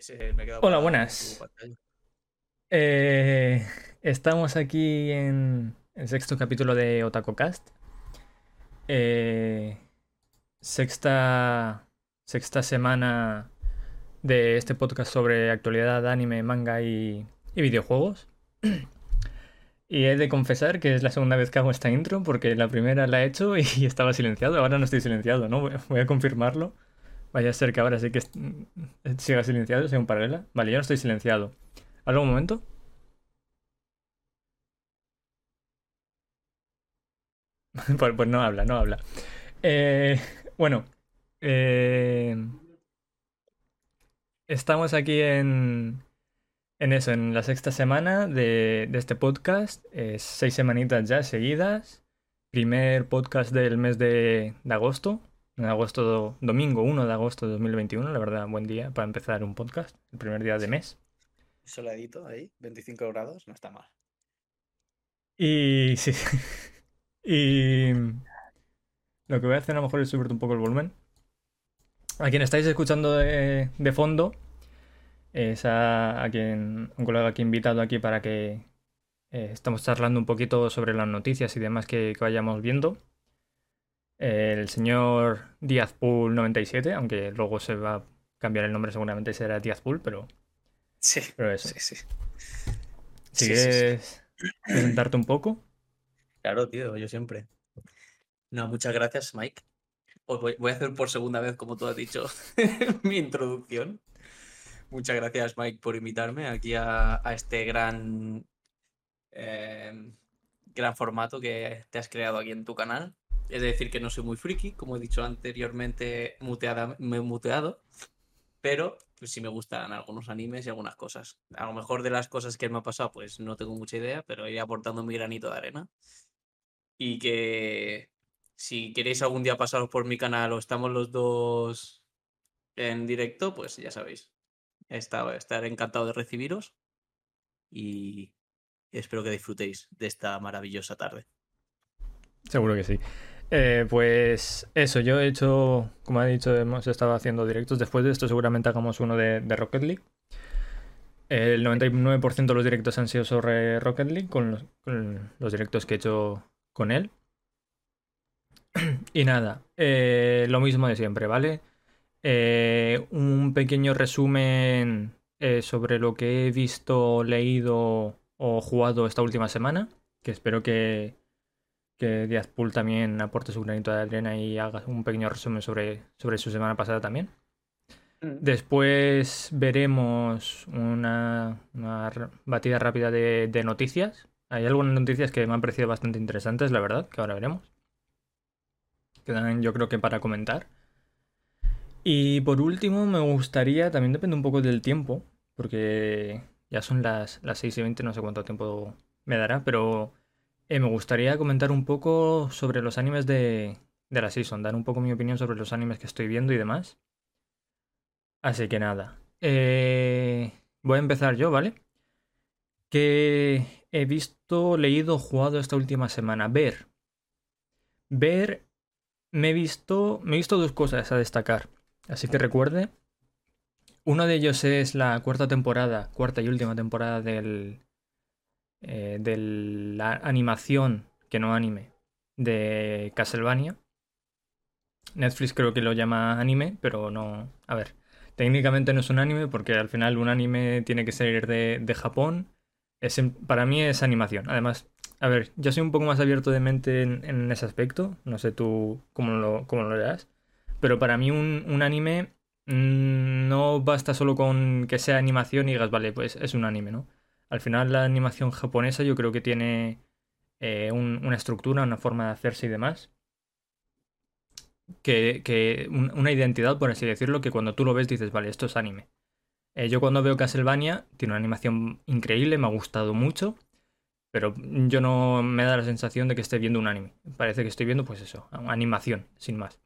Ese me Hola, buenas. Eh, estamos aquí en el sexto capítulo de OtakoCast. Eh, sexta, sexta semana de este podcast sobre actualidad, anime, manga y, y videojuegos. Y he de confesar que es la segunda vez que hago esta intro porque la primera la he hecho y estaba silenciado. Ahora no estoy silenciado, ¿no? Voy a confirmarlo. Vaya a ser que ahora sí que est- siga silenciado, sea un paralela. Vale, yo no estoy silenciado. ¿Algo un momento? Pues, pues no habla, no habla. Eh, bueno, eh, estamos aquí en, en eso, en la sexta semana de, este podcast. Seis semanitas ya seguidas. Primer podcast del mes de agosto. En agosto, do- domingo 1 de agosto de 2021. La verdad, buen día para empezar un podcast. El primer día de mes. Soladito ahí, 25 grados, no está mal. Y sí. Y lo que voy a hacer a lo mejor es subirte un poco el volumen. A quien estáis escuchando de, de fondo es a, a quien un colega que he invitado aquí para que eh, estamos charlando un poquito sobre las noticias y demás que, que vayamos viendo. El señor Díaz Pool 97, aunque luego se va a cambiar el nombre seguramente será Díaz Pool, pero, Sí, pero eso. sí, sí. Si Sí, sí, sí. quieres presentarte un poco. Claro, tío, yo siempre. No, muchas gracias, Mike. Os voy, voy a hacer por segunda vez, como tú has dicho, mi introducción. Muchas gracias, Mike, por invitarme aquí a, a este gran, eh, gran formato que te has creado aquí en tu canal. Es decir, que no soy muy friki, como he dicho anteriormente, muteada, me he muteado, pero pues, sí me gustan algunos animes y algunas cosas. A lo mejor de las cosas que me ha pasado, pues no tengo mucha idea, pero iré aportando mi granito de arena. Y que si queréis algún día pasaros por mi canal o estamos los dos en directo, pues ya sabéis. Esta- Estaré encantado de recibiros y espero que disfrutéis de esta maravillosa tarde. Seguro que sí. Eh, pues eso, yo he hecho, como he dicho, hemos estado haciendo directos. Después de esto seguramente hagamos uno de, Rocket League. El 99% de los directos han sido sobre Rocket League, con los, directos que he hecho con él. Y nada, eh, lo mismo de siempre, ¿vale? Eh, un pequeño resumen sobre lo que he visto, leído o jugado esta última semana, que espero que, que Díaz Pool también aporte su granito de arena y haga un pequeño resumen sobre, sobre su semana pasada también. Después veremos una, una batida rápida de, de noticias. Hay algunas noticias que me han parecido bastante interesantes, la verdad, que ahora veremos. Quedan yo creo que para comentar. Y por último me gustaría, también depende un poco del tiempo, porque ya son las, las 6 y 20, no sé cuánto tiempo me dará, pero eh, me gustaría comentar un poco sobre los animes de, de la season, dar un poco mi opinión sobre los animes que estoy viendo y demás. Así que nada. Eh, voy a empezar yo, ¿vale? Que he visto, leído, jugado esta última semana. Ver. Ver. Me he visto. Me he visto dos cosas a destacar. Así que recuerde. Uno de ellos es la cuarta temporada, cuarta y última temporada del. Eh, de la animación, que no anime, de Castlevania. Netflix creo que lo llama anime, pero no. A ver. Técnicamente no es un anime porque al final un anime tiene que ser de, de Japón. Es para mí es animación. Además, a ver, yo soy un poco más abierto de mente en, en ese aspecto. No sé tú cómo lo, cómo lo veas. Pero para mí un, un anime mm, no basta solo con que sea animación y digas, vale, pues es un anime, ¿no? Al final la animación japonesa yo creo que tiene eh, un- una estructura, una forma de hacerse y demás que, que un- una identidad, por así decirlo, que cuando tú lo ves dices, vale, esto es anime. Eh, yo cuando veo Castlevania, tiene una animación increíble, me ha gustado mucho, pero yo no me da la sensación de que esté viendo un anime. Parece que estoy viendo, pues eso, animación, sin más.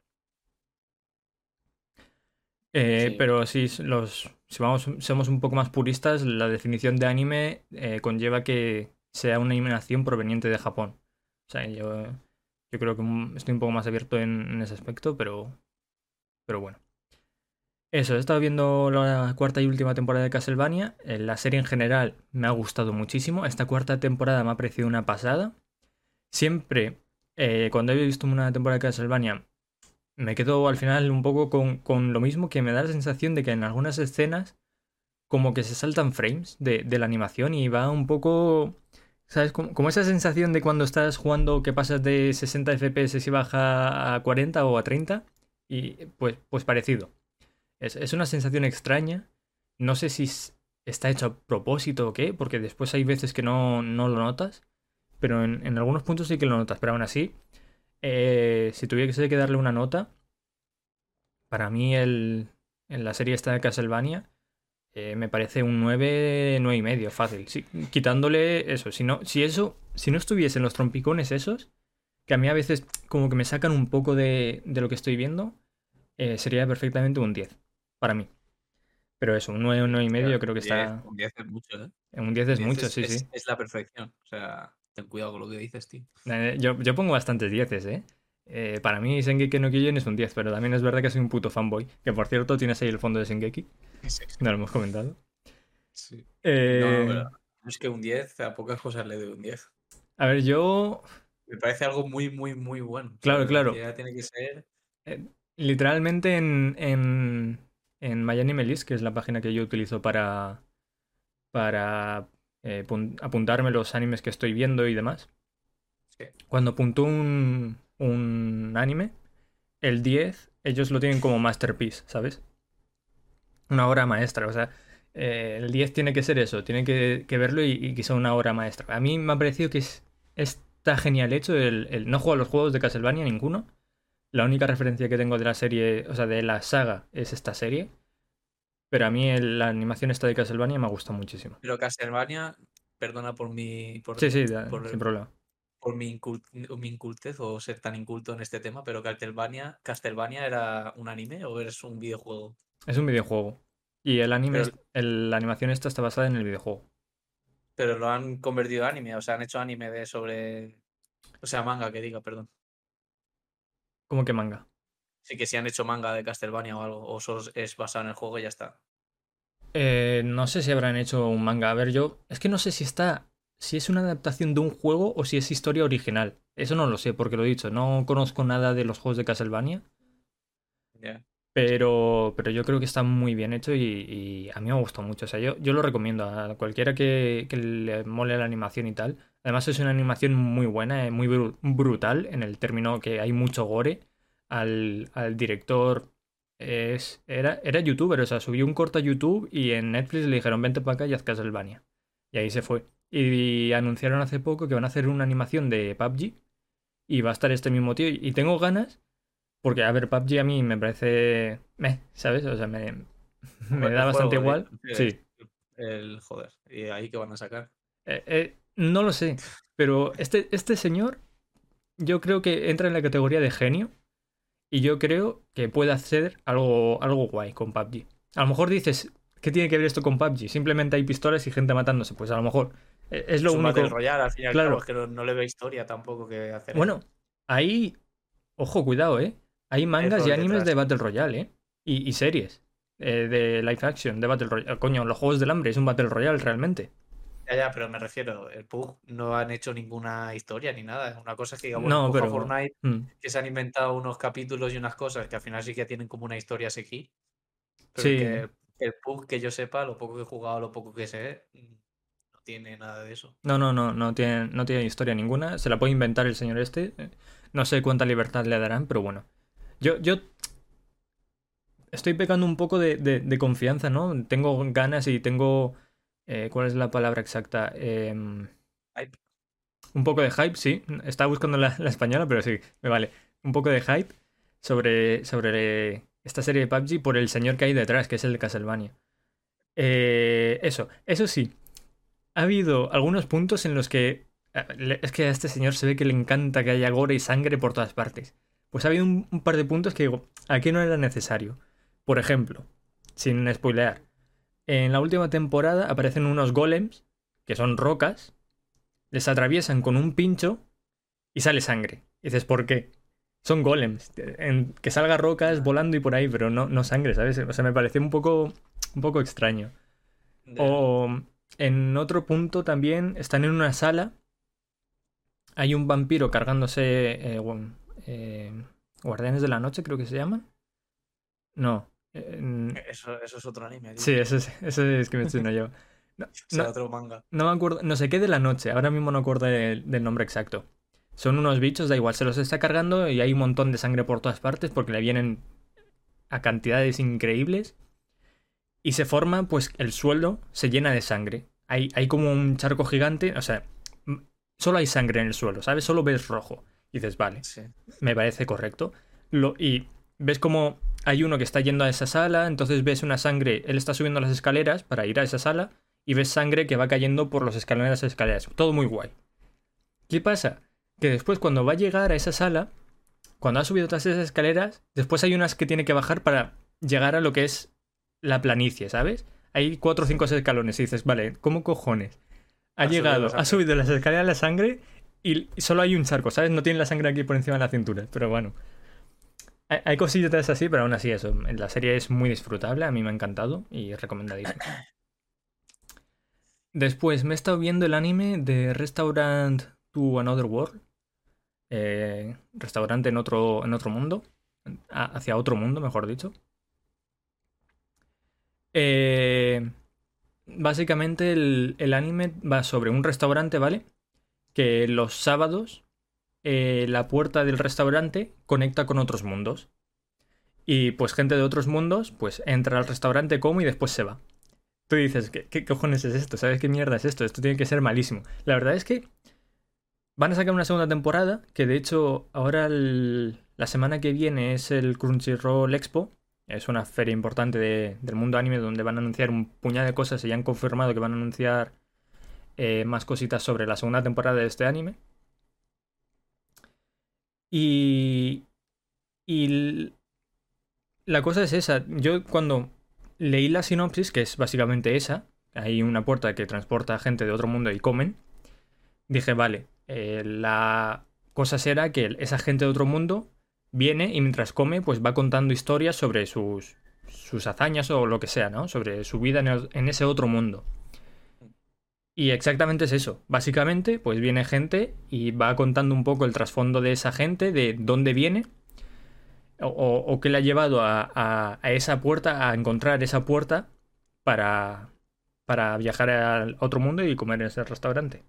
Eh, Sí. pero si los, si vamos, somos un poco más puristas, la definición de anime eh, conlleva que sea una animación proveniente de Japón. O sea, yo, yo creo que estoy un poco más abierto en, en ese aspecto, pero, pero bueno. Eso, he estado viendo la cuarta y última temporada de Castlevania. Eh, La serie en general me ha gustado muchísimo. Esta cuarta temporada me ha parecido una pasada. Siempre, eh, cuando he visto una temporada de Castlevania, me quedo al final un poco con, con lo mismo que me da la sensación de que en algunas escenas como que se saltan frames de, de la animación y va un poco... ¿Sabes? Como, como esa sensación de cuando estás jugando que pasas de 60 FPS y baja a 40 o a 30. Y pues, pues parecido. Es, es una sensación extraña. No sé si está hecho a propósito o qué, porque después hay veces que no, no lo notas. Pero en, en algunos puntos sí que lo notas. Pero aún así, eh, si tuviese que darle una nota, para mí el, en la serie esta de Castlevania eh, me parece un 9, 9 y medio, fácil. Sí, quitándole eso. Si no, si eso, si no estuviesen los trompicones esos, que a mí a veces como que me sacan un poco de, de lo que estoy viendo, eh, sería perfectamente un 10 para mí. Pero eso, un 9, un 9 y medio, creo que está. Un 10 es mucho, ¿eh? Un 10 es Un 10 mucho, sí, es, sí. Es la perfección. O sea, ten cuidado con lo que dices, tío. Eh, yo, yo pongo bastantes 10, ¿eh? Eh, para mí Shingeki no Kyojin es un 10, pero también es verdad que soy un puto fanboy. Que por cierto, tienes ahí el fondo de Shingeki, no lo hemos comentado. Sí. Eh, No, no, pero es que un 10, a pocas cosas le doy un 10. A ver, yo Me parece algo muy, muy, muy bueno. O Claro, sea, claro. Ya tiene que ser. eh, literalmente en, en, en MyAnimeList, que es la página que yo utilizo para, para eh, pun- apuntarme los animes que estoy viendo y demás, Sí. cuando puntúo un, un anime, el 10 ellos lo tienen como masterpiece, ¿sabes? Una obra maestra, o sea, eh, el 10 tiene que ser eso, tiene que, que verlo y, sea una obra maestra. A mí me ha parecido que es, está genial hecho, el, el- no juego a los juegos de Castlevania ninguno, la única referencia que tengo de la serie, o sea, de la saga, es esta serie. Pero a mí el- la animación esta de Castlevania me gusta muchísimo. Pero Castlevania, perdona por mi. Por, Sí, sí, por, sin problema. por mi, incul- mi incultez o ser tan inculto en este tema, pero Castlevania, ¿Castlevania era un anime o es un videojuego? Es un videojuego. Y el anime, Pero- es- el- la animación esta está basada en el videojuego. Pero lo han convertido a anime, o sea, han hecho anime de sobre. O sea, manga, que diga, perdón. ¿Cómo que manga? Sí que sí han hecho manga de Castlevania o algo, o solo es basado en el juego y ya está. Eh, no sé si habrán hecho un manga. A ver, yo. Es que no sé si está. Si es una adaptación de un juego o si es historia original. Eso no lo sé, porque lo he dicho. No conozco nada de los juegos de Castlevania. Pero, pero yo creo que está muy bien hecho y, y a mí me gustó mucho. O sea, yo, yo lo recomiendo a cualquiera que, que le mole la animación y tal. Además es una animación muy buena, eh, muy bru- brutal en el término que hay mucho gore. Al, al director es, era, era youtuber, o sea, subió un corto a YouTube y en Netflix le dijeron vente para acá y haz Castlevania. Y ahí se fue. Y anunciaron hace poco que van a hacer una animación de PUBG y va a estar este mismo tío. Y tengo ganas porque, a ver, PUBG a mí me parece. Meh, ¿sabes? O sea, me, me da bastante juego, igual. Sí. El joder. ¿Y ahí que van a sacar? Eh, eh, no lo sé. Pero este, este señor, yo creo que entra en la categoría de genio. Y yo creo que puede hacer algo, algo guay con PUBG. A lo mejor dices, ¿qué tiene que ver esto con PUBG? Simplemente hay pistolas y gente matándose. Pues a lo mejor eh, es lo Es un único. Battle Royale, al fin y al Claro. cabo, es que no, no le veo historia tampoco que hacer. Bueno, ahí. Ojo, cuidado, ¿eh? Hay mangas y animes detrás. de Battle Royale, ¿eh? Y, y series eh, de live action, de Battle Royale. Coño, los Juegos del Hambre es un Battle Royale realmente. Ya, ya, pero me refiero, el PUG no han hecho ninguna historia ni nada. Una cosa es que digamos, No, pero- Fortnite, Mm. que se han inventado unos capítulos y unas cosas que al final sí que tienen como una historia seguir. Pero Sí. que el PUG, que yo sepa, lo poco que he jugado, lo poco que sé, mm, no tiene nada de eso. No, no, no, no tiene, no tiene historia ninguna. Se la puede inventar el señor este. Eh, No sé cuánta libertad le darán, pero bueno. Yo, yo estoy pecando un poco de, de- de confianza, ¿no? Tengo ganas y tengo. Eh, ¿Cuál es la palabra exacta? Em, Hype. un poco de hype, sí. Estaba buscando la, la española, pero sí, me vale. Un poco de hype sobre, sobre esta serie de PUBG por el señor que hay detrás, que es el de Castlevania. Eh, eso, eso sí. Ha habido algunos puntos en los que. eh, Es que a este señor se ve que le encanta que haya gore y sangre por todas partes. Pues ha habido un, un par de puntos que digo, aquí no era necesario. Por ejemplo, sin spoilear, en la última temporada aparecen unos golems, que son rocas, les atraviesan con un pincho y sale sangre. Y dices, ¿por qué? son golems. En, que salga rocas volando y por ahí, pero no, no sangre, ¿sabes? O sea, me pareció un poco, un poco extraño. O en otro punto también están en una sala. Hay un vampiro cargándose eh, eh, guardianes de la noche, creo que se llaman. No. Eso, eso, es otro anime. Sí, eso es, eso es que me estoy yo. No, otro manga. No me acuerdo, no sé qué de la noche, ahora mismo no acuerdo del nombre exacto. Son unos bichos, da igual, se los está cargando y hay un montón de sangre por todas partes porque le vienen a cantidades increíbles. Y se forma, pues el suelo se llena de sangre. Hay, hay como un charco gigante, o sea, solo hay sangre en el suelo, ¿sabes? Solo ves rojo. Y dices, vale, me parece correcto. Lo, y ves como hay uno que está yendo a esa sala, entonces ves una sangre, él está subiendo las escaleras para ir a esa sala y ves sangre que va cayendo por los escalones de las escaleras. Todo muy guay. ¿Qué pasa? que después cuando va a llegar a esa sala, cuando ha subido todas esas escaleras, después hay unas que tiene que bajar para llegar a lo que es la planicie, ¿sabes? Hay cuatro o cinco escalones y dices, vale, ¿cómo cojones? Ha, llegado, ha subido las escaleras la sangre y solo hay un charco, ¿sabes? No tiene la sangre aquí por encima de la cintura, pero bueno. Hay, hay cosillas así, pero aún así eso. La serie es muy disfrutable, a mí me ha encantado y recomendadísimo. Después me he estado viendo el anime de Restaurant to Another World. Eh, restaurante en otro, en otro mundo. Hacia otro mundo, mejor dicho. Eh, básicamente el, anime va sobre un restaurante, ¿vale? Que los sábados eh, la puerta del restaurante conecta con otros mundos. Y pues gente de otros mundos pues entra al restaurante, come y después se va. Tú dices, ¿qué, qué cojones es esto? ¿Sabes qué mierda es esto? Esto tiene que ser malísimo. La verdad es que Van a sacar una segunda temporada, que de hecho ahora la semana que viene es el Crunchyroll Expo. Es una feria importante del mundo anime donde van a anunciar un puñado de cosas y ya han confirmado que van a anunciar eh, más cositas sobre la segunda temporada de este anime. Y, y la cosa es esa. Yo cuando leí la sinopsis, que es básicamente esa, hay una puerta que transporta a gente de otro mundo y comen, dije, vale, eh, la cosa será que esa gente de otro mundo viene y mientras come, pues va contando historias sobre sus, sus hazañas o lo que sea, ¿no? Sobre su vida en, ese otro mundo. Y exactamente es eso. Básicamente, pues viene gente y va contando un poco el trasfondo de esa gente, de dónde viene, o, qué le ha llevado a, a, esa puerta, a encontrar esa puerta para, para viajar al otro mundo y comer en ese restaurante.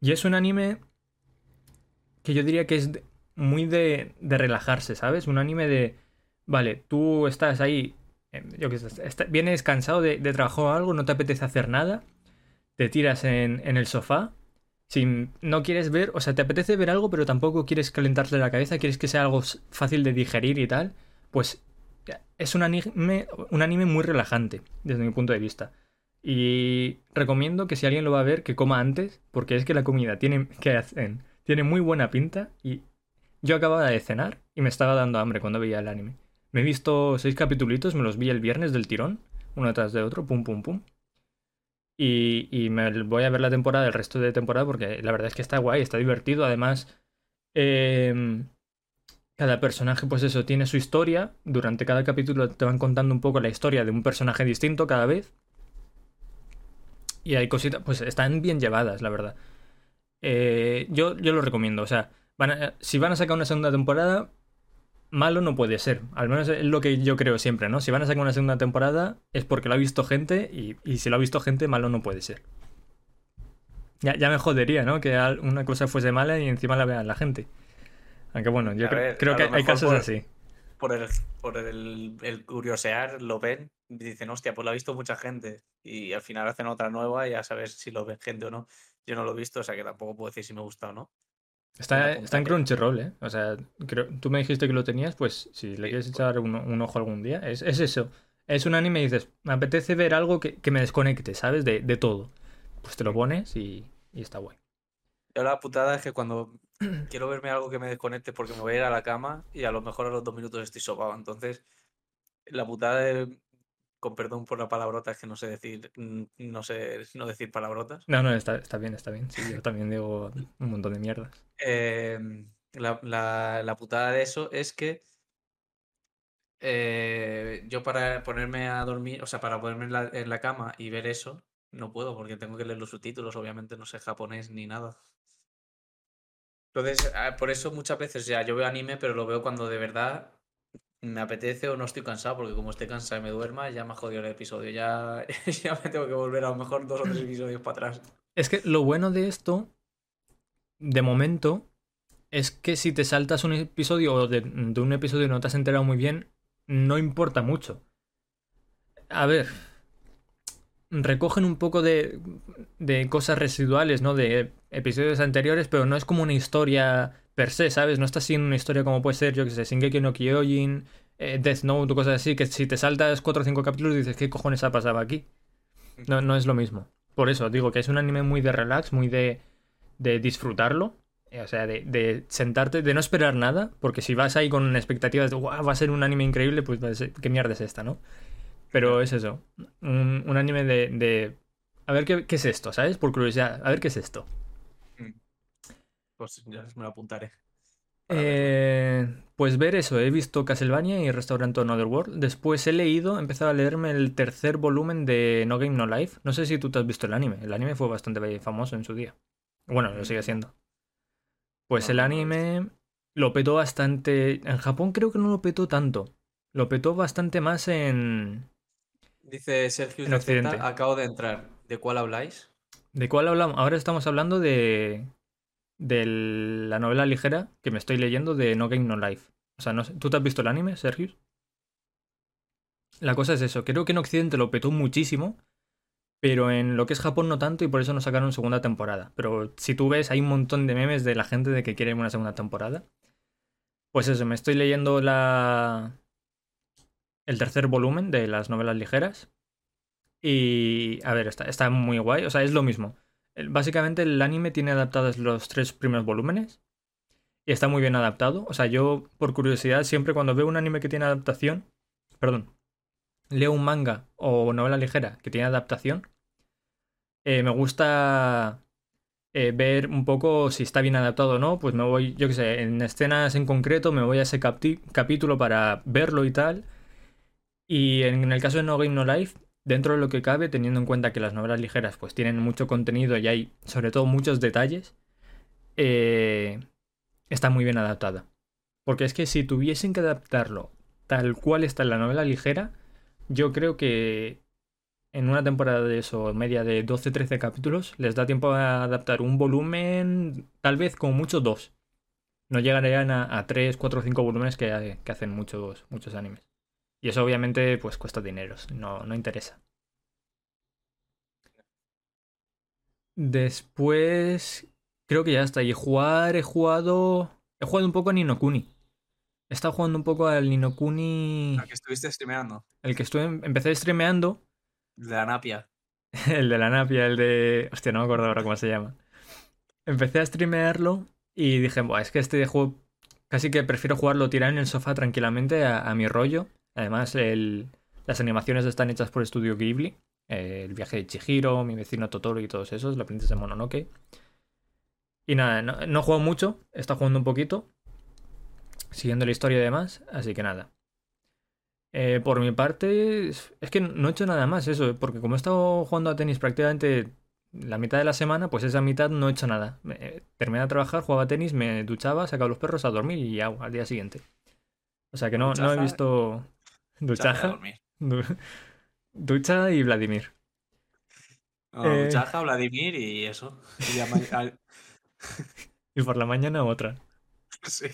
Y es un anime que yo diría que es muy de, relajarse, ¿sabes? Un anime de, vale, tú estás ahí, yo que sé, vienes cansado de, trabajar o algo, no te apetece hacer nada, te tiras en, el sofá, si no quieres ver, o sea, te apetece ver algo, pero tampoco quieres calentarte la cabeza, quieres que sea algo fácil de digerir y tal, pues es un anime, un anime muy relajante, desde mi punto de vista. Y recomiendo que si alguien lo va a ver, que coma antes, porque es que la comida tiene, que hacen, tiene muy buena pinta y yo acababa de cenar y me estaba dando hambre cuando veía el anime. Me he visto seis capítulos, me los vi el viernes del tirón, uno tras de otro, pum, pum, pum. Y, y me voy a ver la temporada, el resto de temporada, porque la verdad es que está guay, está divertido. Además, em, cada personaje, pues eso, tiene su historia. Durante cada capítulo te van contando un poco la historia de un personaje distinto cada vez. Y hay cositas, pues están bien llevadas, la verdad. Eh, yo, yo lo recomiendo, o sea, si van a sacar una segunda temporada, malo no puede ser. Al menos es lo que yo creo siempre, ¿no? Si van a sacar una segunda temporada es porque lo ha visto gente y, si lo ha visto gente, malo no puede ser. Ya, ya me jodería, ¿no? Que una cosa fuese mala y encima la vean la gente. Aunque bueno, yo creo, que hay casos así. Por el, por el, el curiosear lo ven dicen, hostia, pues lo ha visto mucha gente y al final hacen otra nueva y ya sabes si lo ven gente o no. Yo no lo he visto, o sea que tampoco puedo decir si me gusta o no. Está, está en Crunchyroll, ¿eh? O sea, tú me dijiste que lo tenías, pues si le quieres echar un, ojo algún día, es, eso. Es un anime y dices, me apetece ver algo que, me desconecte, ¿sabes? De, todo. Pues te lo pones y, y está guay. Yo la putada es que cuando quiero verme algo que me desconecte porque me voy a ir a la cama y a lo mejor a los dos minutos estoy sobado. Entonces, la putada de con perdón por la palabrota, es que no sé decir, mm, no sé, no decir palabrotas. No, no, está, está bien, está bien. Sí, yo también digo un montón de mierdas. Em, La, la- la putada de eso es que eh, yo para ponerme a dormir, o sea, para ponerme en la, en la cama y ver eso, no puedo porque tengo que leer los subtítulos, obviamente no sé japonés ni nada. Entonces, ah, por eso muchas veces ya yo veo anime, pero lo veo cuando de verdad me apetece o no estoy cansado, porque como esté cansado y me duerma, ya me ha jodido el episodio. Ya, ya me tengo que volver a lo mejor dos o tres episodios para atrás. Es que lo bueno de esto, de momento, es que si te saltas un episodio o de, un episodio y no te has enterado muy bien, no importa mucho. A ver, recogen un poco de, de cosas residuales, ¿no? De episodios anteriores, pero no es como una historia per se, ¿sabes? No está siguiendo una historia como puede ser, yo que sé, Shingeki no Kyojin, eh, Death Note o cosas así, que si te saltas 4 o 5 capítulos dices, ¿qué cojones ha pasado aquí? No, no es lo mismo. Por eso digo que es un anime muy de relax, muy de, de disfrutarlo. eh, O sea, de, de sentarte, de no esperar nada, porque si vas ahí con expectativas de, "Guau, va a ser un anime increíble, pues va a ser- ¿qué mierda es esta, no? Pero es eso, un, un anime de, de... A ver qué, qué es esto, ¿sabes? Por curiosidad, a ver qué es esto. Pues ya me lo apuntaré. Eh, pues ver eso, he visto Castlevania y Restaurant Another World. Después he leído, he empezado a leerme el tercer volumen de No Game No Life. No sé si tú te has visto el anime. El anime fue bastante famoso en su día. Bueno, lo sigue siendo. Pues No, el no lo he anime lo petó bastante. En Japón creo que no lo petó tanto. Lo petó bastante más en. Dice Sergio En Z, Occidente. acabo de entrar. ¿De cuál habláis? ¿De cuál hablamos? Ahora estamos hablando de. De la novela ligera que me estoy leyendo de No Game No Life. O sea, no sé- ¿tú te has visto el anime, Sergio? La cosa es eso, creo que en Occidente lo petó muchísimo, pero en lo que es Japón no tanto y por eso no sacaron segunda temporada. Pero si tú ves, hay un montón de memes de la gente de que quiere una segunda temporada. Pues eso, me estoy leyendo la... el tercer volumen de las novelas ligeras. Y... a ver, está, está muy guay, o sea, es lo mismo. Básicamente el anime tiene adaptados los tres primeros volúmenes. Y está muy bien adaptado. O sea, yo, por curiosidad, siempre cuando veo un anime que tiene adaptación... Perdón, leo un manga o novela ligera que tiene adaptación, eh, me gusta eh, ver un poco si está bien adaptado o no. Pues me voy, yo qué sé, en escenas en concreto me voy a ese capítulo para verlo y tal. Y en el caso de No Game No Life, dentro de lo que cabe, teniendo en cuenta que las novelas ligeras pues tienen mucho contenido y hay sobre todo muchos detalles, eh, está muy bien adaptada. Porque es que si tuviesen que adaptarlo tal cual está en la novela ligera, yo creo que en una temporada de eso, media de 12-13 capítulos, les da tiempo a adaptar un volumen, tal vez como mucho dos. No llegarían a, a 3, 4 o 5 volúmenes que, que hacen muchos, muchos animes. Y eso obviamente pues cuesta dinero, no, no interesa. Después, creo que ya está. Y jugar, he jugado... He jugado un poco a Ninokuni. He estado jugando un poco al Ninokuni... ¿A que estuviste streameando? El que estuve, empecé streameando, De la napia. el de la napia, el de... Hostia, no me acuerdo ahora cómo se llama. Empecé a streamearlo y dije, Buah, es que este juego casi que prefiero jugarlo tirado en el sofá tranquilamente a, a mi rollo. Además, el- las animaciones están hechas por Estudio Ghibli. eh, el viaje de Chihiro, mi vecino Totoro y todos esos, la princesa Mononoke. Y nada, no, no juego mucho, he estado jugando un poquito, siguiendo la historia y demás, así que nada. Eh, por mi parte, es que no he hecho nada más eso, porque como he estado jugando a tenis prácticamente la mitad de la semana, pues esa mitad no he hecho nada. Eh, terminé de trabajar, jugaba a tenis, me duchaba, sacaba a los perros a dormir y ya, al día siguiente. O sea que no, no he visto duchaja, du- ducha y Vladimir. No, Eh. Duchaja, Vladimir y eso. Y por la mañana otra. sí.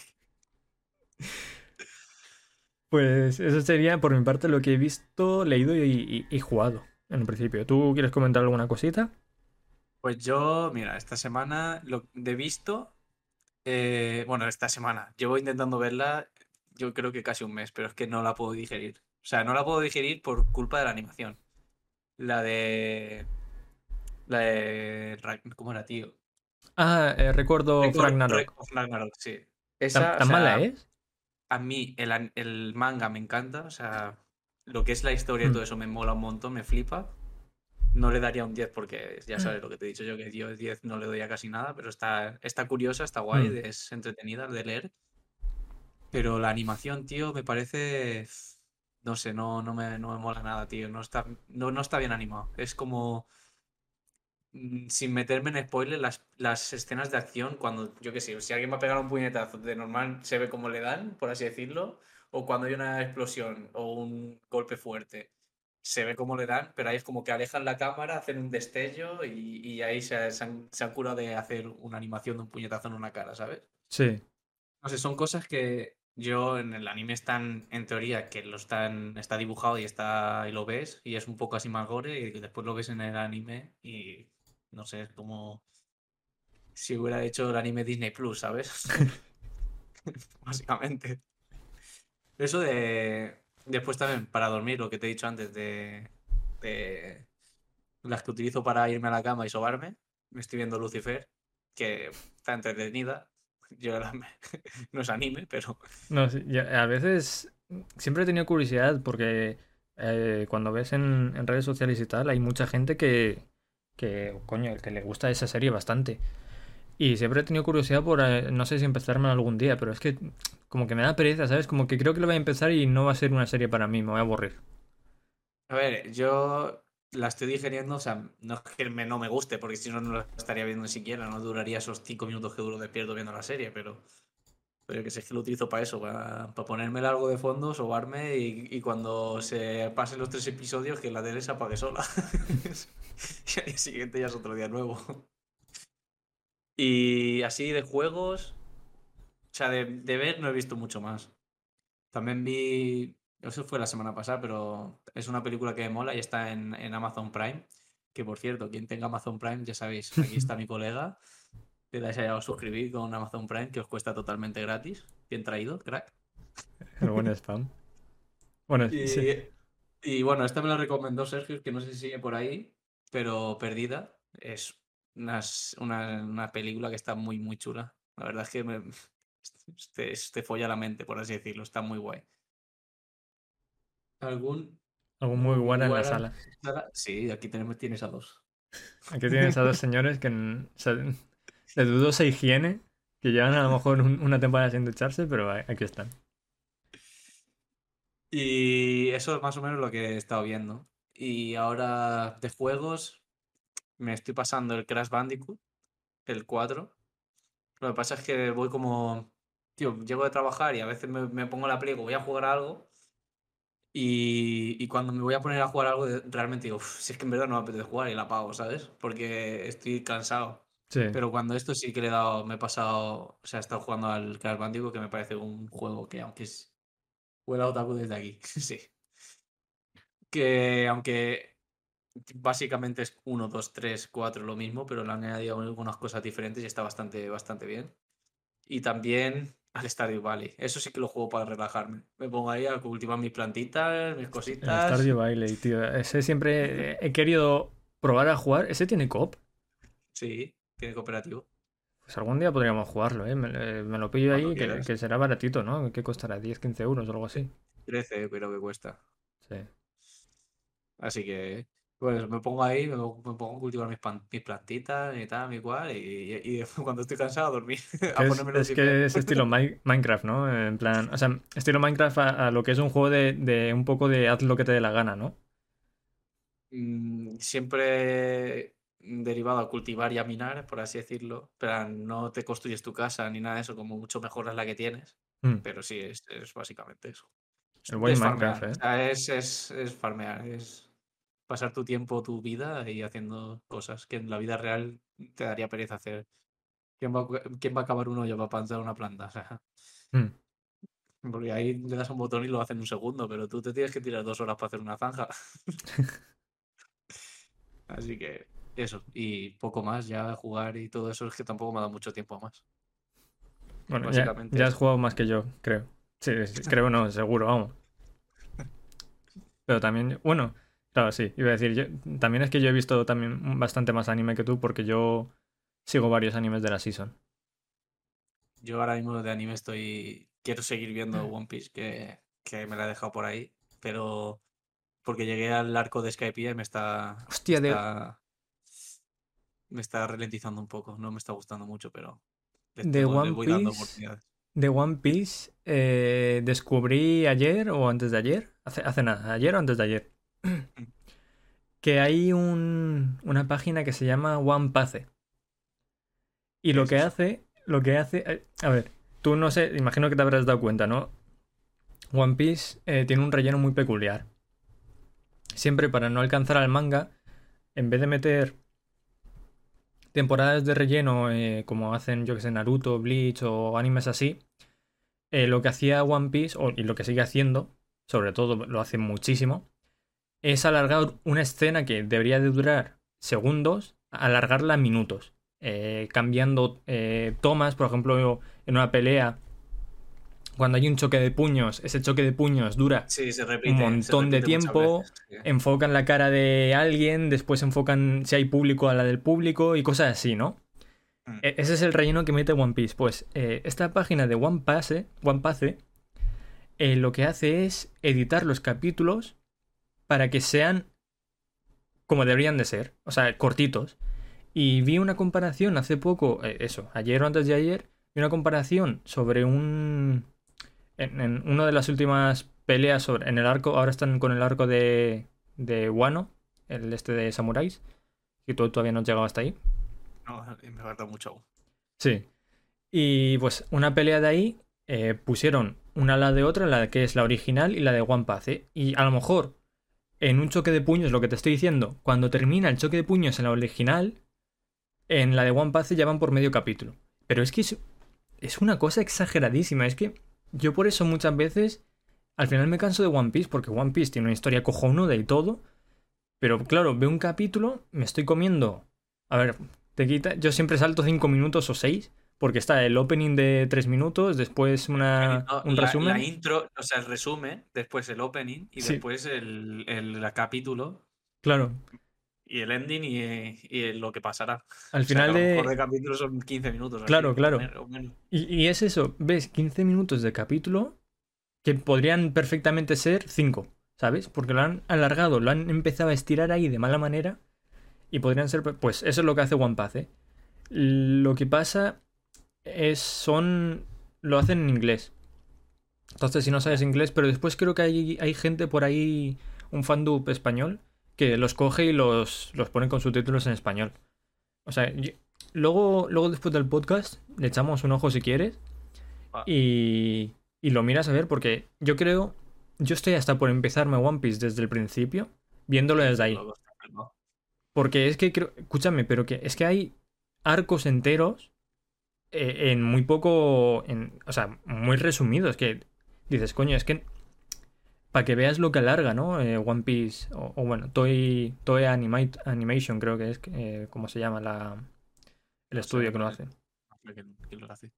Pues eso sería por mi parte lo que he visto, leído y, y- y jugado en principio. ¿Tú quieres comentar alguna cosita? Pues yo, mira, esta semana lo de visto. eh, bueno, esta semana. Llevo intentando verla, yo creo que casi un mes, pero es que no la puedo digerir. O sea, no la puedo digerir por culpa de la animación. La de. La de. ¿Cómo era, tío? Ah, eh, recuerdo Ragnarok. Sí. ¿Tan, Esa, o tan sea, mala es? A mí el, el manga me encanta, o sea, lo que es la historia y Hmm. todo eso me mola un montón, me flipa. No le daría un 10 porque ya sabes lo que te he dicho yo, que yo 10 no le doy a casi nada, pero está, está curiosa, está guay, Mm. es entretenida de leer. Pero la animación, tío, me parece. No sé, no, no me, no me mola nada, tío. No está, no, no está bien animado. Es como. mm, Sin meterme en spoiler, las, las escenas de acción, cuando, yo qué sé, si alguien va a pegar un puñetazo, de normal se ve cómo le dan, por así decirlo, o cuando hay una explosión o un golpe fuerte, se ve cómo le dan, pero ahí es como que alejan la cámara, hacen un destello y, y ahí se, se han, se han curado de hacer una animación de un puñetazo en una cara, ¿sabes? Sí, No sé, son cosas que yo en el anime están, en teoría, que lo están, está dibujado y está y lo ves, y es un poco así más gore, y después lo ves en el anime y no sé, es como si hubiera hecho el anime Disney Plus, ¿sabes? Básicamente. Eso de. Después también, para dormir, lo que te he dicho antes, de, de las que utilizo para irme a la cama y sobarme. Me estoy viendo Lucifer, que está entretenida. Yo no es anime, pero no, a veces siempre he tenido curiosidad porque eh, cuando ves en, en redes sociales y tal, hay mucha gente que, que, coño, que le gusta esa serie bastante. Y siempre he tenido curiosidad por, eh, no sé si empezarme algún día, pero es que como que me da pereza, ¿sabes? Como que creo que lo voy a empezar y no va a ser una serie para mí, me voy a aburrir. A ver, yo la estoy digeriendo, o sea, no es que me, no me guste, porque si no, no la estaría viendo ni siquiera, no duraría esos cinco minutos que duro despierto viendo la serie, pero, pero que sé que lo utilizo para eso, para, ponerme algo de fondo, sobarme y, y cuando se pasen los tres episodios que la tele se apague sola. y al día siguiente ya es otro día nuevo. Y así de juegos, o sea, de, de ver no he visto mucho más. También vi, eso fue la semana pasada, pero es una película que me mola y está en, en Amazon Prime. Que por cierto, quien tenga Amazon Prime, ya sabéis, aquí está mi colega. Le dais a suscribir con Amazon Prime, que os cuesta totalmente gratis. Bien traído, crack. El buen spam. Bueno, Y, sí. y bueno, esta me la recomendó Sergio, que no sé si sigue por ahí, pero Perdida. Es una, una, una película que está muy, muy chula. La verdad es que me, te, te folla la mente, por así decirlo. Está muy guay. ¿Algún Algo muy bueno en la Guara- sala. Sí, aquí tenemos, tienes a dos. Aquí tienes a dos señores que o sea, de dudosa higiene, que llevan a lo mejor un- una temporada sin ducharse, pero aquí están. Y eso es más o menos lo que he estado viendo. Y ahora de juegos me estoy pasando el Crash Bandicoot, el 4. Lo que pasa es que voy como, tío, llego de trabajar y a veces me, me pongo la play, voy a jugar a algo. Y, y cuando me voy a poner a jugar algo, realmente digo, "Uf, si es que en verdad no me apetece jugar y la apago, ¿sabes? Porque estoy cansado. Sí. Pero cuando esto sí que le he dado, me he pasado, o sea, he estado jugando al Crash Bandicoot, que me parece un juego que, aunque es. Huele a otaku desde aquí, sí. Que aunque básicamente es 1, 2, 3, 4 lo mismo, pero le han añadido algunas cosas diferentes y está bastante, bastante bien. Y también al Stardew Valley. Eso sí que lo juego para relajarme. Me pongo ahí a cultivar mis plantitas, mis El cositas. Stardew Valley, tío. Ese siempre he querido probar a jugar. ¿Ese tiene cop? Sí, tiene cooperativo. Pues algún día podríamos jugarlo, ¿eh? Me, eh, me lo pillo Cuando ahí, que, que será baratito, ¿no? ¿Qué costará? ¿10, 15 euros o algo así? 13 creo que cuesta. Sí. Así que, pues me pongo ahí, me pongo, me pongo a cultivar mis, pan- mis plantitas y tal, mi cual, y, y- y cuando estoy cansado a dormir, a es, es que es estilo Mi- Minecraft, ¿no? En plan, o sea, estilo Minecraft a, a lo que es un juego de, de un poco de haz lo que te dé la gana, ¿no? Mm, siempre derivado a cultivar y a minar, por así decirlo. Pero no te construyes tu casa ni nada de eso, como mucho mejoras la que tienes. Mm, Pero sí, es, es básicamente eso. El buen Es Minecraft, farmear, ¿eh? o sea, es, es, es farmear, es pasar tu tiempo, tu vida y haciendo cosas que en la vida real te daría pereza hacer. ¿Quién va, a- quién va a acabar un hoyo para plantar una planta? O sea, Mm. porque ahí le das a un botón y lo hace en un segundo, pero tú te tienes que tirar dos horas para hacer una zanja. Así que eso, y poco más, ya jugar y todo eso es que tampoco me ha dado mucho tiempo más. Bueno, Básicamente ya has jugado más que yo, creo. Sí, sí, creo no, seguro, vamos. Pero también, bueno, claro, sí, iba a decir, yo- también es que yo he visto también bastante más anime que tú porque yo sigo varios animes de la season. Yo ahora mismo de anime estoy. Quiero seguir viendo One Piece, que, que me la he dejado por ahí. Pero porque llegué al arco de Skype y me está. Hostia, me de- está, me está ralentizando un poco. No me está gustando mucho, pero. De One voy Piece. De One Piece eh, descubrí ayer o antes de ayer, hace, hace nada, ayer o antes de ayer, que hay un- una página que se llama One Pace. Y lo que hace, lo que hace, eh, a ver, tú no sé, imagino que te habrás dado cuenta, ¿no? One Piece eh, tiene un relleno muy peculiar. Siempre para no alcanzar al manga, en vez de meter temporadas de relleno eh, como hacen, yo que sé, Naruto, Bleach o animes así, lo que hacía One Piece, o- y lo que sigue haciendo, sobre todo lo hace muchísimo, es alargar una escena que debería de durar segundos, alargarla a minutos, eh, cambiando eh, tomas, por ejemplo, en una pelea, cuando hay un choque de puños, ese choque de puños dura Sí, se repite. un se montón de tiempo, veces, sí. enfocan la cara de alguien, después enfocan si hay público a la del público y cosas así, ¿no? Mm. E- Ese es el relleno que mete One Piece. Pues eh, esta página de One Pace, One Pace lo que hace es editar los capítulos para que sean como deberían de ser, o sea, cortitos. Y vi una comparación hace poco, eh, eso, ayer o antes de ayer, vi una comparación sobre un... En, en una de las últimas peleas sobre, en el arco, ahora están con el arco de, de Wano, el este de Samuráis, que tú todavía no has llegado hasta ahí. No, me falta mucho aún. Sí. Y pues una pelea de ahí eh, pusieron una lado de otra, la que es la original y la de One Pace. Y a lo mejor en un choque de puños, lo que te estoy diciendo, cuando termina el choque de puños en la original, en la de One Pace ya van por medio capítulo. Pero es que es, es una cosa exageradísima. Es que yo por eso muchas veces al final me canso de One Piece, porque One Piece tiene una historia cojonuda y todo. Pero claro, veo un capítulo, me estoy comiendo. A ver, te quita. Yo siempre salto 5 minutos o 6, porque está el opening de 3 minutos, después una, No, un la, resumen. la intro, o sea, el resumen, después el opening y Sí. después el, el capítulo Claro, y el ending y, y lo que pasará. al O final de. mejor de capítulo son 15 minutos. Claro, claro. men- o menos. Y, y es eso, ves 15 minutos de capítulo que podrían perfectamente ser 5, ¿sabes? Porque lo han alargado, lo han empezado a estirar ahí de mala manera y podrían ser, pues eso es lo que hace One Pace. ¿eh? Lo que pasa es, son, lo hacen en inglés. Entonces si no sabes inglés, pero después creo que hay, hay gente por ahí, un fandub español, que los coge y los, los pone con subtítulos en español. O sea, yo- luego, luego después del podcast le echamos un ojo si quieres Va. y, y lo miras a ver porque yo creo, yo estoy hasta por empezarme One Piece desde el principio, viéndolo desde ahí. Porque es que creo, escúchame, pero que es que hay arcos enteros eh, en muy poco, en, o sea, muy resumidos, que dices, coño, es que para que veas lo que alarga, ¿no? Eh, One Piece, o, o bueno, Toei Animate- Animation creo que es, eh, como se llama la, el No sé, estudio que lo hace. sé. No sé quién- quién lo hace.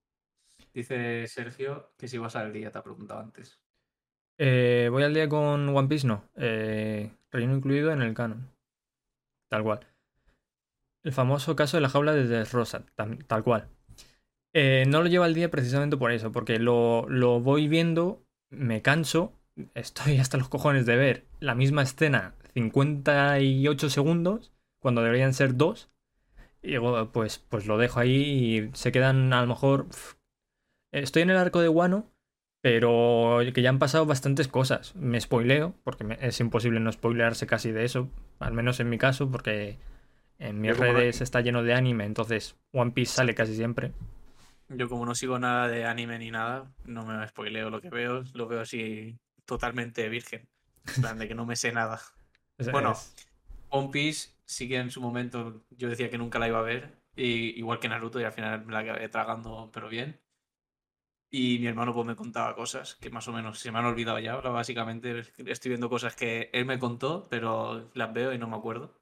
Dice Sergio que si vas al día, te ha preguntado antes. Eh, voy al día con One Piece, no. Relleno incluido en el canon. Tal cual. El famoso caso de la jaula de Rosa, tal cual. Eh, no lo llevo al día precisamente por eso, porque lo, lo voy viendo, me canso, estoy hasta los cojones de ver la misma escena 58 segundos, cuando deberían ser dos, y pues, pues lo dejo ahí y se quedan a lo mejor... Estoy en el arco de Wano, pero que ya han pasado bastantes cosas. Me spoileo, porque me- es imposible no spoilearse casi de eso, al menos en mi caso, porque en mis redes está lleno de anime, entonces One Piece sale casi siempre. Yo como no sigo nada de anime ni nada, no me spoileo lo que veo, lo veo así totalmente virgen. En plan de que no me sé nada. Bueno, One Piece sí que en su momento yo decía que nunca la iba a ver, y, igual que Naruto, y al final me la acabé tragando, pero bien. Y mi hermano pues me contaba cosas que más o menos se me han olvidado ya. Ahora básicamente estoy viendo cosas que él me contó, pero las veo y no me acuerdo.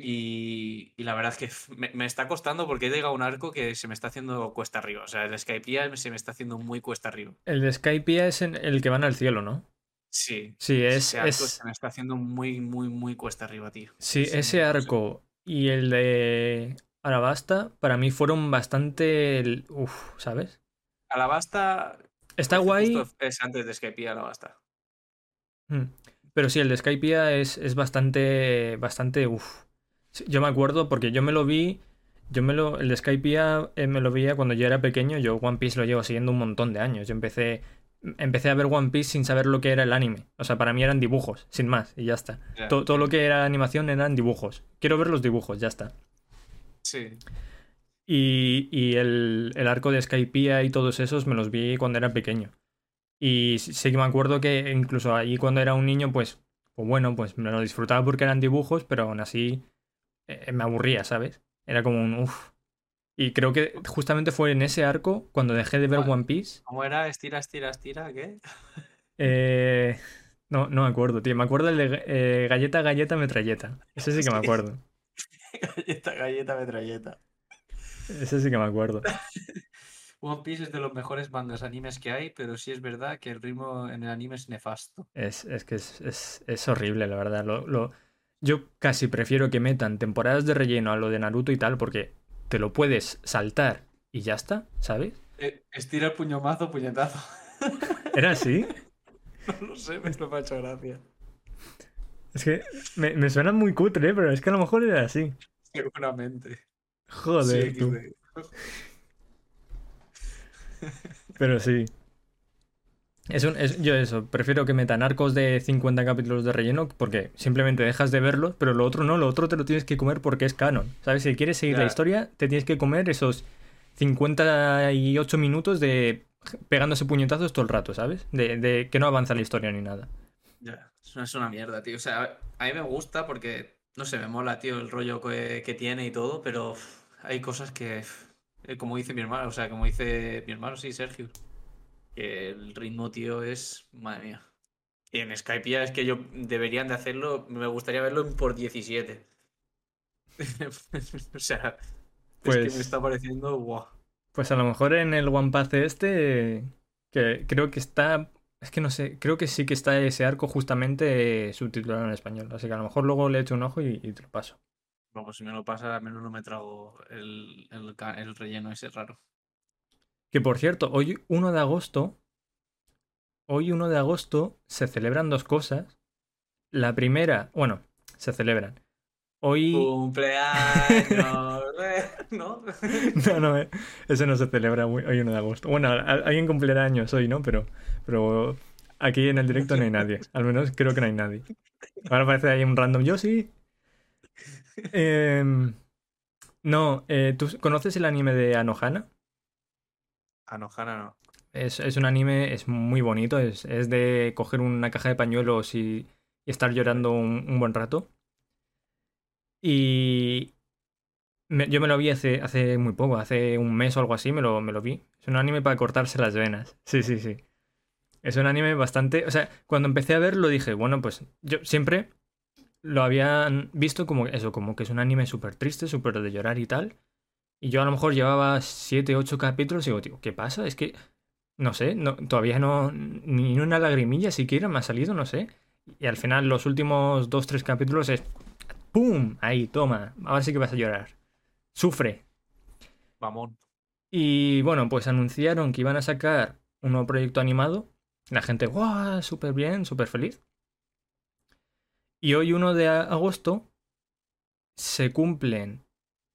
Y, y la verdad es que me, me está costando porque he llegado a un arco que se me está haciendo cuesta arriba. O sea, el Skypiea se me está haciendo muy cuesta arriba. el de Skypiea es en- el que van al cielo, ¿no? Sí. Sí, es, ese arco es, se me está haciendo muy, muy, muy cuesta arriba, tío. sí, Sí, ese arco y el de Arabasta para mí fueron bastante... Uf, ¿sabes? Alabasta Está guay. es antes de Skypiea Alabasta. Mm. Pero sí, el de Skypiea es, es bastante. bastante. Uf. Yo me acuerdo porque yo me lo vi. Yo me lo. El de Skypiea eh, me lo veía cuando yo era pequeño. Yo One Piece lo llevo siguiendo un montón de años. Yo empecé. Empecé a ver One Piece sin saber lo que era el anime. O sea, para mí eran dibujos, sin más, y ya está. Todo, todo lo que era animación eran dibujos. Quiero ver los dibujos, ya está. Sí. Y, y el, el arco de Skypiea y todos esos me los vi cuando era pequeño. Y sí sí que me acuerdo que incluso ahí cuando era un niño, pues, pues bueno, pues me lo disfrutaba porque eran dibujos, pero aún así eh, me aburría, ¿sabes? Era como un uff. Y creo que justamente fue en ese arco cuando dejé de ver. One Piece. ¿Cómo era? Estira, estira, estira, ¿qué? eh, no, no me acuerdo, tío. Me acuerdo el de eh, galleta, galleta, metralleta. Ese sí que me acuerdo. galleta, galleta, metralleta. Ese sí que me acuerdo. One Piece es de los mejores mangas animes que hay, pero sí es verdad que el ritmo en el anime es nefasto. Es, es que es, es- es horrible, la verdad. Lo, lo- Yo casi prefiero que metan temporadas de relleno a lo de Naruto y tal, porque te lo puedes saltar y ya está, ¿sabes? Eh, estira el puño mazo, puñetazo. ¿Era así? no lo sé, me lo ha hecho gracia. Es que me, me suena muy cutre, pero es que a lo mejor era así. Seguramente. Joder, Sí, tú. Pero sí. Es un, es- yo eso, prefiero que metan arcos de 50 capítulos de relleno porque simplemente dejas de verlos, pero lo otro no, lo otro te lo tienes que comer porque es canon. ¿Sabes? Si quieres seguir la historia, te tienes que comer esos 58 minutos de pegándose puñetazos todo el rato, ¿sabes? De, de que no avanza la historia ni nada. Ya, es una mierda, tío. O sea, a mí me gusta porque, no sé, me mola, tío, el rollo que, que tiene y todo, pero hay cosas que, eh, como dice mi hermano, o sea, como dice mi hermano, sí, Sergio, que el ritmo, tío, es, madre mía. Y en Skype ya es que yo deberían de hacerlo, me gustaría verlo en por 17. o sea, es que Pues- me está pareciendo, guau. Pues a lo mejor en el One Pass este, que creo que está, es que no sé, creo que sí que está ese arco justamente subtitulado en español. Así que a lo mejor luego le echo un ojo y, y te lo paso. Vamos, si me lo pasa, al menos no me trago el, el, el relleno ese raro. Que por cierto, hoy 1 de agosto, hoy 1 de agosto se celebran dos cosas. La primera, bueno, se celebran. Hoy... Cumpleaños, eh, ¿no? No, no, eh, ese no se celebra hoy hoy 1 de agosto. Bueno, alguien cumplirá años hoy, ¿no? Pero, pero aquí en el directo no hay nadie. Al menos creo que no hay nadie. Ahora parece ahí un random. Yo sí. Em, no, eh, ¿tú conoces el anime de Anohana? Anohana no. Es, es un anime, es muy bonito. Es, es de coger una caja de pañuelos y, estar llorando un, un buen rato. Y yo me lo vi hace, hace muy poco, hace un mes o algo así, me lo, me lo vi. Es un anime para cortarse las venas. Sí, sí, sí. Es un anime bastante... O sea, cuando empecé a verlo dije, bueno, pues yo siempre lo había visto como eso, como que es un anime súper triste, súper de llorar y tal. Y yo a lo mejor llevaba 7, 8 capítulos y digo, tío, ¿qué pasa? Es que, no sé, no, todavía no, ni una lagrimilla siquiera me ha salido, no sé. Y al final los últimos 2, 3 capítulos es, ¡pum! Ahí, toma, ahora sí que vas a llorar. Sufre. Mamón. Y bueno, pues anunciaron que iban a sacar un nuevo proyecto animado. La gente, ¡guau! Súper bien, súper feliz. Y hoy, 1 de agosto, se cumplen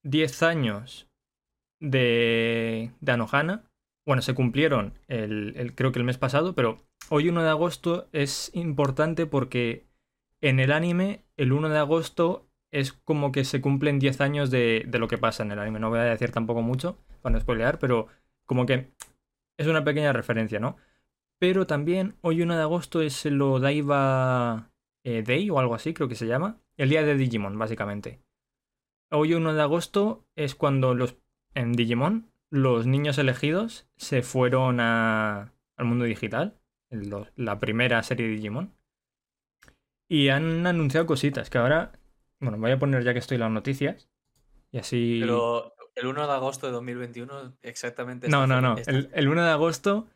10 años de, de Anohana. Bueno, se cumplieron el, el- creo que el mes pasado, pero hoy 1 de agosto es importante porque en el anime, el 1 de agosto es como que se cumplen 10 años de, de lo que pasa en el anime. No voy a decir tampoco mucho para no spoilear, pero como que es una pequeña referencia, ¿no? Pero también hoy 1 de agosto es el Odaiba eh, Day o algo así, creo que se llama. El día de Digimon, básicamente. Hoy 1 de agosto es cuando los en Digimon los niños elegidos se fueron a- al mundo digital, la primera serie de Digimon. Y han anunciado cositas que ahora, bueno, voy a poner ya que estoy las noticias. Y así... Pero el 1 de agosto de 2021, exactamente. No, no, no. El, el 1 de agosto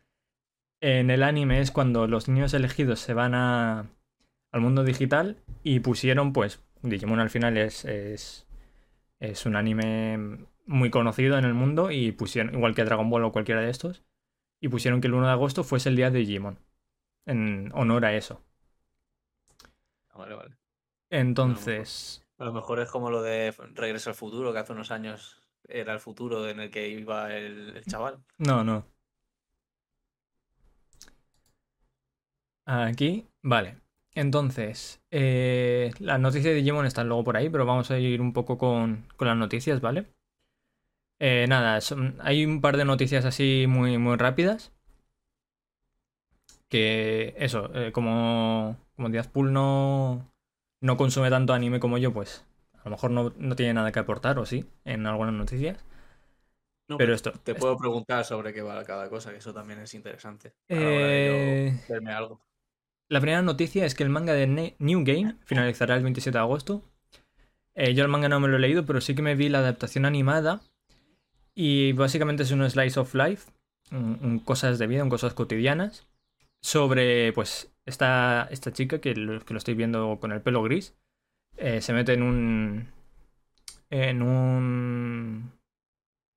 en el anime es cuando los niños elegidos se van a, al mundo digital y pusieron, pues, Digimon al final es, es, es un anime muy conocido en el mundo y pusieron, igual que Dragon Ball o cualquiera de estos, y pusieron que el 1 de agosto fuese el día de Digimon, en honor a eso. vale, vale. Entonces. A lo mejor es como lo de Regreso al Futuro, que hace unos años era el futuro en el que iba el, el chaval. No, no. Aquí, vale. Entonces, eh, las noticias de Digimon están luego por ahí, pero vamos a ir un poco con, con las noticias, ¿vale? Eh, nada, son- hay un par de noticias así muy, muy rápidas. Que eso, eh, como, como Pool no, no consume tanto anime como yo, pues a lo mejor no, no tiene nada que aportar, o sí, en algunas noticias. No, Pero esto. Te puedo preguntar sobre qué va cada cosa, que eso también es interesante. Eh, yo algo. La primera noticia es que el manga de Ne- New Game finalizará el 27 de agosto. Eh, yo el manga no me lo he leído, pero sí que me vi la adaptación animada. Y básicamente es un slice of life, un- cosas de vida, un cosas cotidianas. Sobre, pues, esta, esta chica que lo, que lo estoy viendo con el pelo gris. eh, se mete en un. En un.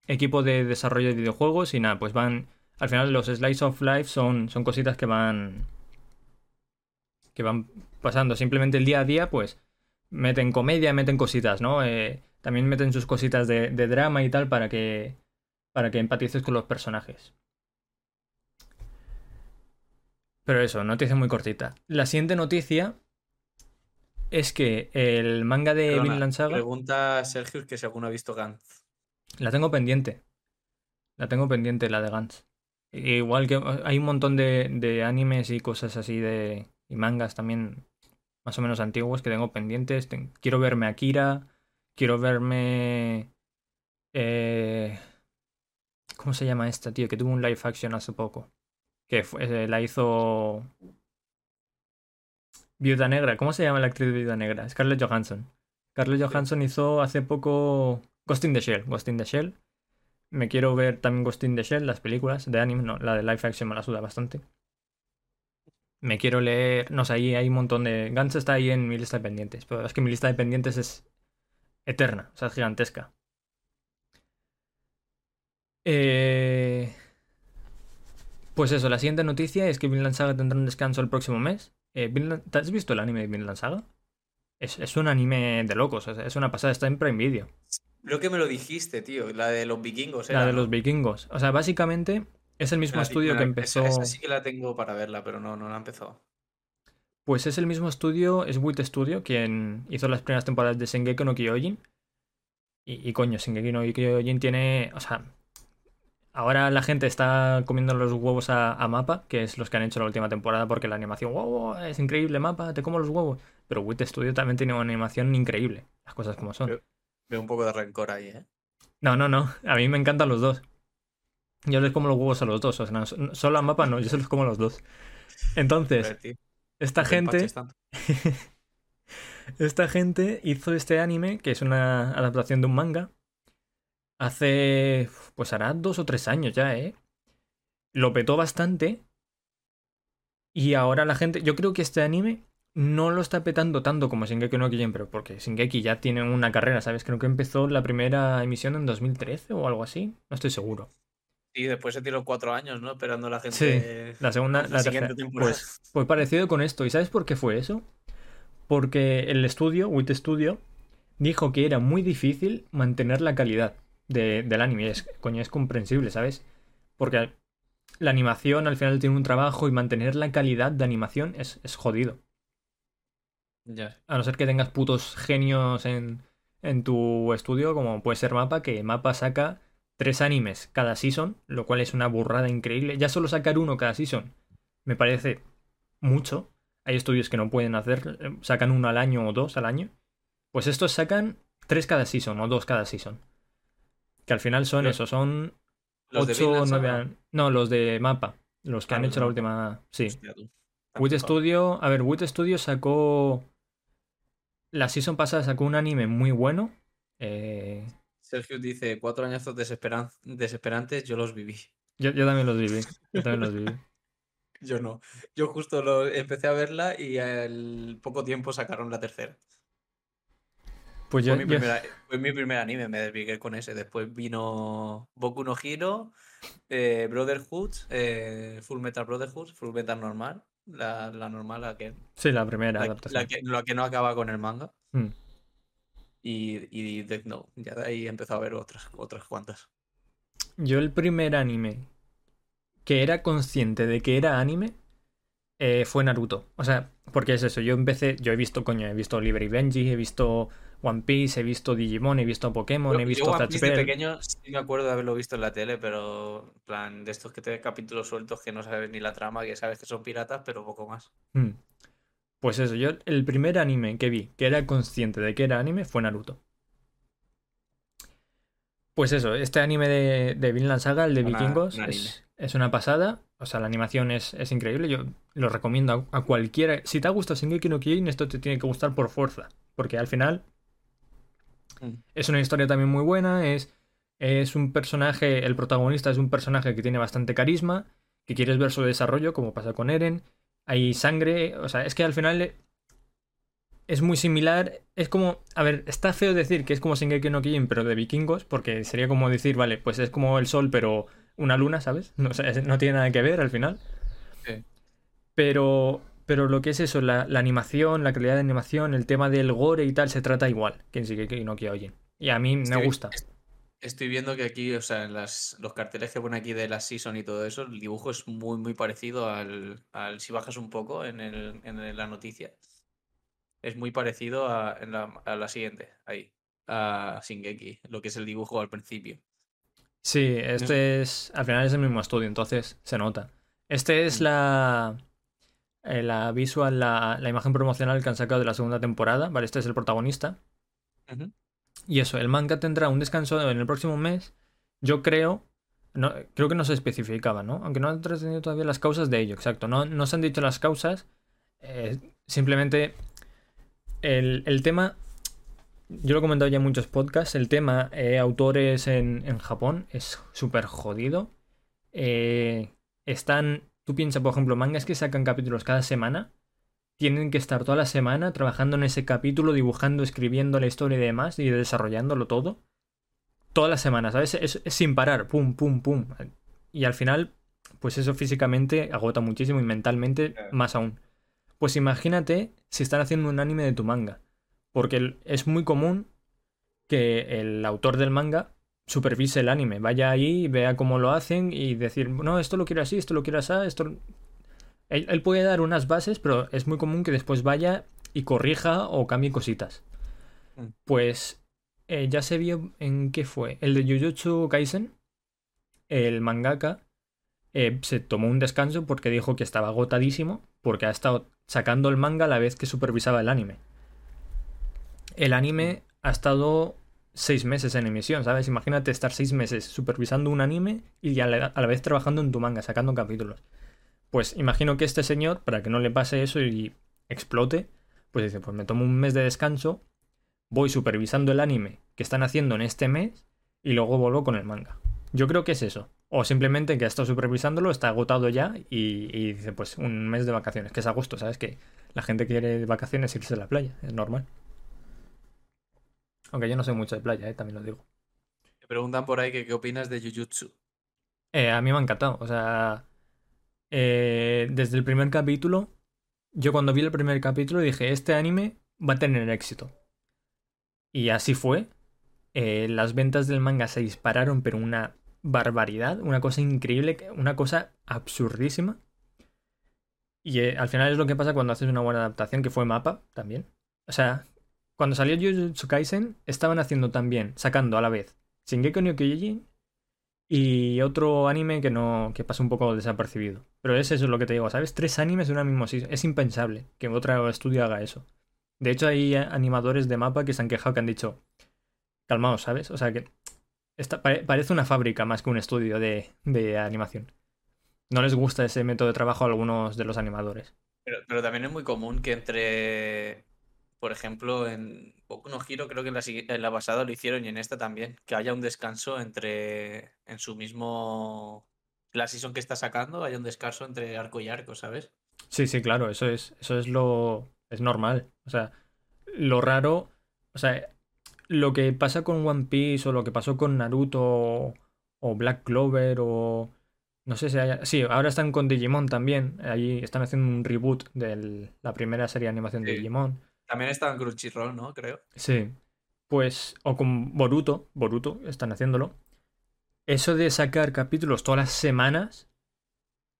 Equipo de desarrollo de videojuegos. Y nada, pues van. Al final, los slice of life son, son cositas que van que van pasando simplemente el día a día, pues meten comedia, meten cositas, ¿no? Eh, también meten sus cositas de, de drama y tal para que para que empatices con los personajes. Pero eso, noticia muy cortita. La siguiente noticia es que el manga de Perdona, Vinland Saga Pregunta a Sergio que si alguno ha visto Gantz. la tengo pendiente. La tengo pendiente, la de Gantz. Igual que hay un montón de, de animes y cosas así de. y mangas también más o menos antiguos que tengo pendientes. Ten- quiero verme Akira. Quiero verme. eh, ¿Cómo se llama esta, tío? Que tuvo un live action hace poco. Que fue- eh, la hizo. Viuda Negra. ¿Cómo se llama la actriz de Viuda Negra? Scarlett Johansson. Scarlett Johansson hizo hace poco Ghost in the Shell. Ghost in the Shell. Me quiero ver también Ghost in the Shell, las películas de anime, no, la de live action me la suda bastante. Me quiero leer, no sé, ahí hay un montón de... Gantz está ahí en mi lista de pendientes, pero es que mi lista de pendientes es eterna, o sea, es gigantesca. Eh, Pues eso, la siguiente noticia es que Vinland Saga tendrá un descanso el próximo mes. Eh, Vinland- ¿Te has visto el anime de Vinland Saga? Es, es un anime de locos, es una pasada, está en Prime Video. Creo que me lo dijiste, tío. La de los vikingos. La era, de ¿no? los vikingos. O sea, básicamente es el mismo estudio que la- empezó. Esa, esa sí que la tengo para verla, pero no, no la he empezado. Pues es el mismo estudio, es Wit Studio, quien hizo las primeras temporadas de Shingeki no Kyojin. Y, y coño, Shingeki no Kyojin tiene. O sea. Ahora la gente está comiendo los huevos a, a Mapa, que es los que han hecho la última temporada, porque la animación, wow, wow, es increíble, Mapa, te como los huevos. Pero Wit Studio también tiene una animación increíble, las cosas como son. Veo un poco de rencor ahí, ¿eh? No, no, no. A mí me encantan los dos. Yo les como los huevos a los dos. O sea, no, so- solo a mapa no, yo se los como a los dos. Entonces, esta gente, esta gente hizo este anime, que es una adaptación de un manga, hace, pues hará dos o tres años ya, ¿eh? Lo petó bastante. Y ahora la gente, yo creo que este anime no lo está petando tanto como Shingeki no Kyojin, pero porque Shingeki ya tiene una carrera, ¿sabes? Creo que empezó la primera emisión en 2013 o algo así, no estoy seguro. Y después se tiró cuatro años, ¿no? Esperando a la gente. Sí, La segunda, la la siguiente tercera. temporada. Pues, pues parecido con esto. ¿Y sabes por qué fue eso? Porque el estudio, Wit Studio, dijo que era muy difícil mantener la calidad de- del anime. Es, coño, es comprensible, ¿sabes? Porque la animación al final tiene un trabajo y mantener la calidad de animación es, es jodido. Ya. A no ser que tengas putos genios en, en tu estudio, como puede ser Mapa, que Mapa saca tres animes cada season, lo cual es una burrada increíble. Ya solo sacar uno cada season me parece mucho. Hay estudios que no pueden hacer, eh, sacan uno al año o dos al año. Pues estos sacan tres cada season o dos cada season. Que al final son eso, son Los ocho o nueve. No, los de Mapa. Los que Ah, han los hecho la última. Sí. Hostia, Tampoco. Studio, a ver, Wit Studio sacó. La season pasada sacó un anime muy bueno. Eh, Sergio dice, cuatro añazos desesperan- desesperantes, yo los viví. yo, yo también los viví. Yo también los viví. Yo no. Yo justo lo empecé a verla y al poco tiempo sacaron la tercera. Pues yo, Fue, mi yo- primera- fue mi primer anime, me desvigué con ese. Después vino Boku no Hero, eh, Brotherhood, eh, Full Metal Brotherhood, Full Metal normal. La, la normal, la que, Sí, la primera la, adaptación. la que, la que no acaba con el manga. Mm. Y, y Death Note. Ya de ahí empezó a ver otras, otras cuantas. Yo el primer anime que era consciente de que era anime eh, fue Naruto. O sea, porque es eso, yo empecé, yo he visto, coño, he visto Oliver y Benji, he visto One Piece, he visto Digimon, he visto Pokémon, Yo, he yo visto One Piece de pequeño sí me acuerdo de haberlo visto en la tele, pero en plan, de estos que te capítulos sueltos que no sabes ni la trama, que sabes que son piratas, pero poco más. Mm. Pues eso, yo el primer anime que vi que era consciente de que era anime fue Naruto. Pues eso, este anime de, de Vinland Saga, el de Una- Vikingos, es, es una pasada. O sea, la animación es, es increíble. Yo lo recomiendo a, a cualquiera. Si te ha gustado Shingeki no Kyojin, esto te tiene que gustar por fuerza. Porque al final Mm. es una historia también muy buena. Es, es un personaje, el protagonista es un personaje que tiene bastante carisma, que quieres ver su desarrollo, como pasa con Eren. Hay sangre, o sea, es que al final es muy similar. Es como, a ver, está feo decir que es como Shingeki no Kyojin, pero de vikingos, porque sería como decir, vale, pues es como el sol, pero una luna, ¿sabes? No, o sea, no tiene nada que ver al final. Sí. Pero, pero lo que es eso, la, la animación, la calidad de animación, el tema del gore y tal, se trata igual que en Shingeki no Kyojin. Y a mí me gusta. Estoy viendo que aquí, o sea, en las, los carteles que pone aquí de la season y todo eso, el dibujo es muy, muy parecido al, al- si bajas un poco en, el, en la noticia, es muy parecido a, en la, a la siguiente, ahí, a Shingeki, lo que es el dibujo al principio. Sí, este es. Al final es el mismo estudio, entonces se nota. Este es Mm. la. eh, la visual, la, la imagen promocional que han sacado de la segunda temporada. Vale, este es el protagonista. Y eso, el manga tendrá un descanso en el próximo mes. Yo creo. Creo que no se especificaba, ¿no? Aunque no han trascendido todavía las causas de ello, exacto. No, no se han dicho las causas. eh, simplemente. El, el tema. Yo lo he comentado ya en muchos podcasts. El tema eh, autores en, en Japón es súper jodido. Eh, están. Tú piensas, por ejemplo, mangas que sacan capítulos cada semana. Tienen que estar toda la semana trabajando en ese capítulo, dibujando, escribiendo la historia y demás, y desarrollándolo todo. Toda la semana, ¿sabes? Es, es sin parar, pum, pum, pum. Y al final, pues eso físicamente agota muchísimo y mentalmente más aún. Pues imagínate si están haciendo un anime de tu manga. Porque es muy común que el autor del manga supervise el anime, vaya ahí, vea cómo lo hacen y decir, no, esto lo quiero así, esto lo quiero así, esto... Él, él puede dar unas bases, pero es muy común que después vaya y corrija o cambie cositas. Mm. Pues eh, ya se vio en qué fue. El de Jujutsu Kaisen, el mangaka, eh, se tomó un descanso porque dijo que estaba agotadísimo, porque ha estado sacando el manga a la vez que supervisaba el anime. El anime ha estado seis meses en emisión, ¿sabes? Imagínate estar seis meses supervisando un anime y a la, a la vez trabajando en tu manga, sacando capítulos. Pues imagino que este señor, para que no le pase eso y explote, pues dice, pues me tomo un mes de descanso, voy supervisando el anime que están haciendo en este mes y luego vuelvo con el manga. Yo creo que es eso. O simplemente que ha estado supervisándolo, está agotado ya y, y dice, pues un mes de vacaciones, que es a gusto, ¿sabes? Que la gente quiere vacaciones irse a la playa, es normal. Aunque yo no sé mucho de playa, ¿eh? también lo digo. Me preguntan por ahí que qué opinas de Jujutsu. Eh, a mí me ha encantado. O sea, eh, desde el primer capítulo, yo cuando vi el primer capítulo dije, este anime va a tener éxito. Y así fue. Eh, las ventas del manga se dispararon, pero una barbaridad, una cosa increíble, una cosa absurdísima. Y eh, al final es lo que pasa cuando haces una buena adaptación, que fue Mapa también. O sea, cuando salió Jujutsu Kaisen, estaban haciendo también, sacando a la vez Shingeki no Kyojin y otro anime que no que pasa un poco desapercibido. Pero es lo que te digo, ¿sabes? Tres animes de una misma. Es impensable que otro estudio haga eso. De hecho, hay animadores de mapa que se han quejado que han dicho, calmaos, ¿sabes? O sea que esta, pare- parece una fábrica más que un estudio de, de animación. No les gusta ese método de trabajo a algunos de los animadores. Pero también es muy común que entre, por ejemplo, en Boku no Hero, creo que en la, en la pasada lo hicieron y en esta también, que haya un descanso entre, en su mismo, la season que está sacando, haya un descanso entre arco y arco, ¿sabes? Sí, sí, claro, eso es, eso es lo. es normal. O sea, lo raro. O sea, lo que pasa con One Piece o lo que pasó con Naruto o Black Clover o. No sé si haya... Sí, ahora están con Digimon también. Ahí están haciendo un reboot de la primera serie de animación de Sí. Digimon. También está en Crunchyroll, ¿no? Creo. Sí. Pues, o con Boruto, Boruto, están haciéndolo. Eso de sacar capítulos todas las semanas,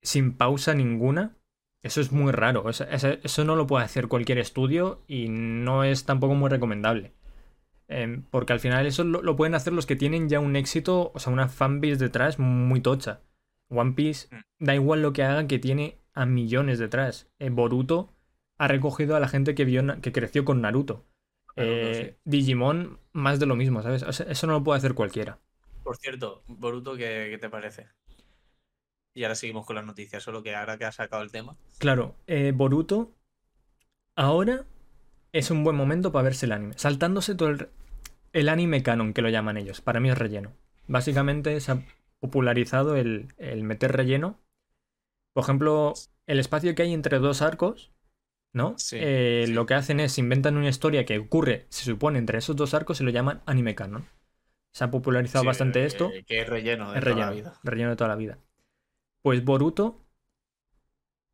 sin pausa ninguna, eso es muy raro. Eso, no lo puede hacer cualquier estudio y no es tampoco muy recomendable. Em, porque al final eso lo, lo pueden hacer los que tienen ya un éxito, o sea, una fanbase detrás muy tocha. One Piece, Mm. da igual lo que hagan, que tiene a millones detrás. Eh, Boruto ha recogido a la gente que, vio, que creció con Naruto. Eh, Digimon, más de lo mismo, ¿sabes? O sea, eso no lo puede hacer cualquiera. Por cierto, Boruto, ¿qué, qué te parece? Y ahora seguimos con las noticias, solo que ahora que has sacado el tema. Claro, eh, Boruto ahora es un buen momento para verse el anime. Saltándose todo el, el anime canon, que lo llaman ellos. Para mí es relleno. Básicamente se ha popularizado el, el meter relleno. Por ejemplo, el espacio que hay entre dos arcos, ¿no? Sí, Eh, sí. Lo que hacen es inventan una historia que ocurre, se supone, entre esos dos arcos y lo llaman anime canon. Se ha popularizado Sí, bastante eh, esto. Que es relleno de Es toda relleno, la vida. relleno de toda la vida. Pues Boruto,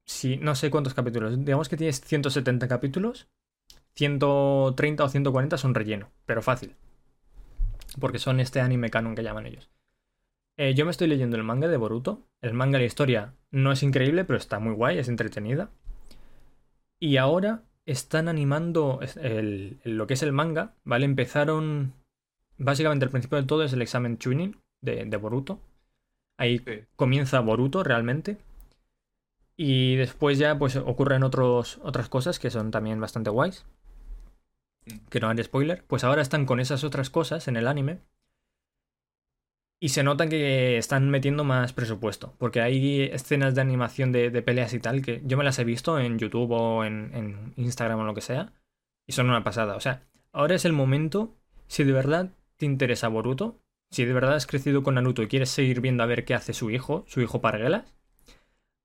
sí, no sé cuántos capítulos, digamos que tienes 170 capítulos, 130 o 140 son relleno, pero fácil. Porque son este anime canon que llaman ellos. Eh, yo me estoy leyendo el manga de Boruto. El manga, la historia no es increíble, pero está muy guay, es entretenida. Y ahora están animando el- el- lo que es el manga, ¿vale? Empezaron. Básicamente, el principio de todo es el examen Chunin de, de Boruto. Ahí Sí. comienza Boruto realmente. Y después ya pues ocurren otros, otras cosas que son también bastante guays. Mm. Que no haré spoiler. Pues ahora están con esas otras cosas en el anime. Y se nota que están metiendo más presupuesto. Porque hay escenas de animación de, peleas y tal que yo me las he visto en YouTube o en, en Instagram o lo que sea. Y son una pasada. O sea, ahora es el momento. Si de verdad te interesa Boruto, si de verdad has crecido con Naruto y quieres seguir viendo a ver qué hace su hijo, su hijo Parguelas,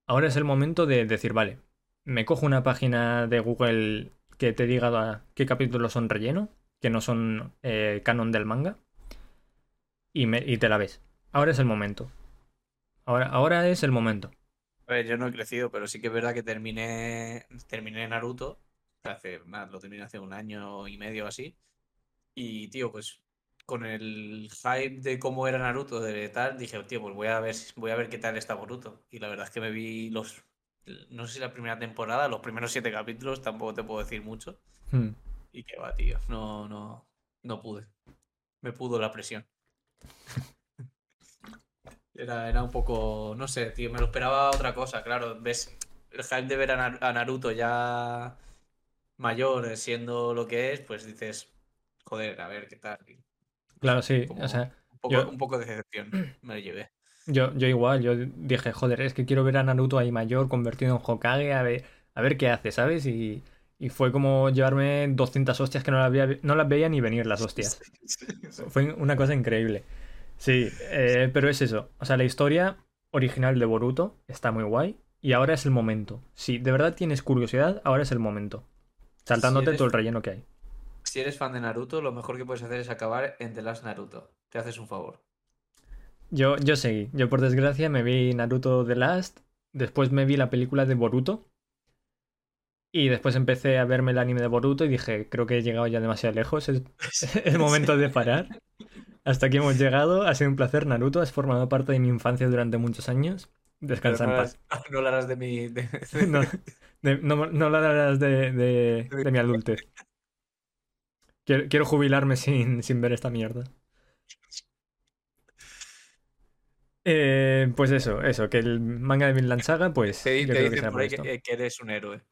ahora es el momento de decir, vale, me cojo una página de Google que te diga qué capítulos son relleno, que no son eh, canon del manga, y, me- y te la ves. Ahora es el momento. Ahora, ahora es el momento. A ver, yo no he crecido, pero sí que es verdad que terminé, terminé Naruto. Hace, nada, lo terminé hace un año y medio así. Y, tío, pues con el hype de cómo era Naruto, de tal, dije, tío, pues voy a ver, voy a ver qué tal está Boruto. Y la verdad es que me vi los, no sé si la primera temporada, los primeros siete capítulos, tampoco te puedo decir mucho. Hmm. Y que va, tío, no, no, no pude. Me pudo la presión. Era, era un poco, no sé, tío, me lo esperaba otra cosa, claro. Ves el hype de ver a, Nar- a Naruto ya mayor, eh, siendo lo que es, pues dices, joder, a ver qué tal. Claro, sí. Como- O sea, Un poco, Yo- un poco de decepción me lo llevé. yo, yo igual, yo dije, joder, es que quiero ver a Naruto ahí mayor, convertido en Hokage, a ver, a ver qué hace, ¿sabes? Y, y fue como llevarme 200 hostias que no las, veía, no las veía ni venir las hostias. Fue una cosa increíble. Sí, eh, pero es eso. O sea, la historia original de Boruto está muy guay. Y ahora es el momento. Si de verdad tienes curiosidad, ahora es el momento. Saltándote eres- todo el relleno que hay. Si eres fan de Naruto, lo mejor que puedes hacer es acabar en The Last Naruto. Te haces un favor. Yo, yo seguí. Yo por desgracia me vi Naruto The Last. Después me vi la película de Boruto. Y después empecé a verme el anime de Boruto y dije, creo que he llegado ya demasiado lejos. Es, es momento de parar. Hasta aquí hemos llegado. Ha sido un placer, Naruto. Has formado parte de mi infancia durante muchos años. Descansa en no paz. harás- No lo harás de mi. de- No, de- no, no lo harás de, de- de mi adultez. Quiero, quiero jubilarme sin, sin ver esta mierda. Eh, pues eso, eso, que el manga de Vinland Saga, pues Te, yo te creo que dicen será por ahí que, eh, que eres un héroe.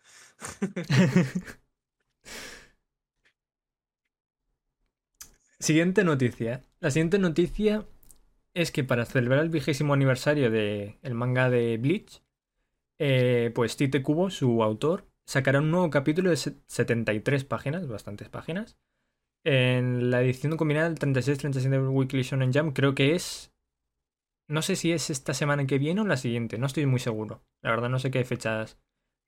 Siguiente noticia. La siguiente noticia es que para celebrar el vigésimo aniversario del manga de Bleach, eh, pues Tite Kubo, su autor, sacará un nuevo capítulo de se- 73 páginas, bastantes páginas, en la edición combinada del 36-37 de Weekly Shonen Jump. Creo que es... No sé si es esta semana que viene o la siguiente, no estoy muy seguro. La verdad no sé qué fechas,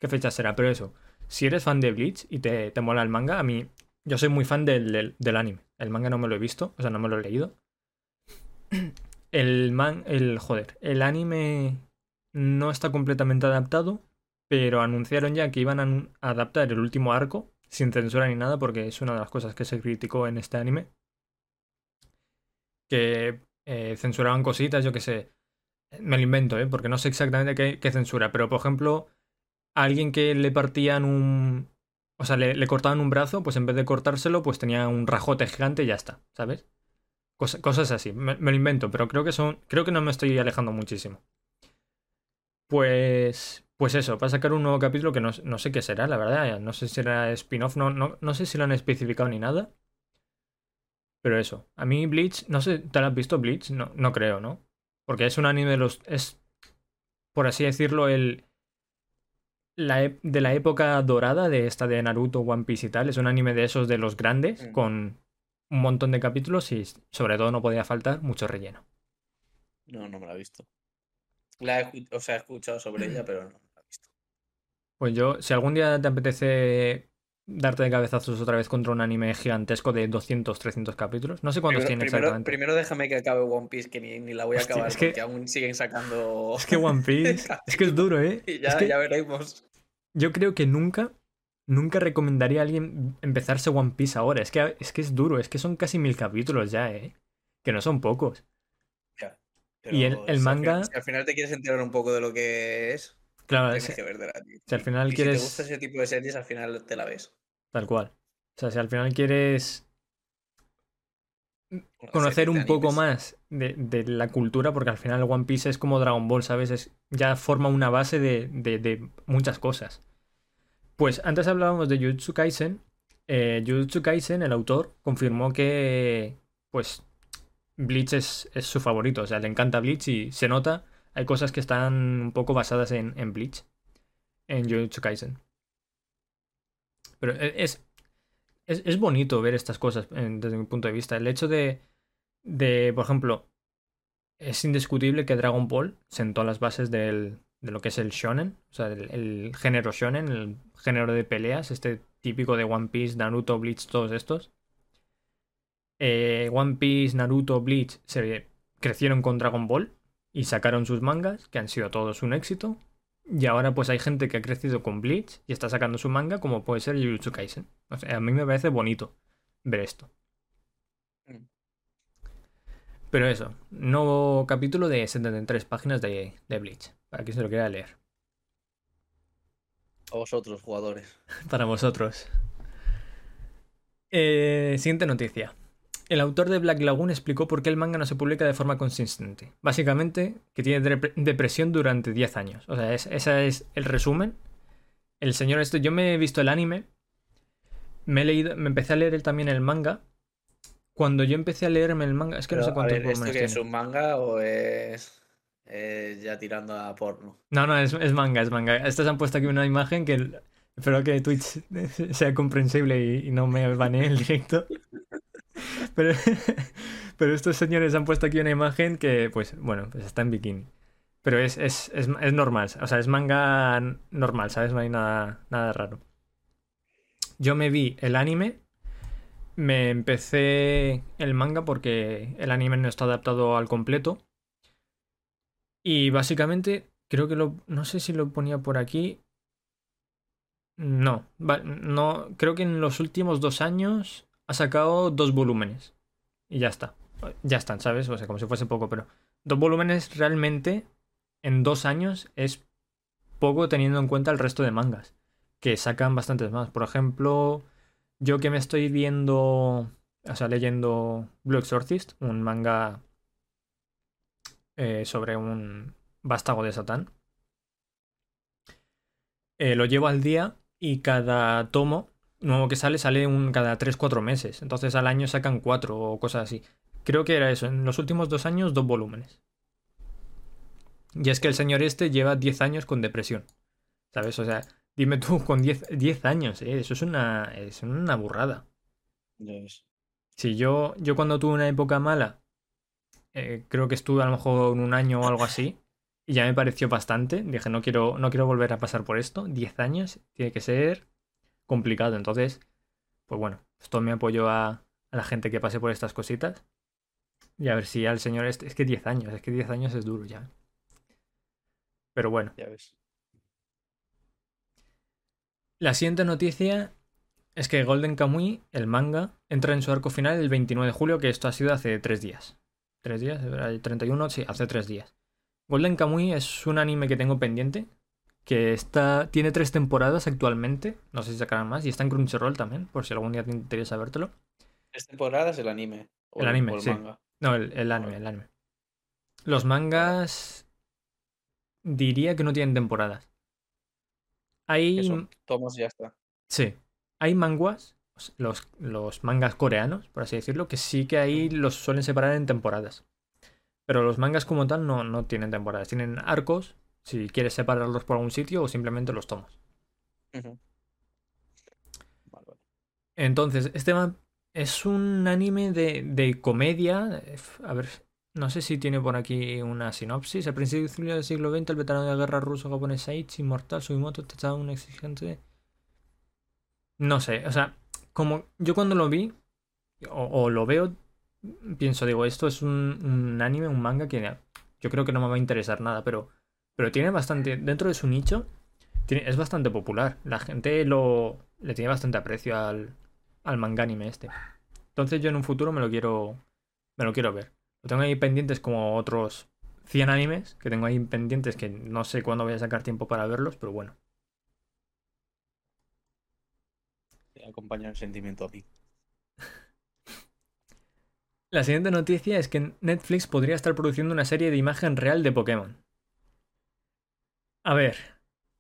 qué fechas será, pero eso. Si eres fan de Bleach y te, te mola el manga, a mí yo soy muy fan del, del- del anime. El manga no me lo he visto, o sea, no me lo he leído. El man, el joder, el anime no está completamente adaptado, pero anunciaron ya que iban a adaptar el último arco, sin censura ni nada, porque es una de las cosas que se criticó en este anime. Que eh, censuraban cositas, yo que sé. Me lo invento, ¿eh? porque no sé exactamente qué, censura, pero por ejemplo, a alguien que le partían un. O sea, le, cortaban un brazo, pues en vez de cortárselo, pues tenía un rajote gigante y ya está, ¿sabes? cosas así. Me, lo invento, pero creo que son. Creo que no me estoy alejando muchísimo. Pues. Pues eso, va a sacar un nuevo capítulo que no, sé qué será, la verdad. No sé si será spin-off, no, no, no sé si lo han especificado ni nada. Pero eso, a mí Bleach, no sé, ¿te lo has visto Bleach? No, no creo, ¿no? Porque es un anime de los. Es, por así decirlo, el. La, de la época dorada de esta de Naruto, One Piece y tal. Es un anime de esos de los grandes, mm. con un montón de capítulos y sobre todo no podía faltar mucho relleno. No, no me la he visto. La he, o sea, he escuchado sobre ella, pero no me la he visto. Pues yo, si algún día te apetece darte de cabezazos otra vez contra un anime gigantesco de 200, 300 capítulos. No sé cuántos tiene exactamente. Primero déjame que acabe One Piece, que ni, la voy a acabar porque aún siguen sacando. Es que One Piece. es que es duro, ¿eh? Y ya, ya veremos. Yo creo que nunca, nunca recomendaría a alguien empezarse One Piece ahora. Es que, es que es duro, es que son casi mil capítulos ya, ¿eh? Que no son pocos. Ya. y el, manga. si al final te quieres enterar un poco de lo que es. Claro, es, que ver de la, si al final quieres. Si te gusta ese tipo de series, al final te la ves. Tal cual. O sea, si al final quieres conocer un poco más de, la cultura, porque al final One Piece es como Dragon Ball, ¿sabes? ya forma una base de, de, muchas cosas. Pues antes hablábamos de Jujutsu Kaisen. Eh, Jujutsu Kaisen, el autor, confirmó que pues Bleach es, es, su favorito. O sea, le encanta Bleach y se nota hay cosas que están un poco basadas en, Bleach, en Jujutsu Kaisen. Pero e, es, es, bonito ver estas cosas desde mi punto de vista. El hecho de, de, por ejemplo, es indiscutible que Dragon Ball sentó las bases de lo que es el shonen, o sea, el, género shonen, el género de peleas, este típico de One Piece, Naruto, Bleach, todos estos. Eh, One Piece, Naruto, Bleach se crecieron con Dragon Ball, y sacaron sus mangas, que han sido todos un éxito. Y ahora pues hay gente que ha crecido con Bleach y está sacando su manga como puede ser Jujutsu Kaisen. O sea, a mí me parece bonito ver esto. Pero eso, nuevo capítulo de 73 páginas de, de Bleach, para quien se lo quiera leer. A vosotros, jugadores. para vosotros. Eh, siguiente noticia. El autor de Black Lagoon explicó por qué el manga no se publica de forma consistente. Básicamente, que tiene depresión durante 10 años. O sea, ese es el resumen. El señor este, yo me he visto el anime, me he leído, me empecé a leer también el manga. Cuando yo empecé a leerme el manga, es que no sé cuántos ¿Esto que es un manga o es, ya tirando a porno? No, no, es, manga, es manga. Estos han puesto aquí una imagen que espero que Twitch sea comprensible y no me banee el directo. Pero, pero estos señores han puesto aquí una imagen que, pues, bueno, pues está en bikini. Pero es, es, es, es normal, o sea, es manga normal, ¿sabes? No hay nada, nada raro. Yo me vi el anime, me empecé el manga porque el anime no está adaptado al completo. Y básicamente, creo que lo. No sé si lo ponía por aquí. No, no. Creo que en los últimos dos años ha sacado dos volúmenes. Y ya está. Ya están, ¿sabes? O sea, como si fuese poco, pero dos volúmenes realmente en dos años es poco teniendo en cuenta el resto de mangas, que sacan bastantes más. Por ejemplo, yo que me estoy viendo, o sea, leyendo Blue Exorcist, un manga eh, sobre un vástago de Satán, eh, lo llevo al día y cada tomo nuevo que sale sale un, cada 3-4 meses. Entonces al año sacan 4 o cosas así. Creo que era eso. En los últimos dos años, dos volúmenes. Y es que el señor este lleva 10 años con depresión. ¿Sabes? O sea, dime tú, con 10, 10 años, ¿eh? eso es una, es una burrada. Si yo, yo cuando tuve una época mala, eh, creo que estuve a lo mejor un año o algo así, y ya me pareció bastante. Dije, no quiero, no quiero volver a pasar por esto. 10 años, tiene que ser complicado. Entonces, pues bueno, esto me apoyo a, la gente que pase por estas cositas. Y a ver si al señor este, es que 10 años, es que 10 años es duro ya. Pero bueno. Ya ves. La siguiente noticia es que Golden Kamuy, el manga, entra en su arco final el 29 de julio, que esto ha sido hace tres días. ¿Tres días? ¿El 31? Sí, hace tres días. Golden Kamuy es un anime que tengo pendiente, que está, tiene tres temporadas actualmente, no sé si sacarán más, y está en Crunchyroll también, por si algún día te interesa vértelo. ¿Tres temporadas el anime? o El anime, o sí. manga? No, el, el anime, el anime. Los mangas diría que no tienen temporadas. Hay, Eso, tomos ya está. sí, hay manguas, los, los mangas coreanos, por así decirlo, que sí que ahí los suelen separar en temporadas. Pero los mangas como tal no, no tienen temporadas, tienen arcos, si quieres separarlos por algún sitio o simplemente los tomas. Vale, vale. Entonces, este ma- es un anime de, de comedia. A ver, no sé si tiene por aquí una sinopsis. A principios del siglo XX, el veterano de guerra ruso-japonés Aichi, inmortal, Sugimoto, tachaba un exigente. No sé, o sea, como yo cuando lo vi, o, o lo veo, pienso, digo, esto es un, un anime, un manga que yo creo que no me va a interesar nada, pero, pero tiene bastante, dentro de su nicho, tiene- es bastante popular. La gente lo, le tiene bastante aprecio al, al manga anime este. Entonces yo en un futuro me lo quiero, me lo quiero ver. Lo tengo ahí pendientes como otros 100 animes que tengo ahí pendientes que no sé cuándo voy a sacar tiempo para verlos, pero bueno. Te acompaña el sentimiento a ti. La siguiente noticia es que Netflix podría estar produciendo una serie de imagen real de Pokémon. A ver,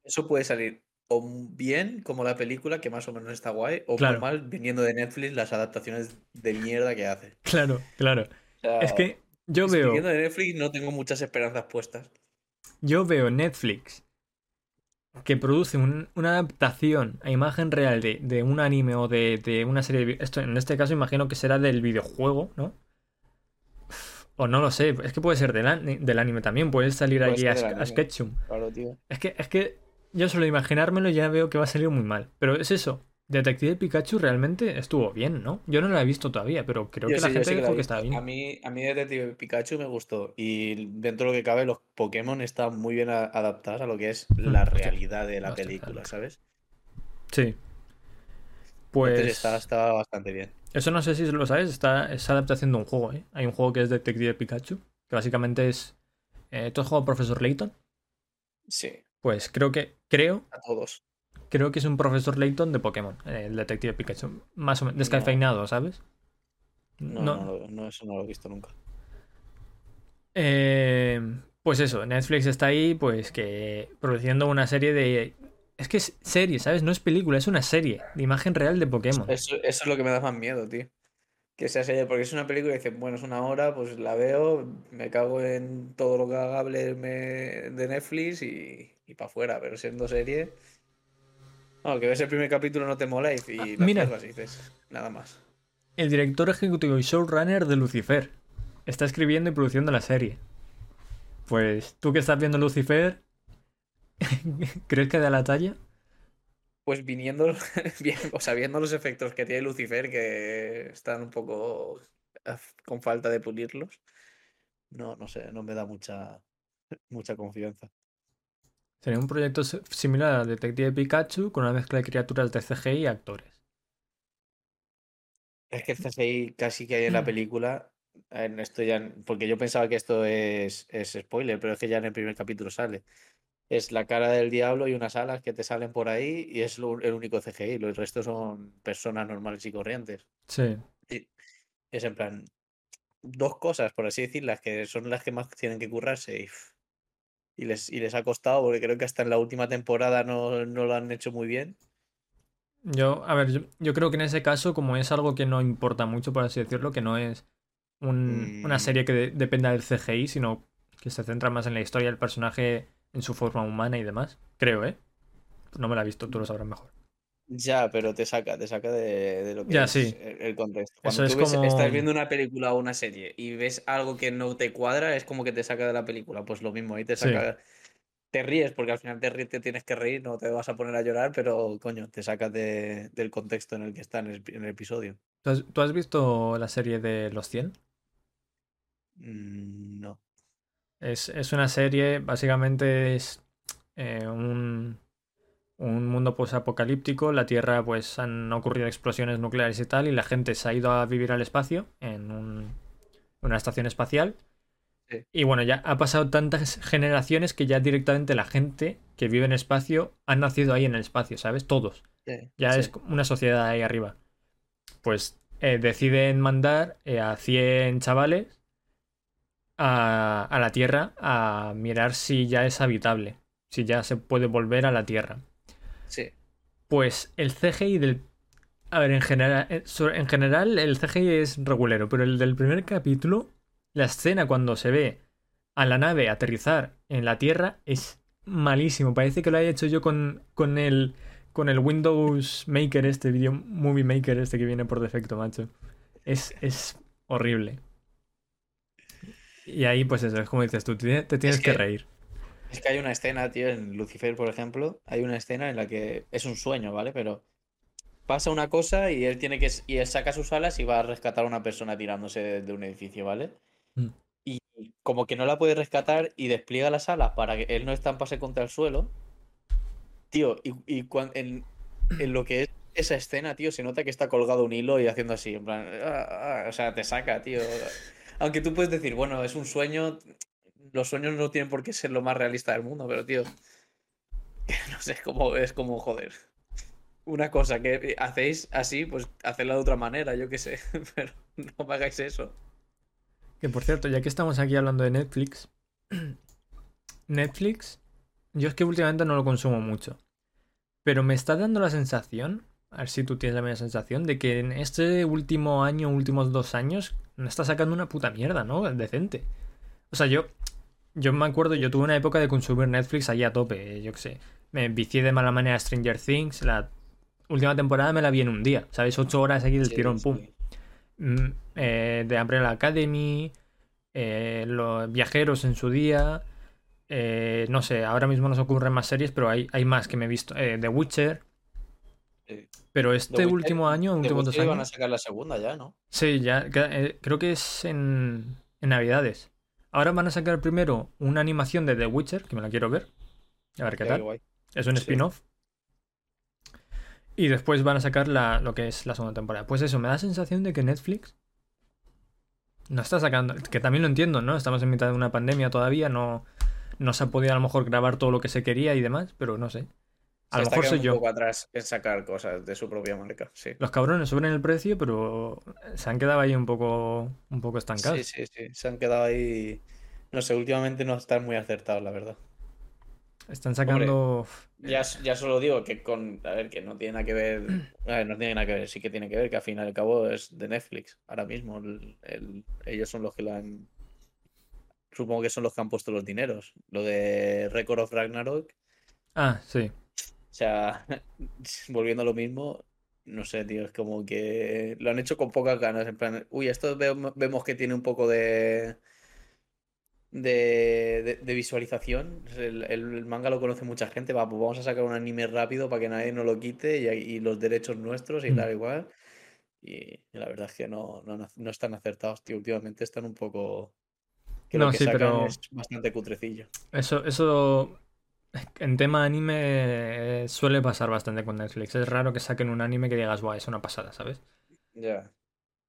Eso puede salir o bien como la película, que más o menos está guay, o Claro. mal viniendo de Netflix las adaptaciones de mierda que hace. claro, claro. O sea, Es que yo veo, viniendo de Netflix no tengo muchas esperanzas puestas. yo veo Netflix que produce un- una adaptación a imagen real de, de un anime o de, de una serie de... Esto en este caso imagino que será del videojuego, ¿no? O no lo sé, es que puede ser del, del anime también, puede salir Puede allí a. Sketchum. Claro, tío. Es que, es que yo solo imaginármelo ya veo que va a salir muy mal. Pero es eso. Detective Pikachu realmente estuvo bien, ¿no? Yo no lo he visto todavía, pero creo Yo que la sí, gente sí que la dijo que estaba visto. A bien. mí, a mí Detective Pikachu me gustó. Y dentro de lo que cabe, los Pokémon están muy bien adaptados a lo que es la Mm, hostia. realidad de la Hostia, película. ¿sabes? Sí. Entonces Pues está, está bastante bien. eso no sé si lo sabes, está, es adaptación de un juego, ¿eh? Hay un juego que es Detective Pikachu, que básicamente es... Eh, ¿Tú has jugado Profesor Layton? Sí, Pues creo que... Creo, a todos. creo que es un Profesor Layton de Pokémon, eh, el Detective Pikachu. Más o menos, descafeinado, ¿sabes? No, No- no, no, eso no lo he visto nunca. Eh, pues eso, Netflix está ahí, pues que produciendo una serie de. Es que es serie, ¿sabes? No es película, es una serie de imagen real de Pokémon. Eso, eso es lo que me da más miedo, tío. Que sea serie, porque es una película y dices, bueno, es una hora, pues la veo, me cago en todo lo que me- de Netflix y, y para afuera, pero siendo serie. No, que ves el primer capítulo no te mola y, Ah, mira. y dices, nada más. El director ejecutivo y showrunner de Lucifer está escribiendo y produciendo la serie. Pues tú que estás viendo Lucifer, ¿crees que da la talla? Pues viniendo, o sea, viendo los efectos que tiene Lucifer, que están un poco con falta de pulirlos, no, no sé, no me da mucha, mucha confianza. Sería un proyecto similar a Detective Pikachu con una mezcla de criaturas de CGI y actores. Es que el CGI casi que hay en la película, en esto ya, porque yo pensaba que esto es, es spoiler, pero es que ya en el primer capítulo sale. Es la cara del diablo y unas alas que te salen por ahí y es lo- el único CGI, los restos son personas normales y corrientes. Sí. Y es en plan, dos cosas, por así decirlas, que son las que más tienen que currarse y, y les, y les ha costado, porque creo que hasta en la última temporada no, no lo han hecho muy bien. Yo, a ver, yo, yo creo que en ese caso, como es algo que no importa mucho, por así decirlo, que no es un- una Mm. serie que de- dependa del CGI, sino que se centra más en la historia del personaje, en su forma humana y demás. Creo, ¿eh? No me la he visto, tú lo sabrás mejor. Ya, pero te saca, te saca de, de lo que Ya, es sí. el, contexto. Eso Cuando es tú ves- como- estás viendo una película o una serie y ves algo que no te cuadra, es como que te saca de la película. Pues lo mismo, ahí te Sí. saca. Te ríes, porque al final te, ríes, te tienes que reír, no te vas a poner a llorar, pero coño, te sacas de- del contexto en el que está en el, en el episodio. ¿Tú has, tú has visto la serie de Los 100? Mm, no. Es, es una serie, básicamente es eh, un, un mundo posapocalíptico. La Tierra, pues han ocurrido explosiones nucleares y tal, y la gente se ha ido a vivir al espacio en un- una estación espacial. Sí. Y bueno, ya ha pasado tantas generaciones que ya directamente la gente que vive en espacio ha nacido ahí en el espacio, ¿sabes? Todos. Sí, Ya sí. es una sociedad ahí arriba. Pues eh, deciden mandar eh, a 100 chavales a, a la Tierra a mirar si ya es habitable, si ya se puede volver a la Tierra. Sí. Pues el CGI del... A ver, en general, eh, en general el CGI es regulero, pero el del primer capítulo, la escena cuando se ve a la nave aterrizar en la Tierra es malísimo. Parece que lo haya hecho yo con, con el con el Windows Maker este, Video Movie Maker este que viene por defecto, macho. Es, es horrible. Y ahí, pues eso, es como dices tú, te, tienes Es que que- reír. Es que hay una escena, tío, en Lucifer, por ejemplo, hay una escena en la que es un sueño, ¿vale? Pero pasa una cosa y él tiene que y él saca sus alas y va a rescatar a una persona tirándose de, de un edificio, ¿vale? Mm. Y como que no la puede rescatar y despliega las alas para que él no estampase contra el suelo. Tío, y, y cuan- en, en lo que es esa escena, tío, se nota que está colgado un hilo y haciendo así, en plan, ah, ah, o sea, te saca, tío. Aunque tú puedes decir, bueno, es un sueño, los sueños no tienen por qué ser lo más realista del mundo, pero tío, no sé, es como, es como joder. Una cosa que hacéis así, pues hacedla de otra manera, yo qué sé, pero no me hagáis eso. Que por cierto, ya que estamos aquí hablando de Netflix, Netflix, yo es que últimamente no lo consumo mucho, pero me está dando la sensación, a ver si tú tienes la misma sensación, de que en este último año, últimos dos años, no está sacando una puta mierda, ¿no? Decente. O sea, yo, yo me acuerdo, yo tuve una época de consumir Netflix allí a tope, yo qué sé. Me vicié de mala manera a Stranger Things, la última temporada me la vi en un día, ¿sabes? Ocho horas aquí del Sí, tirón, pum. sí. Mm, eh, de Umbrella Academy, eh, los viajeros en su día. eh, no sé, ahora mismo no se ocurren más series, pero hay, hay más que me he visto. The Witcher. Pero este Witcher- último año, últimos dos Witcher van a años. sacar la segunda ya, ¿no? Sí, ya. eh, creo que es en, en Navidades. Ahora van a sacar primero una animación de The Witcher, que me la quiero ver. A ver qué tal. guay. Es un Sí. spin-off. Y después van a sacar la, lo que es la segunda temporada. Pues eso, me da la sensación de que Netflix no está sacando. Que también lo entiendo, ¿no? Estamos en mitad de una pandemia todavía, no, no se ha podido a lo mejor grabar todo lo que se quería y demás, pero no sé. A lo mejor soy yo. un poco atrás en sacar cosas de su propia marca, sí. Los cabrones suben el precio, pero se han quedado ahí un poco, un poco estancados. Sí, sí, sí. Se han quedado ahí. No sé, últimamente no están muy acertados, la verdad. Están sacando. Ya, ya solo digo que con. A ver, que no tiene nada que ver. A ver, no tiene nada que ver, sí que tiene que ver, que al fin y al cabo es de Netflix. Ahora mismo. el- el- ellos son los que lo han. Supongo que son los que han puesto los dineros. Lo de Record of Ragnarok. Ah, sí. O sea, volviendo a lo mismo. No sé, tío, es como que lo han hecho con pocas ganas. En plan, uy, esto vemos, vemos que tiene un poco de. De, de- de visualización. El, el manga lo conoce mucha gente. Va, pues vamos a sacar un anime rápido para que nadie nos lo quite y, y los derechos nuestros y Mm. tal, igual. Y la verdad es que no, no, no están acertados, tío. Últimamente están un poco. Que lo No, que sí, sacan pero- es bastante cutrecillo. Eso, eso en tema anime eh, suele pasar bastante con Netflix. Es raro que saquen un anime que digas, guau, es una pasada, ¿sabes? Ya.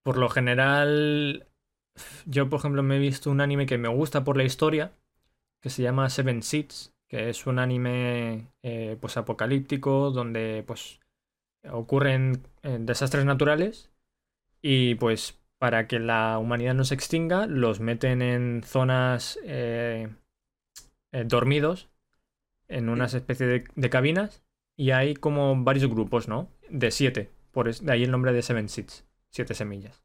Por lo general, yo por ejemplo me he visto un anime que me gusta por la historia, que se llama Seven Seeds, que es un anime eh, pues apocalíptico donde pues ocurren eh, desastres naturales y pues para que la humanidad no se extinga los meten en zonas eh, eh, dormidos en unas especies de, de cabinas y hay como varios grupos, ¿no? De siete, por es- de ahí el nombre de Seven Seeds, siete semillas.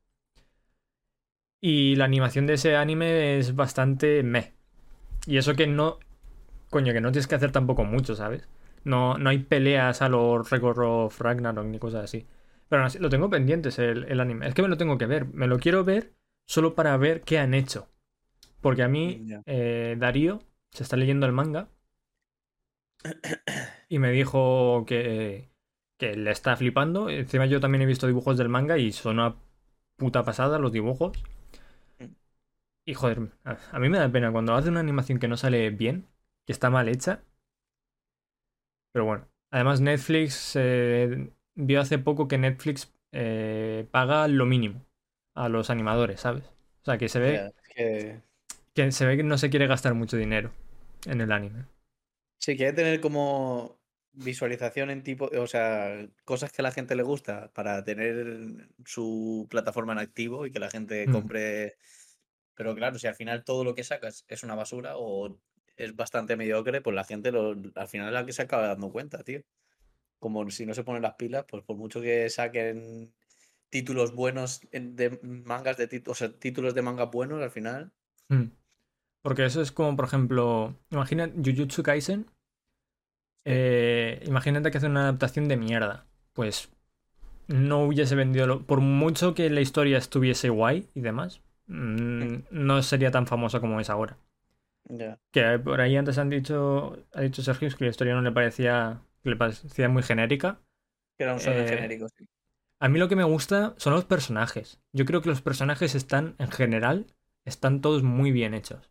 Y la animación de ese anime es bastante meh. Y eso que no. Coño, que no tienes que hacer tampoco mucho, ¿sabes? No, no hay peleas a los Record of Ragnarok ni cosas así. Pero aún así, lo tengo pendientes el, el anime. Es que me lo tengo que ver. Me lo quiero ver solo para ver qué han hecho. Porque a mí, eh, Darío se está leyendo el manga. Y me dijo que, que le está flipando. Encima yo también he visto dibujos del manga y son una puta pasada los dibujos. Y joder, a, mí me da pena cuando hace una animación que no sale bien, que está mal hecha. Pero bueno, además Netflix eh, vio hace poco que Netflix eh, paga lo mínimo a los animadores, ¿sabes? O sea, que se ve Ya, es que que se ve que no se quiere gastar mucho dinero en el anime. Si quiere tener como visualización en tipo, o sea, cosas que a la gente le gusta para tener su plataforma en activo y que la gente Mm. compre. Pero claro, si al final todo lo que sacas es una basura o es bastante mediocre, pues la gente lo, al final es la que se acaba dando cuenta, tío. Como si no se ponen las pilas, pues por mucho que saquen títulos buenos en- de mangas de o sea, títulos de mangas buenos, al final. Mm. Porque eso es como, por ejemplo, imagina Jujutsu Kaisen. eh, imagínate que hace una adaptación de mierda. Pues no hubiese vendido. lo- Por mucho que la historia estuviese guay y demás, mm, no sería tan famosa como es ahora. Ya. Que por ahí antes han dicho, ha dicho Sergio que la historia no le parecía, que le parecía muy genérica. Que era un shonen Eh, genérico, sí. A mí lo que me gusta son los personajes. Yo creo que los personajes están, en general, están todos muy bien hechos.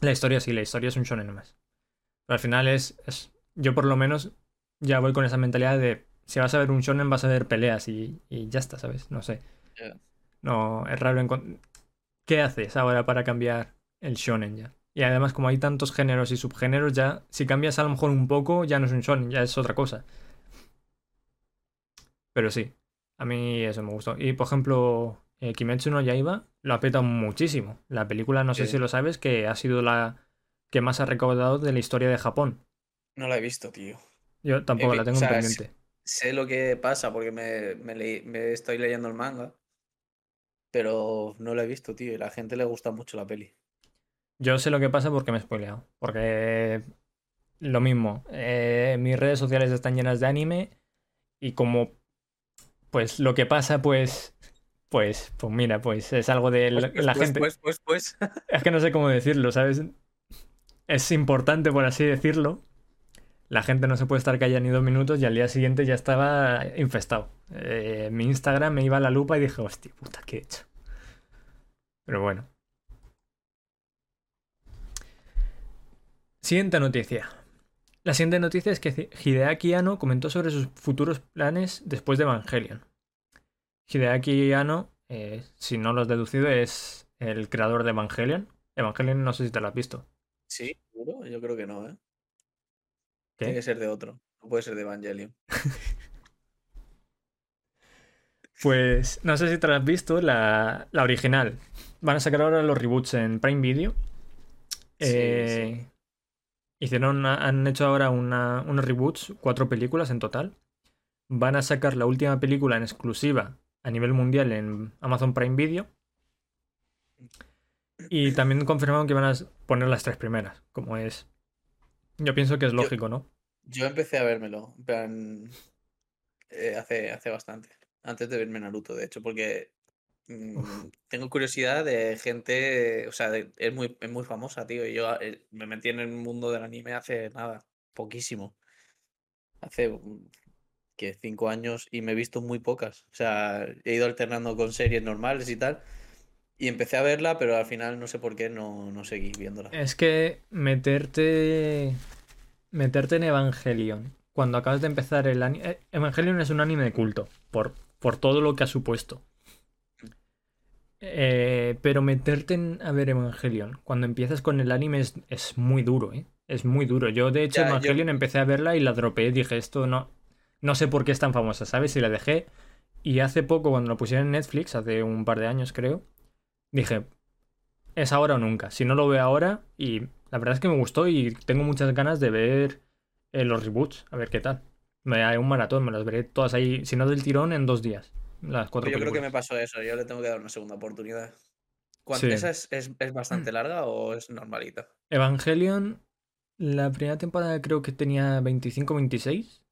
La historia sí, la historia es un shonen más. Pero al final es, es- Yo por lo menos ya voy con esa mentalidad de... Si vas a ver un shonen vas a ver peleas y, y ya está, ¿sabes? No sé. No, es raro encon- ¿Qué haces ahora para cambiar el shonen ya? Y además como hay tantos géneros y subgéneros ya... Si cambias a lo mejor un poco ya no es un shonen, ya es otra cosa. Pero sí, a mí eso me gustó. Y por ejemplo, eh, Kimetsu no Yaiba lo ha petado muchísimo. La película, no sé si lo sabes, que ha sido la que más ha recaudado de la historia de Japón. No la he visto, tío. Yo tampoco la tengo o sea, pendiente. Sé lo que pasa porque me, me, leí- me estoy leyendo el manga, pero no lo he visto, tío. Y la gente le gusta mucho la peli. Yo sé lo que pasa porque me he spoileado. Porque lo mismo, eh, mis redes sociales están llenas de anime y como pues lo que pasa pues pues pues mira, pues es algo de la, Pues, la pues, gente. pues, pues, pues. Es que no sé cómo decirlo, ¿sabes? Es importante, por así decirlo. La gente no se puede estar callada ni dos minutos y al día siguiente ya estaba infestado. Eh, mi Instagram me iba a la lupa y dije, hostia puta, ¿qué he hecho? Pero bueno. Siguiente noticia. La siguiente noticia es que Hideaki Anno comentó sobre sus futuros planes después de Evangelion. Hideaki Anno, eh, si no lo has deducido, es el creador de Evangelion. Evangelion no sé si te lo has visto. Sí, seguro. Yo creo que no, ¿eh? ¿Qué? Tiene que ser de otro. No puede ser de Evangelion. Pues no sé si te lo has visto, la, la original. Van a sacar ahora los reboots en Prime Video. Sí, Eh, Hicieron, una- han hecho ahora una- unos reboots, cuatro películas en total. Van a sacar la última película en exclusiva a nivel mundial en Amazon Prime Video. Y también confirmaron que van a poner las tres primeras, como es. Yo pienso que es Yo- lógico, ¿no? Yo empecé a vérmelo, en plan, eh, hace, hace bastante. Antes de verme Naruto, de hecho, porque mm, tengo curiosidad de gente, o sea, de- es muy, es muy famosa, tío. Y yo eh, me metí en el mundo del anime hace nada, poquísimo. Hace que cinco años y me he visto muy pocas. O sea, he ido alternando con series normales y tal. Y empecé a verla, pero al final no sé por qué no, no seguí viéndola. Es que meterte. Meterte en Evangelion. Cuando acabas de empezar el anime. Evangelion es un anime de culto. Por, por todo lo que ha supuesto. Eh, pero meterte en a ver Evangelion. Cuando empiezas con el anime es, es muy duro, ¿eh? Es muy duro. Yo, de hecho, Ya, yo- Evangelion empecé a verla y la dropeé. Dije, esto no. No sé por qué es tan famosa, ¿sabes? Y la dejé. Y hace poco, cuando lo pusieron en Netflix, hace un par de años creo, dije, es ahora o nunca. Si no lo veo ahora, y la verdad es que me gustó y tengo muchas ganas de ver eh, los reboots, a ver qué tal. Me haré un maratón, me las veré todas ahí, si no del tirón, en dos días. Las cuatro Yo creo que me pasó eso, yo le tengo que dar una segunda oportunidad. ¿Cuán- Sí. ¿Esa es, es- es bastante larga o es normalita? Evangelion, la primera temporada creo que tenía 25-26.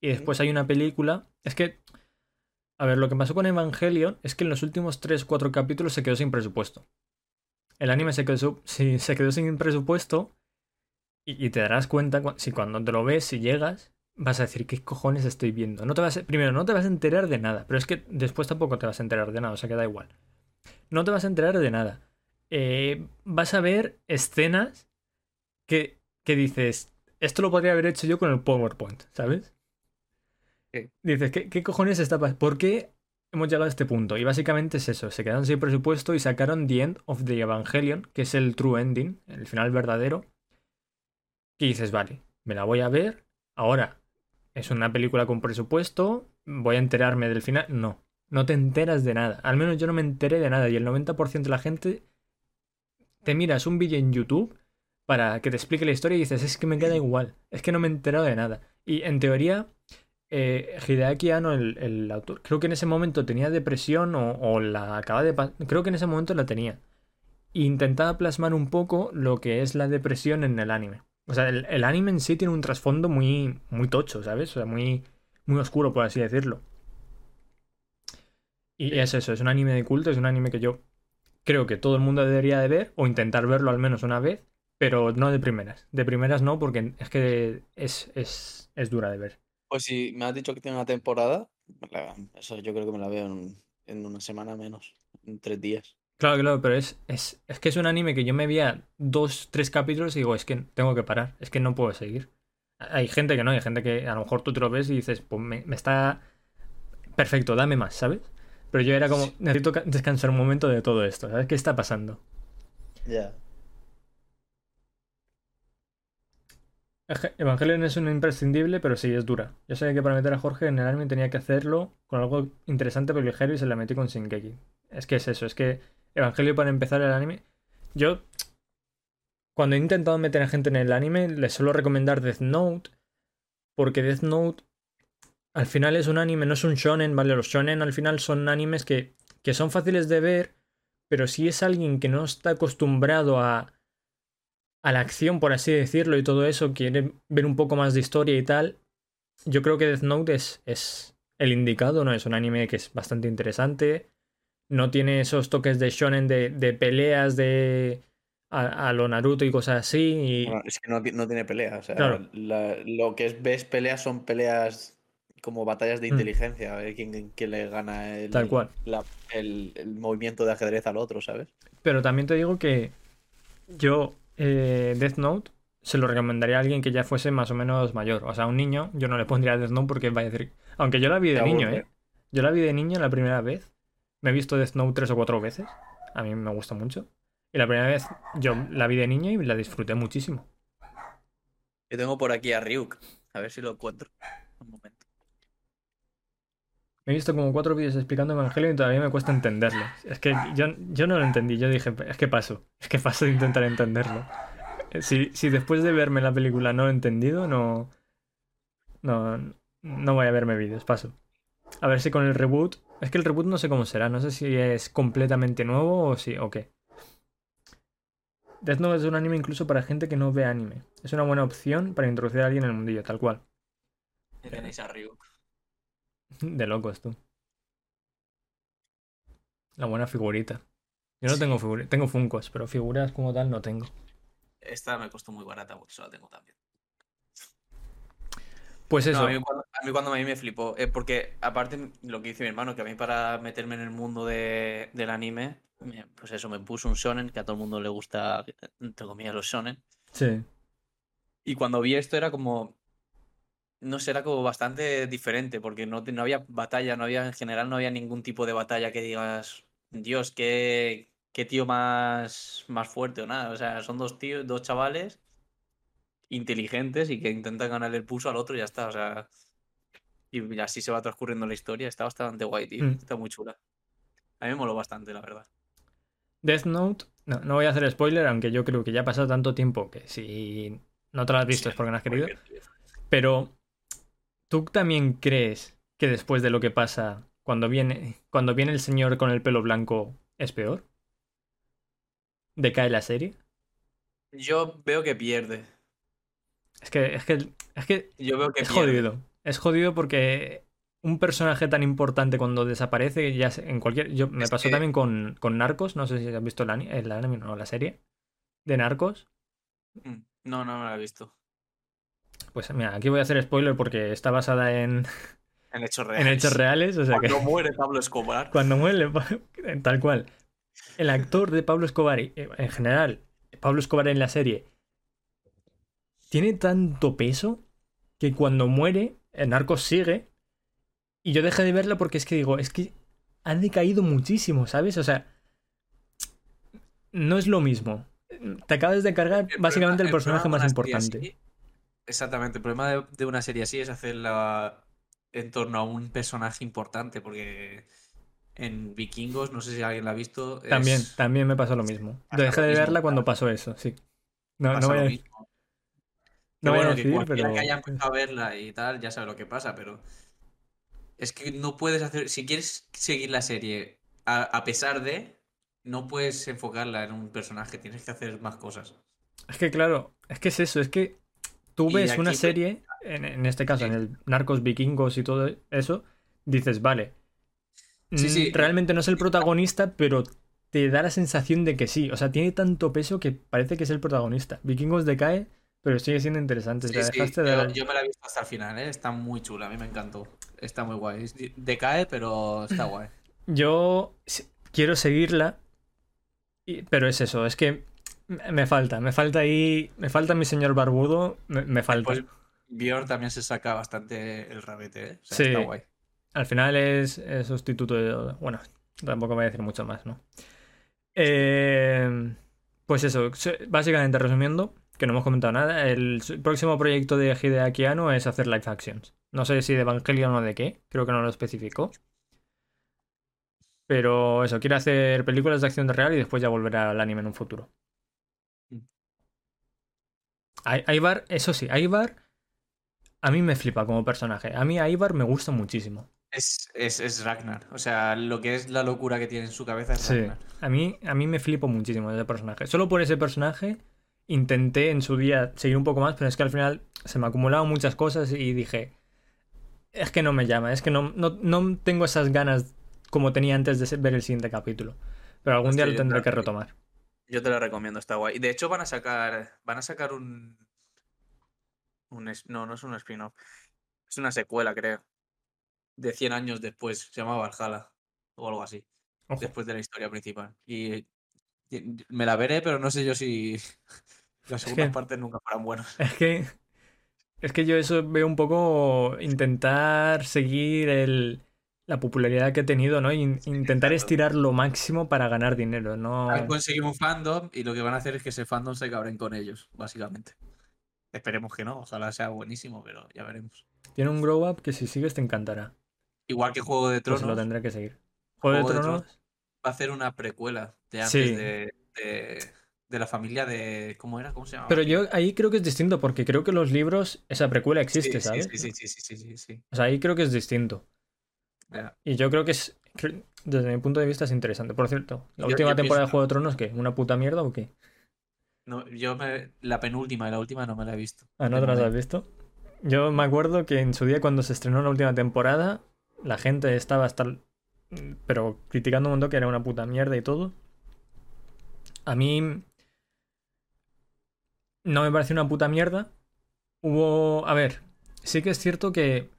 Y después hay una película. Es que, a ver, lo que pasó con Evangelion es que en los últimos 3-4 capítulos se quedó sin presupuesto. El anime se quedó, sí, se quedó sin presupuesto. Y, y te darás cuenta, cu- si cuando te lo ves, si llegas, vas a decir, ¿qué cojones estoy viendo? No te vas primero, no te vas a enterar de nada. Pero es que después tampoco te vas a enterar de nada, o sea que da igual. No te vas a enterar de nada. eh, vas a ver escenas que, que dices, esto lo podría haber hecho yo con el PowerPoint, ¿sabes? Dices, ¿qué, qué cojones está pasando? ¿Por qué hemos llegado a este punto? Y básicamente es eso, se quedaron sin presupuesto y sacaron The End of the Evangelion, que es el true ending, el final verdadero. Y dices, vale, me la voy a ver. Ahora, es una película con presupuesto, voy a enterarme del final. No, no te enteras de nada. Al menos yo no me enteré de nada. Y el 90% de la gente te miras un vídeo en YouTube para que te explique la historia y dices, es que me queda igual, es que no me he enterado de nada. Y en teoría, eh, Hideaki Anno, el, el autor, creo que en ese momento tenía depresión o, o la acaba de... Creo que en ese momento la tenía. Intentaba plasmar un poco lo que es la depresión en el anime. O sea, el, el anime en sí tiene un trasfondo muy, muy tocho, ¿sabes? O sea, muy, muy oscuro, por así decirlo. Y es eso, es un anime de culto, es un anime que yo creo que todo el mundo debería de ver o intentar verlo al menos una vez, pero no de primeras. De primeras no, porque es que es, es, es dura de ver. Pues si me has dicho que tiene una temporada, la- eso yo creo que me la veo en, en una semana menos, en tres días. Claro, claro, pero es, es, es que es un anime que yo me veía dos, tres capítulos y digo, es que tengo que parar, es que no puedo seguir. Hay gente que no, hay gente que a lo mejor tú te lo ves y dices, pues me, me está perfecto, dame más, ¿sabes? Pero yo era como, Sí. necesito ca- descansar un momento de todo esto, ¿sabes? ¿Qué está pasando? Ya. Evangelion es un imprescindible, pero sí, es dura. Yo sabía que para meter a Jorge en el anime tenía que hacerlo con algo interesante pero ligero y se la metí con Shingeki. Es que es eso, es que Evangelio para empezar el anime... Yo, cuando he intentado meter a gente en el anime, les suelo recomendar Death Note, porque Death Note al final es un anime, no es un shonen, ¿vale? Los shonen al final son animes que, que son fáciles de ver, pero si es alguien que no está acostumbrado a, a la acción, por así decirlo, y todo eso, quiere ver un poco más de historia y tal, yo creo que Death Note es, es el indicado, ¿no? Es un anime que es bastante interesante, no tiene esos toques de shonen de, de peleas de a, a lo Naruto y cosas así, y Bueno, es que no, ti- no tiene pelea. O sea, Claro. la- lo que es, ves peleas son peleas como batallas de Mm. inteligencia, a ver quién, quién le gana el, tal cual. la- el, el movimiento de ajedrez al otro, ¿sabes? Pero también te digo que yo eh, Death Note se lo recomendaría a alguien que ya fuese más o menos mayor. O sea, a un niño yo no le pondría Death Note porque va a decir... Aunque yo la vi de niño, aburre. ¿eh? Yo la vi de niño la primera vez. Me he visto Death Note tres o cuatro veces. A mí me gusta mucho. Y la primera vez yo la vi de niño y la disfruté muchísimo. Yo tengo por aquí a Ryuk, a ver si lo encuentro. Un momento. Me he visto como cuatro vídeos explicando Evangelio y todavía me cuesta entenderlo. Es que yo, yo no lo entendí. Yo dije, es que paso. Es que paso de intentar entenderlo. Si, si después de verme la película no lo he entendido, no. No, no voy a verme vídeos, paso. A ver si con el reboot. Es que el reboot no sé cómo será. No sé si es completamente nuevo o si. o qué. Death Note es un anime incluso para gente que no ve anime. Es una buena opción para introducir a alguien en el mundillo, tal cual. Tenéis a. De locos, tú. La buena figurita. Yo no Sí. tengo figuras, tengo funcos, pero figuras como tal no tengo. Esta me costó muy barata, porque eso la tengo también. Pues No, eso, a, mí cuando, a mí cuando a mí me flipó, eh, porque aparte lo que dice mi hermano, que a mí para meterme en el mundo de- del anime, me- pues eso, me puso un shonen, que a todo el mundo le gusta, entre comillas, los shonen. sí. Y cuando vi esto era como, no sé, era como bastante diferente, porque no, no había batalla, no había, en general no había ningún tipo de batalla que digas, Dios, qué, qué tío más, más fuerte o nada. O sea, son dos tíos, dos chavales inteligentes y que intentan ganarle el pulso al otro y ya está. O sea, y así se va transcurriendo la historia. Está bastante guay, tío. Mm. Está muy chula. A mí me moló bastante, la verdad. Death Note, no, no voy a hacer spoiler, aunque yo creo que ya ha pasado tanto tiempo que si no te lo has visto es porque no has querido. Pero, ¿tú también crees que después de lo que pasa cuando viene, cuando viene el señor con el pelo blanco es peor? ¿Decae la serie? Yo veo que pierde. Es que, es que, es que Yo veo que es pierde. jodido. Es jodido porque un personaje tan importante cuando desaparece, ya en cualquier. Yo, me Es pasó que- también con, con Narcos, no sé si has visto el, ani- el anime, no, la serie de Narcos. Mm, No, no me lo he visto. Pues mira, aquí voy a hacer spoiler porque está basada en, En hechos reales. en hechos reales, o sea que Cuando muere Pablo Escobar. cuando muere, tal cual. el actor de Pablo Escobar, eh, en general, Pablo Escobar en la serie, tiene tanto peso que cuando muere, el narco sigue. Y yo dejé de verla porque es que digo, es que ha decaído muchísimo, ¿sabes? O sea, no es lo mismo. Te acabas de cargar básicamente el personaje más importante. así- exactamente, el problema de, de una serie así es hacerla en torno a un personaje importante, porque en Vikingos, no sé si alguien la ha visto. También, es- también me pasó lo mismo. pasa Dejé lo de mismo, verla cuando pasó eso, sí. No, no voy a, mismo. Que no voy a que decir, cualquiera pero... que haya empezado a verla y tal, ya sabe lo que pasa, pero es que no puedes hacer, si quieres seguir la serie a, a pesar de, no puedes enfocarla en un personaje, tienes que hacer más cosas. Es que claro, es que es eso, es que tú ves una pues, serie, en, en este caso, en el Narcos Vikingos y todo eso, dices, vale, Sí, mm, sí. realmente no es el protagonista, pero te da la sensación de que sí. O sea, tiene tanto peso que parece que es el protagonista. Vikingos decae, pero sigue siendo interesante. Sí, Te sí, dejaste de yo, yo me la he visto hasta el final, ¿eh? Está muy chula, a mí me encantó. Está muy guay. Decae, pero está guay. Yo quiero seguirla, pero es eso, es que me falta, me falta ahí, me falta mi señor barbudo, me, me falta. Bjorn también se saca bastante el rabete, ¿eh? O sea, Sí. está guay. Al final es, es sustituto de... Bueno, tampoco voy a decir mucho más, ¿no? Eh, pues eso, básicamente resumiendo, que no hemos comentado nada, el próximo proyecto de Hideaki Anno es hacer live actions. No sé si de Evangelion o de qué, creo que no lo especificó. Pero eso, quiere hacer películas de acción de real y después ya volverá al anime en un futuro. Ai- Aibar, eso sí, Aibar a mí me flipa como personaje. A mí Aibar me gusta muchísimo. Es, es, es Ragnar. O sea, lo que es la locura que tiene en su cabeza es Sí, Ragnar. a mí, a mí me flipo muchísimo ese personaje. Solo por ese personaje intenté en su día seguir un poco más, pero es que al final se me acumulaban muchas cosas y dije, es que no me llama, es que no, no, no tengo esas ganas como tenía antes de ver el siguiente capítulo. Pero algún día lo tendré que retomar. Yo te lo recomiendo, está guay. De hecho, van a sacar. Van a sacar un. un no, no es un spin-off. Es una secuela, creo. De 100 años después. Se llama Valhalla. O algo así. Ojo. Después de la historia principal. Y. me la veré, pero no sé yo si. Las segundas que- partes nunca fueran buenas. Es que, es que yo eso veo un poco intentar seguir el, la popularidad que he tenido, ¿no? In- intentar estirar lo máximo para ganar dinero, ¿no? Han conseguido un fandom y lo que van a hacer es que ese fandom se cabren con ellos, básicamente. Esperemos que no, ojalá sea buenísimo, pero ya veremos. Tiene un grow up que si sigues te encantará. Igual que Juego de Pues Tronos. lo tendré que seguir. Juego de Tronos. va a hacer una precuela de antes Sí. de, de, de la familia de. ¿Cómo era? ¿Cómo se llama? Pero yo ahí creo que es distinto porque creo que los libros, esa precuela existe, sí, ¿sabes? Sí, sí, sí, sí, sí, sí, sí. O sea, ahí creo que es distinto. Y yo creo que es, desde mi punto de vista es interesante. Por cierto, la Yo- última yo temporada de Juego de Tronos, ¿qué? ¿Una puta mierda o qué? No, yo me, la penúltima y la última no me la he visto. Ah, ¿no te las has visto? Yo me acuerdo que en su día cuando se estrenó la última temporada, la gente estaba hasta... Pero criticando un montón que era una puta mierda y todo. A mí... No me pareció una puta mierda. Hubo... A ver, sí que es cierto que...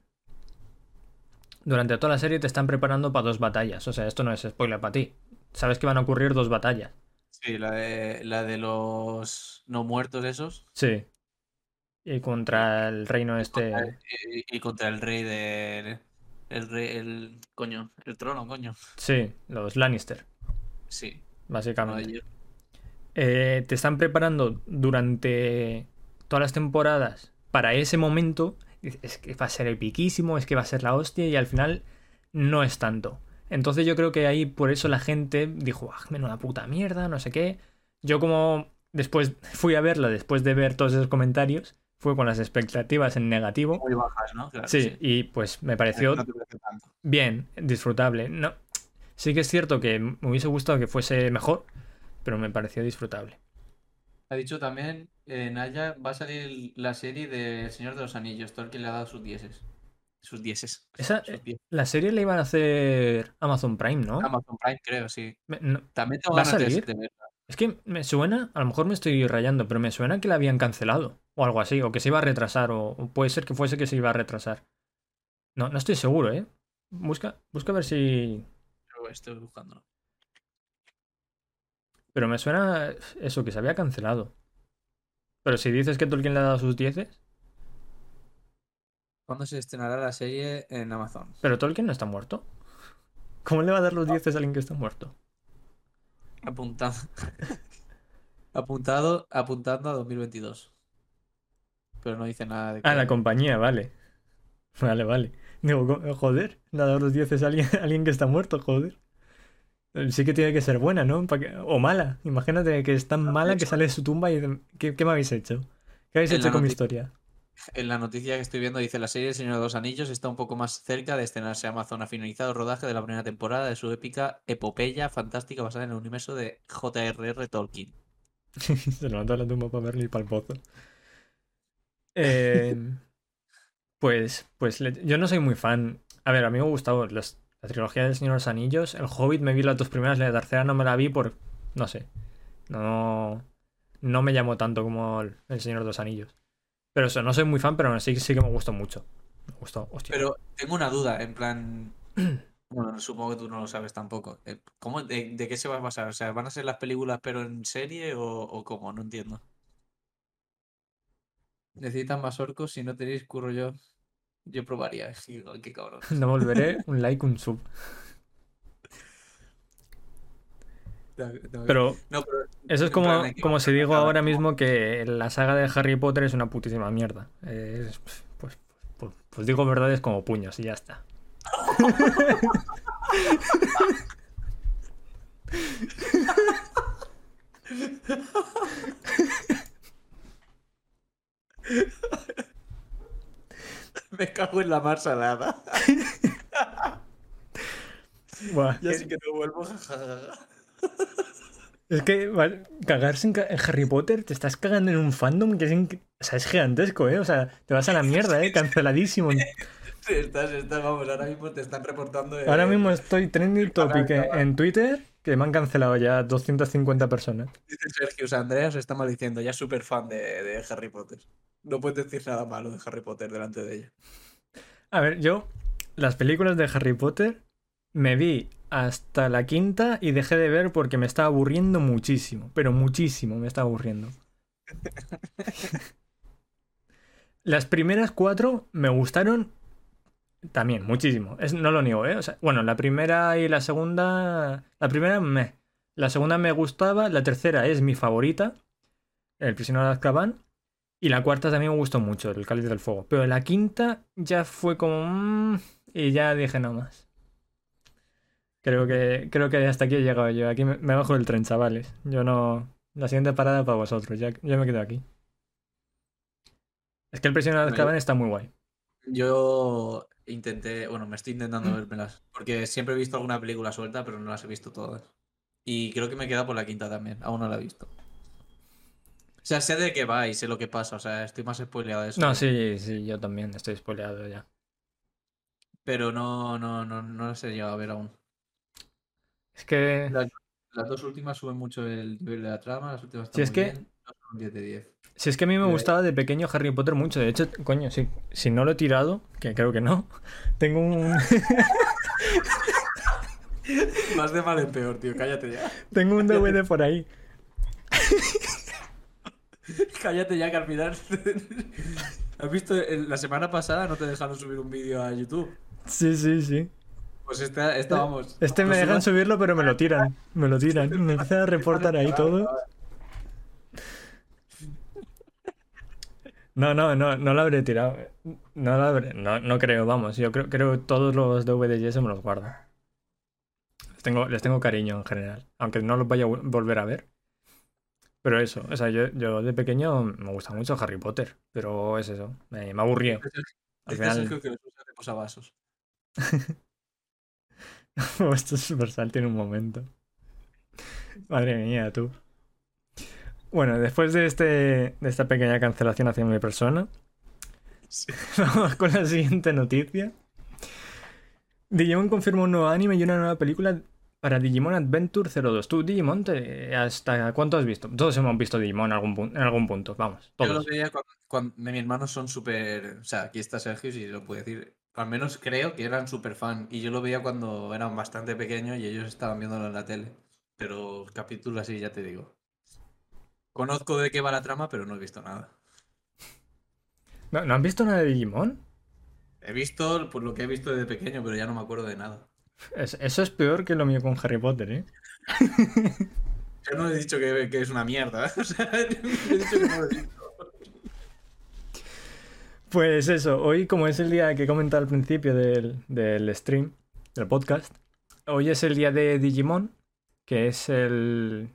Durante toda la serie te están preparando para dos batallas. O sea, esto no es spoiler para ti. Sabes que van a ocurrir dos batallas. Sí, la de, la de los no muertos esos. Sí. Y contra el reino este... Contra- Y, y contra el rey del. El rey. El. Coño. El trono, coño. Sí, los Lannister, Sí. Básicamente. Eh, te están preparando durante todas las temporadas para ese momento. Es que va a ser epiquísimo, es que va a ser la hostia y al final no es tanto. Entonces yo creo que ahí por eso la gente dijo, ah, menuda puta mierda, no sé qué. Yo como después fui a verla, después de ver todos esos comentarios, fue con las expectativas en negativo. Muy bajas, ¿no? Claro, Sí, y pues me pareció No bien, disfrutable. No, sí que es cierto que me hubiese gustado que fuese mejor, pero me pareció disfrutable. Ha dicho también, eh, Naya, va a salir la serie de El Señor de los Anillos, todo el que le ha dado sus dieces. Sus dieces. Esa- Sus diez. La serie la iban a hacer Amazon Prime, ¿no? Amazon Prime, creo, sí. Me- no- También tengo ¿Va a ganas de, salir? de verla. Es que me suena, a lo mejor me estoy rayando, pero me suena que la habían cancelado o algo así, o que se iba a retrasar, o, o puede ser que fuese que se iba a retrasar. No, no estoy seguro, ¿eh? Busca, busca a ver si. Pero estoy buscándolo. Pero me suena eso, que se había cancelado. Pero si dices que Tolkien le ha dado sus dieces. ¿Cuándo se estrenará la serie en Amazon? Pero Tolkien no está muerto. ¿Cómo le va a dar los dieces a alguien que está muerto? Apuntado. Apuntado, apuntando a 2022. Pero no dice nada de Ah, que- la compañía, vale. Vale, vale. Digo, joder, le ha dado los dieces a alguien, a alguien que está muerto, joder. Sí que tiene que ser buena, ¿no? O mala. Imagínate que es tan mala que sale de su tumba y... ¿Qué, qué me habéis hecho? ¿Qué habéis En hecho con mi historia? En la noticia que estoy viendo dice la serie El Señor de los Anillos está un poco más cerca de estrenarse. Amazon ha finalizado el rodaje de la primera temporada de su épica epopeya fantástica basada en el universo de J.R.R. Tolkien. Se levantó de la tumba para verle y para el pozo. Eh, pues, pues yo no soy muy fan. A ver, a mí me gustado las- la trilogía del Señor de los Anillos. El Hobbit me vi las dos primeras, la tercera no me la vi por. No sé. No. No me llamó tanto como el, el Señor de los Anillos. Pero eso, no soy muy fan, pero aún así sí que me gustó mucho. Me gustó, hostia. Pero tengo una duda, en plan. Bueno, supongo que tú no lo sabes tampoco. Eh, ¿Cómo, de, de qué se va a basar? O sea, ¿van a ser las películas pero en serie o, o cómo? No entiendo. Necesitan más orcos, si no tenéis curro yo. Yo probaría. Sí, qué cabrón. No volveré un like, un sub. Pero No, pero Eso es como, como si digo ahora mismo que la saga de Harry Potter es una putísima mierda. Es- pues, pues, pues digo verdades como puños y ya está. Me cago en la mar salada. Buah, Ya que- sí que no vuelvo. Es que vale, cagarse en, Harry Potter, te estás cagando en un fandom que es, o sea, es gigantesco, ¿eh? O sea, te vas a la mierda, ¿eh? Canceladísimo. Estás, estás, vamos, ahora mismo te están reportando. eh, Ahora mismo estoy trending topic en Twitter que me han cancelado ya 250 personas. Dice Sergio Andreas, está maldiciendo, ya es súper fan de, de Harry Potter. No puedes decir nada malo de Harry Potter delante de ella. A ver, yo las películas de Harry Potter me vi hasta la quinta y dejé de ver porque me estaba aburriendo muchísimo, pero muchísimo me estaba aburriendo. Las primeras cuatro me gustaron también muchísimo, es, no lo niego, ¿eh? O sea, bueno, la primera y la segunda, la primera me, la segunda me gustaba, la tercera es mi favorita, El prisionero de Azkaban, y la cuarta también me gustó mucho, El Cáliz del Fuego. Pero la quinta ya fue como... mm, y ya dije no más. Creo que, creo que hasta aquí he llegado yo. Aquí me, me bajo del tren, chavales. Yo no... La siguiente parada para vosotros. Ya, ya me quedo aquí. Es que El prisionero de yo- Azkaban está muy guay. Yo intenté, bueno, me estoy intentando vérmelas, porque siempre he visto alguna película suelta, pero no las he visto todas. Y creo que me queda por la quinta también, aún no la he visto. O sea, sé de qué va y sé lo que pasa, o sea, estoy más spoileado de eso. No, sí, sí, yo también estoy spoileado ya. Pero no, no, no, no las he llegado a ver aún. Es que... Las, las dos últimas suben mucho el nivel de la trama, las últimas Si están es muy que- bien, no son un 10 de 10. Si es que a mí me Eh. gustaba de pequeño Harry Potter mucho. De hecho, coño, si, si no lo he tirado, que creo que no, tengo un... Más de mal en peor, tío, cállate ya. tengo un DVD por ahí. Cállate ya que al final. ¿Has visto? el- La semana pasada no te dejaron subir un vídeo a YouTube. Sí, sí, sí. Pues esta, esta vamos. Este me Lo dejan subirlo, pero me lo tiran. Me lo tiran. Me empiezan a reportar ahí todo. No, no, no, no lo habré tirado. No lo habré. No, no creo, vamos. Yo creo, creo que todos los DVDs me los guardo. Les tengo, les tengo cariño en general. Aunque no los vaya a vol- volver a ver. Pero eso, o sea, yo, yo de pequeño me gusta mucho Harry Potter. Pero es eso. Me, me aburrió. Al Dice final, Sergio que los usa de posavasos. Esto es Supersal tiene un momento. Madre mía, tú. Bueno, después de, este, de esta pequeña cancelación hacia mi persona, vamos con la siguiente noticia. Digimon confirma un nuevo anime y una nueva película para Digimon Adventure 02. Tú, Digimon, te- ¿hasta cuánto has visto? Todos hemos visto Digimon en algún, pun- en algún punto, vamos, Yo lo todos. veía cuando, cuando mis hermanos son súper. O sea, aquí está Sergio, si lo puede decir. Al menos creo que eran súper fan. Y yo lo veía cuando eran bastante pequeños y ellos estaban viéndolo en la tele. pero capítulo así ya te digo. Conozco de qué va la trama, pero no he visto nada. ¿No, ¿no han visto nada de Digimon? He visto por lo que he visto desde pequeño, pero ya no me acuerdo de nada. Es- eso es peor que lo mío con Harry Potter, ¿eh? Yo no he dicho que, que es una mierda. O sea, he dicho que no lo he visto. Pues eso, hoy como es el día que he comentado al principio del, del stream, del podcast, hoy es el día de Digimon, que es el,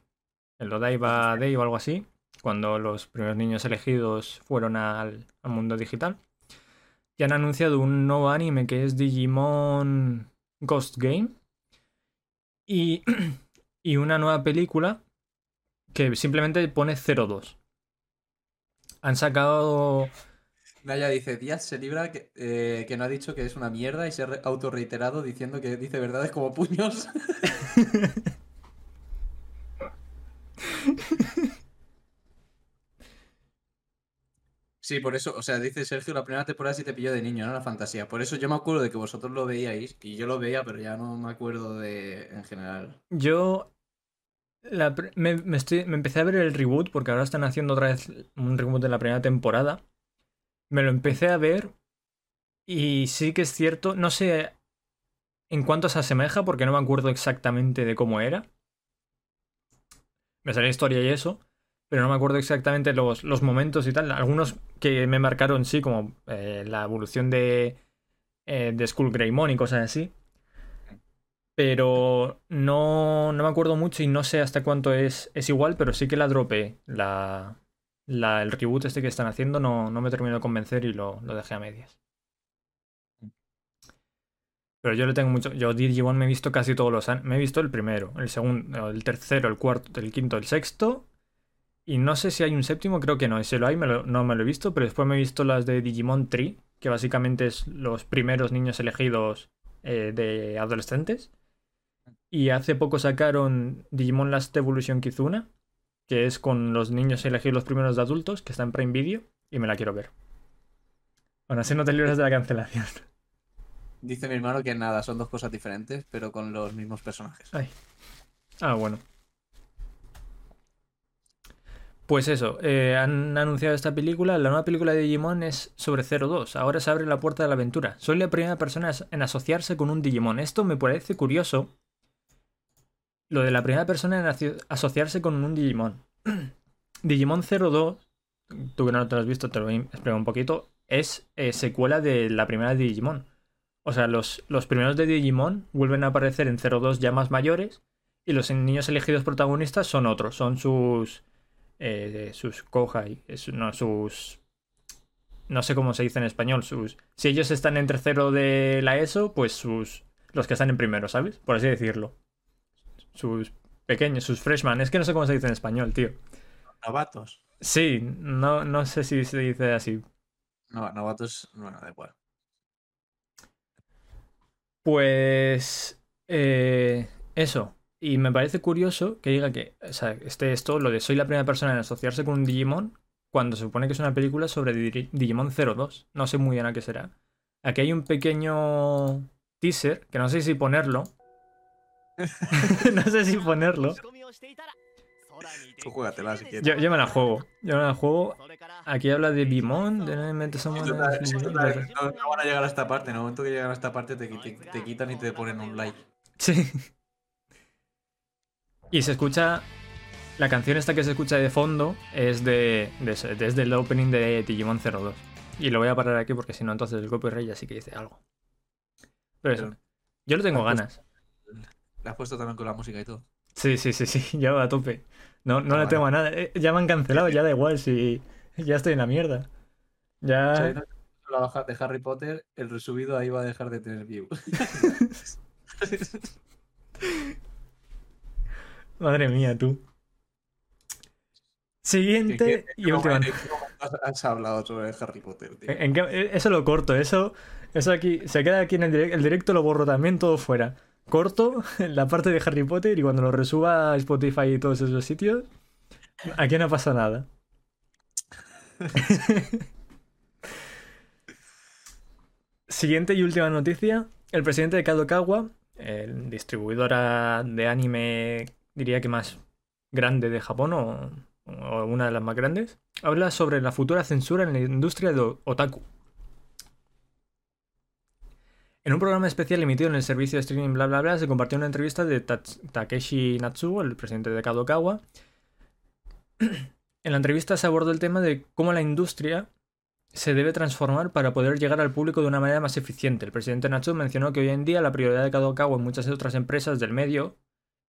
el Odaiba Day o algo así, cuando los primeros niños elegidos fueron al, al mundo digital. Y han anunciado un nuevo anime que es Digimon Ghost Game. Y, y una nueva película que simplemente pone 02. Han sacado... Naya dice, Díaz se libra que, eh, que no ha dicho que es una mierda y se ha re- autorreiterado diciendo que dice verdades como puños. Sí, por eso, o sea, dice Sergio, la primera temporada sí te pilló de niño, no la fantasía. Por eso yo me acuerdo de que vosotros lo veíais y yo lo veía, pero ya no me acuerdo de en general. Yo me estoy, me empecé a ver el reboot porque ahora están haciendo otra vez un reboot de la primera temporada. Me lo empecé a ver y sí que es cierto, no sé en cuánto se asemeja porque no me acuerdo exactamente de cómo era. Me salió historia y eso, pero no me acuerdo exactamente los, los momentos y tal. Algunos que me marcaron sí, como eh, la evolución de, eh, de Skull Greymon y cosas así pero no, no me acuerdo mucho y no sé hasta cuánto es, es igual, pero sí que la dropé. La, la- el reboot este que están haciendo no, no me terminó de convencer y lo, lo dejé a medias. Pero yo le tengo mucho. Yo Digimon me he visto casi todos los años. Me he visto el primero, el segundo, el tercero, el cuarto, el quinto, el sexto. Y no sé si hay un séptimo, creo que no. Si lo hay, no me lo he visto. Pero después me he visto las de Digimon Tree, que básicamente es los primeros niños elegidos eh, de adolescentes. Y hace poco sacaron Digimon Last Evolution Kizuna, que es con los niños elegidos los primeros de adultos, que está en Prime Video, y me la quiero ver. Aún así no te libras de la cancelación. Dice mi hermano que nada, son dos cosas diferentes, pero con los mismos personajes. Ay. Ah, bueno. Pues eso, eh, han anunciado esta película. La nueva película de Digimon es sobre 02. Ahora se abre la puerta de la aventura. Soy la primera persona en asociarse con un Digimon. Esto me parece curioso. Lo de la primera persona en asociarse con un Digimon. Digimon 02, tú que no te lo has visto, te lo voy a explicar un poquito. Es eh, secuela de la primera de Digimon. O sea, los, los primeros de Digimon vuelven a aparecer en 02 ya más mayores. Y los niños elegidos protagonistas son otros. Son sus. Eh, sus Kohai. No, sus. No sé cómo se dice en español. Sus. Si ellos están en tercero de la ESO, pues sus. Los que están en primero, ¿sabes? Por así decirlo. Sus pequeños, sus freshmen. Es que no sé cómo se dice en español, tío. Novatos. Sí, no, no sé si se dice así. No, novatos, bueno, da igual. Pues eh, eso. Y me parece curioso que diga que, o sea, esté esto, lo de soy la primera persona en asociarse con un Digimon, cuando se supone que es una película sobre Di- Digimon 02. No sé muy bien a qué será. Aquí hay un pequeño teaser, que no sé si ponerlo. no sé si ponerlo. Tú juégatela si quieres. Yo, yo me la juego. Yo me la juego. Aquí habla de Bimon, de Mente Somos- No, no van a llegar a esta parte. En el momento que llegan a esta parte te, te- te quitan y te ponen un like. Sí. Y se escucha. La canción esta que se escucha de fondo es de, de- desde el opening de Digimon 02. Y lo voy a parar aquí porque si no, entonces el copyright ya sí que dice algo. Pero eso. Pero- Yo lo tengo ganas. La has puesto también con la música y todo. Sí, sí, sí, sí. Ya va a tope. No, no le vale. tengo a nada. Eh, Ya me han cancelado, ya da igual si. Ya estoy en la mierda. Ya. La baja de Harry Potter, el resubido ahí va a dejar de tener view. Madre mía, tú. Siguiente y última. ¿En qué momento has, hablado sobre Harry Potter, tío? ¿En qué- eh, Eso lo corto, eso, eso aquí, se queda aquí en el directo, el directo lo borro también todo fuera. Corto la parte de Harry Potter y cuando lo resuba a Spotify y todos esos sitios, aquí no pasa nada. Siguiente y última noticia. El presidente de Kadokawa, el distribuidora de anime diría que más grande de Japón o, o una de las más grandes, habla sobre la futura censura en la industria de otaku. En un programa especial emitido en el servicio de streaming bla bla bla se compartió una entrevista de Takeshi Natsuo, el presidente de Kadokawa. en la entrevista se abordó el tema de cómo la industria se debe transformar para poder llegar al público de una manera más eficiente. El presidente Natsuo mencionó que hoy en día la prioridad de Kadokawa y muchas otras empresas del medio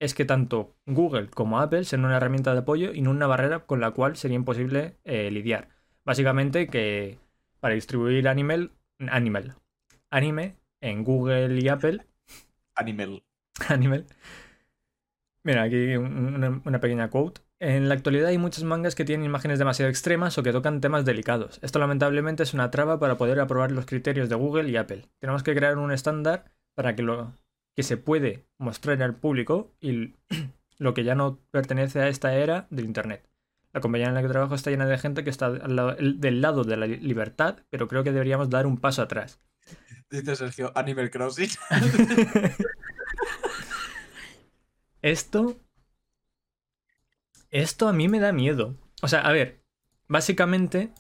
es que tanto Google como Apple sean una herramienta de apoyo y no una barrera con la cual sería imposible eh, lidiar. Básicamente que para distribuir Animal, Animal, anime en Google y Apple. Animal. Animal. Mira, aquí una, pequeña quote. En la actualidad hay muchos mangas que tienen imágenes demasiado extremas o que tocan temas delicados. Esto lamentablemente es una traba para poder aprobar los criterios de Google y Apple. Tenemos que crear un estándar para que lo que se puede mostrar al público y lo que ya no pertenece a esta era del Internet. La compañía en la que trabajo está llena de gente que está del lado de la libertad, pero creo que deberíamos dar un paso atrás. Dice Sergio, Animal Crossing. esto. Esto a mí me da miedo. O sea, a ver, básicamente.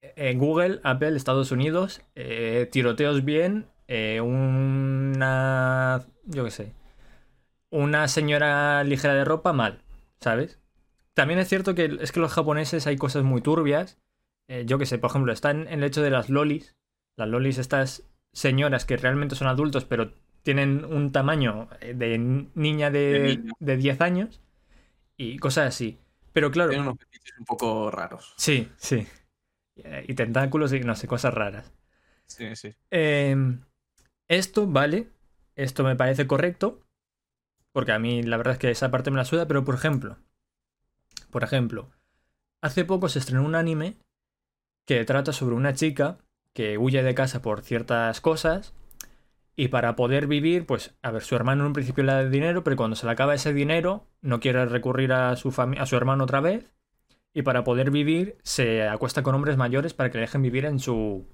En Google, Apple, Estados Unidos, eh, tiroteos bien, eh, una. Yo qué sé. Una señora ligera de ropa mal, ¿sabes? También es cierto que es que los japoneses hay cosas muy turbias. Eh, yo qué sé, por ejemplo, está en el hecho de las lolis, las lolis, estas señoras que realmente son adultos, pero tienen un tamaño eh, de niña de, de, 10 años y cosas así. Pero claro. Tienen unos un poco raros. Sí, sí. Y tentáculos y no sé, cosas raras. Sí, sí. Em, esto, vale. Esto me parece correcto. Porque a mí la verdad es que esa parte me la suda. Pero por ejemplo. Por ejemplo. Hace poco se estrenó un anime que trata sobre una chica que huye de casa por ciertas cosas y para poder vivir, pues, a ver, su hermano en un principio le da dinero, pero cuando se le acaba ese dinero, no quiere recurrir a su, a su hermano otra vez y para poder vivir se acuesta con hombres mayores para que le dejen vivir en su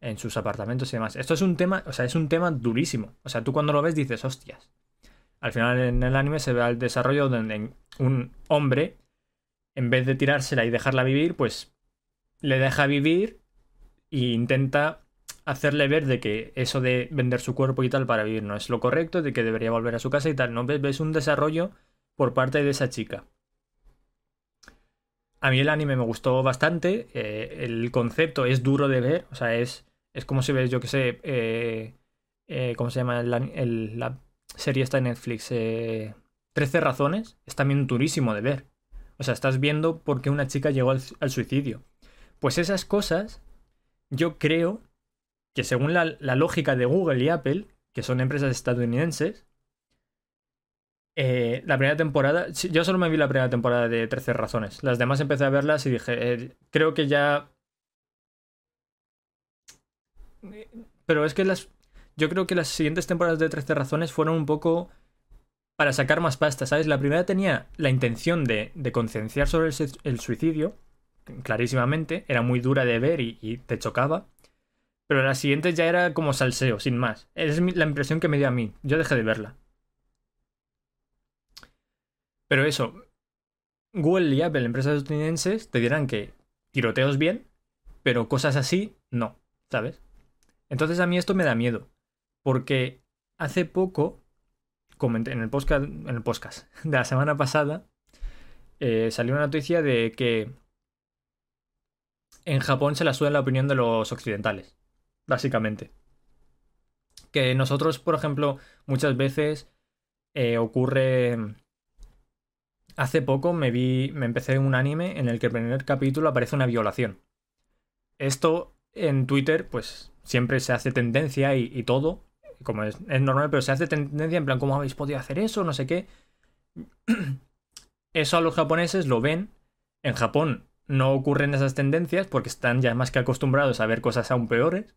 en sus apartamentos y demás. Esto es un tema, o sea, es un tema durísimo. O sea, tú cuando lo ves dices, hostias. Al final en el anime se ve el desarrollo donde un hombre, en vez de tirársela y dejarla vivir, pues le deja vivir e intenta hacerle ver de que eso de vender su cuerpo y tal para vivir no es lo correcto, de que debería volver a su casa y tal. No ves, un desarrollo por parte de esa chica. A mí el anime me gustó bastante. Eh, el concepto es duro de ver. O sea, es, es como si ves, yo que sé, eh, eh, ¿cómo se llama? la serie está en Netflix. 13 razones. Es también durísimo de ver. O sea, estás viendo por qué una chica llegó al suicidio. Pues esas cosas yo creo que según la, lógica de Google y Apple, que son empresas estadounidenses, eh, la primera temporada, yo solo me vi la primera temporada de 13 razones. Las demás empecé a verlas y dije, eh, creo que ya... Pero es que las... Yo creo que las siguientes temporadas de 13 razones fueron un poco para sacar más pasta, ¿sabes? La primera tenía la intención de, concienciar sobre el suicidio, clarísimamente, era muy dura de ver y, te chocaba. Pero la siguiente ya era como salseo, sin más. Es la impresión que me dio a mí. Yo dejé de verla. Pero eso, Google y Apple, empresas estadounidenses, te dirán que tiroteos bien, pero cosas así, no, ¿sabes? Entonces a mí esto me da miedo. Porque hace poco, comenté en el podcast, en el podcast de la semana pasada, eh, salió una noticia de que en Japón se la suda la opinión de los occidentales, básicamente. Que nosotros, por ejemplo, muchas veces eh, ocurre... Hace poco me vi, me empecé un anime en el que el primer capítulo aparece una violación. Esto en Twitter, pues siempre se hace tendencia y, todo, como es, es, normal, pero se hace tendencia en plan, ¿cómo habéis podido hacer eso? No sé qué. Eso a los japoneses lo ven. En Japón no ocurren esas tendencias porque están ya más que acostumbrados a ver cosas aún peores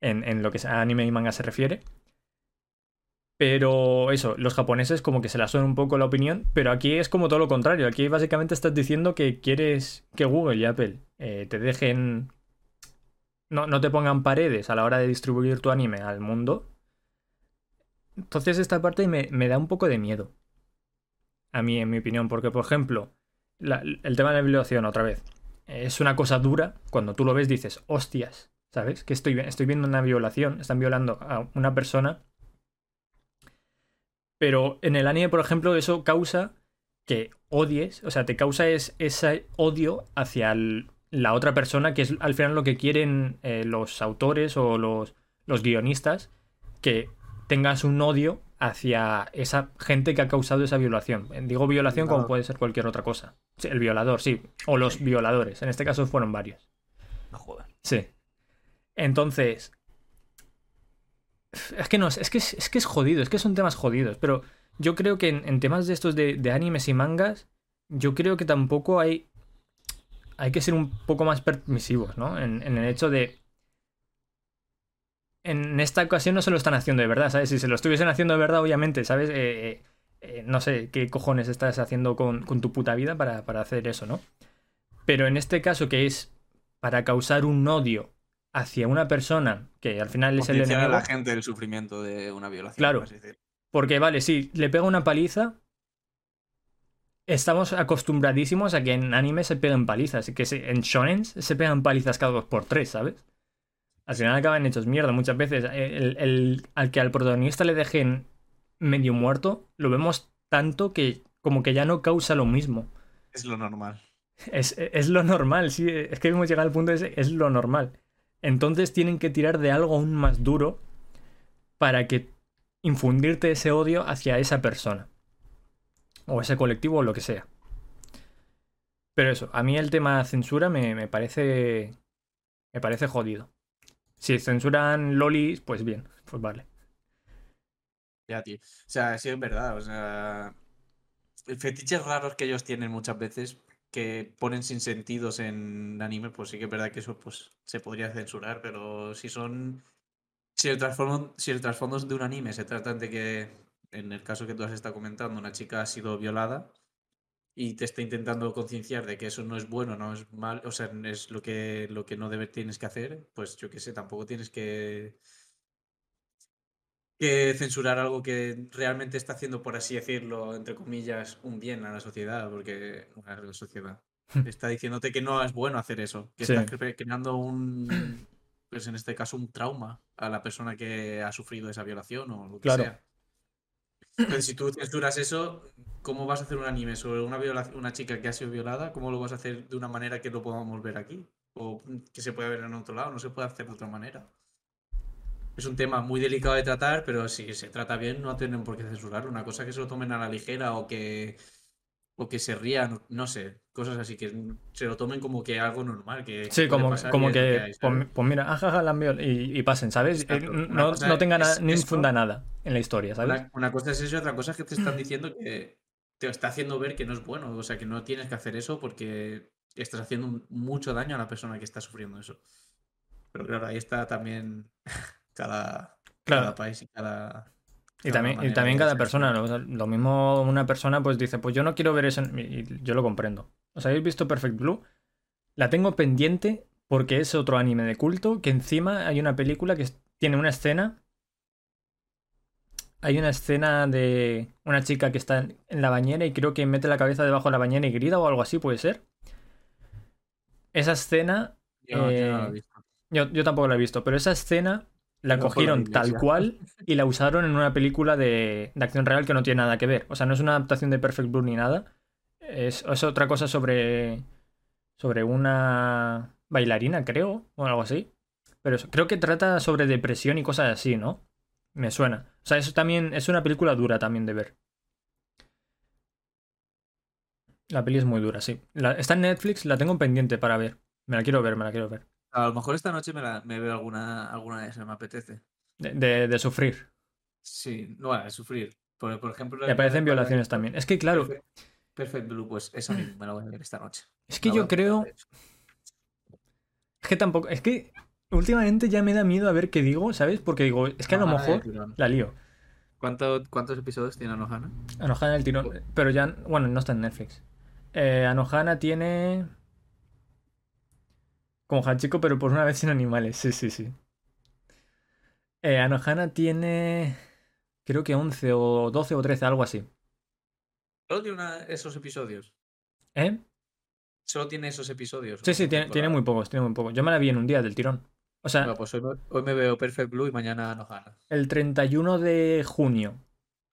en, lo que a anime y manga se refiere. Pero eso, los japoneses como que se la suena un poco la opinión, pero aquí es como todo lo contrario. Aquí básicamente estás diciendo que quieres que Google y Apple eh, te dejen... No, no te pongan paredes a la hora de distribuir tu anime al mundo. Entonces esta parte me, me da un poco de miedo. a mí, en mi opinión, porque, por ejemplo, el tema de la violación, otra vez, es una cosa dura, cuando tú lo ves dices, hostias, ¿sabes? Que estoy, viendo una violación, están violando a una persona, pero en el anime, por ejemplo, eso causa que odies, o sea, te causa es, ese odio hacia la otra persona, que es al final lo que quieren eh, los autores o los, los guionistas, que tengas un odio hacia esa gente que ha causado esa violación. Digo violación como puede ser cualquier otra cosa. Sí, el violador, sí. O los violadores. En este caso fueron varios. No jodas. Sí. Entonces. Es que no, es que es, es que es jodido, es que son temas jodidos. Pero yo creo que en, en temas de estos de, de animes y mangas, yo creo que tampoco hay. Hay que ser un poco más permisivos, ¿no? En, en el hecho de. En esta ocasión no se lo están haciendo de verdad, ¿sabes? Si se lo estuviesen haciendo de verdad, obviamente, ¿sabes? Eh, eh, eh, no sé qué cojones estás haciendo con, con tu puta vida para, para hacer eso, ¿no? Pero en este caso, que es para causar un odio hacia una persona que al final es el a enemigo. la gente del sufrimiento de una violación. Claro. Porque, vale, sí, le pega una paliza. Estamos acostumbradísimos a que en anime se peguen palizas. Que en shonen se pegan palizas cada dos por tres, ¿sabes? Al final acaban hechos mierda muchas veces. El, el- al que al protagonista le dejen medio muerto, lo vemos tanto que como que ya no causa lo mismo. Es lo normal. Es, es lo normal, sí. Es que hemos llegado al punto de ese, es lo normal. Entonces tienen que tirar de algo aún más duro para que infundirte ese odio hacia esa persona. O ese colectivo o lo que sea. Pero eso, a mí el tema censura me, me parece. Me parece jodido. Si censuran lolis, pues bien, pues vale. Ya, tío. O sea, sí es verdad. O sea, fetiches raros que ellos tienen muchas veces que ponen sin sentidos en anime, pues sí que es verdad que eso pues se podría censurar, pero si son si el trasfondo si el trasfondo de un anime se trata de que en el caso que tú has estado comentando una chica ha sido violada y te está intentando concienciar de que eso no es bueno, no es mal, o sea, es lo que lo que no debe, tienes que hacer, pues yo qué sé, tampoco tienes que que censurar algo que realmente está haciendo, por así decirlo, entre comillas, un bien a la sociedad, porque a la sociedad está diciéndote que no es bueno hacer eso, que Sí. estás cre- creando un, pues en este caso, un trauma a la persona que ha sufrido esa violación o lo que Claro. sea. Si tú censuras eso, ¿cómo vas a hacer un anime sobre una, una chica que ha sido violada? ¿Cómo lo vas a hacer de una manera que lo podamos ver aquí? O que se pueda ver en otro lado, no se puede hacer de otra manera. Es un tema muy delicado de tratar, pero si se trata bien, no tienen por qué censurarlo. Una cosa que se lo tomen a la ligera o que, o que se rían, no sé, cosas así, que se lo tomen como que algo normal. Que Sí, como, como que, hay, pues, pues mira, ajaja, la han viol- y, y pasen, ¿sabes? Exacto. Eh, No, no tenga nada, es ni infunda nada en la historia, ¿sabes? Una, una cosa es eso y otra cosa es que te están diciendo que te está haciendo ver que no es bueno. O sea, que no tienes que hacer eso porque estás haciendo mucho daño a la persona que está sufriendo eso. Pero claro, ahí está también cada, Claro. cada país y cada. Y también, y también cada persona, ¿no? O sea, lo mismo una persona pues dice, pues yo no quiero ver eso, y yo lo comprendo. ¿Os habéis visto Perfect Blue? La tengo pendiente porque es otro anime de culto, que encima hay una película que tiene una escena. Hay una escena de una chica que está en la bañera y creo que mete la cabeza debajo de la bañera y grita o algo así, puede ser. Esa escena Yo, yo no lo he eh, visto. yo, yo tampoco la he visto, pero esa escena la No por la cogieron tal cual y la usaron en una película de, de acción real que no tiene nada que ver. O sea, no es una adaptación de Perfect Blue ni nada. Es, es otra cosa sobre, sobre una bailarina, creo, o algo así. Pero eso- creo que trata sobre depresión y cosas así, ¿no? Me suena. O sea, eso también es una película dura también de ver. La peli es muy dura, sí. La- está en Netflix, la tengo pendiente para ver. Me la quiero ver, me la quiero ver. A lo mejor esta noche me, la- me veo alguna, alguna de esas, me apetece. De, de- de sufrir. Sí, no, a sufrir. Por, por ejemplo, Me aparecen violaciones también. Es que, claro, Perfect, Perfect Blue, pues esa misma me la voy a ver esta noche. es que La yo creo. de. Es que tampoco. Es que últimamente ya me da miedo a ver qué digo, ¿sabes? Porque digo, es que a lo de mejor la lío. ¿Cuánto- ¿Cuántos episodios tiene Anohana? Anohana el tirón. Pero ya. Bueno, no está en Netflix. Eh, Anohana tiene. Como Hachiko, pero por una vez sin animales. Sí, sí, sí. Eh, Anohana tiene. Creo que 11 o 12 o 13, algo así. Solo tiene una- esos episodios. ¿Eh? Solo tiene esos episodios. Sí, sí, tiene, tiene muy pocos, tiene muy pocos. Yo me la vi en un día del tirón. O sea, Bueno, pues hoy me, hoy me veo Perfect Blue y mañana no gana. el 31 de junio.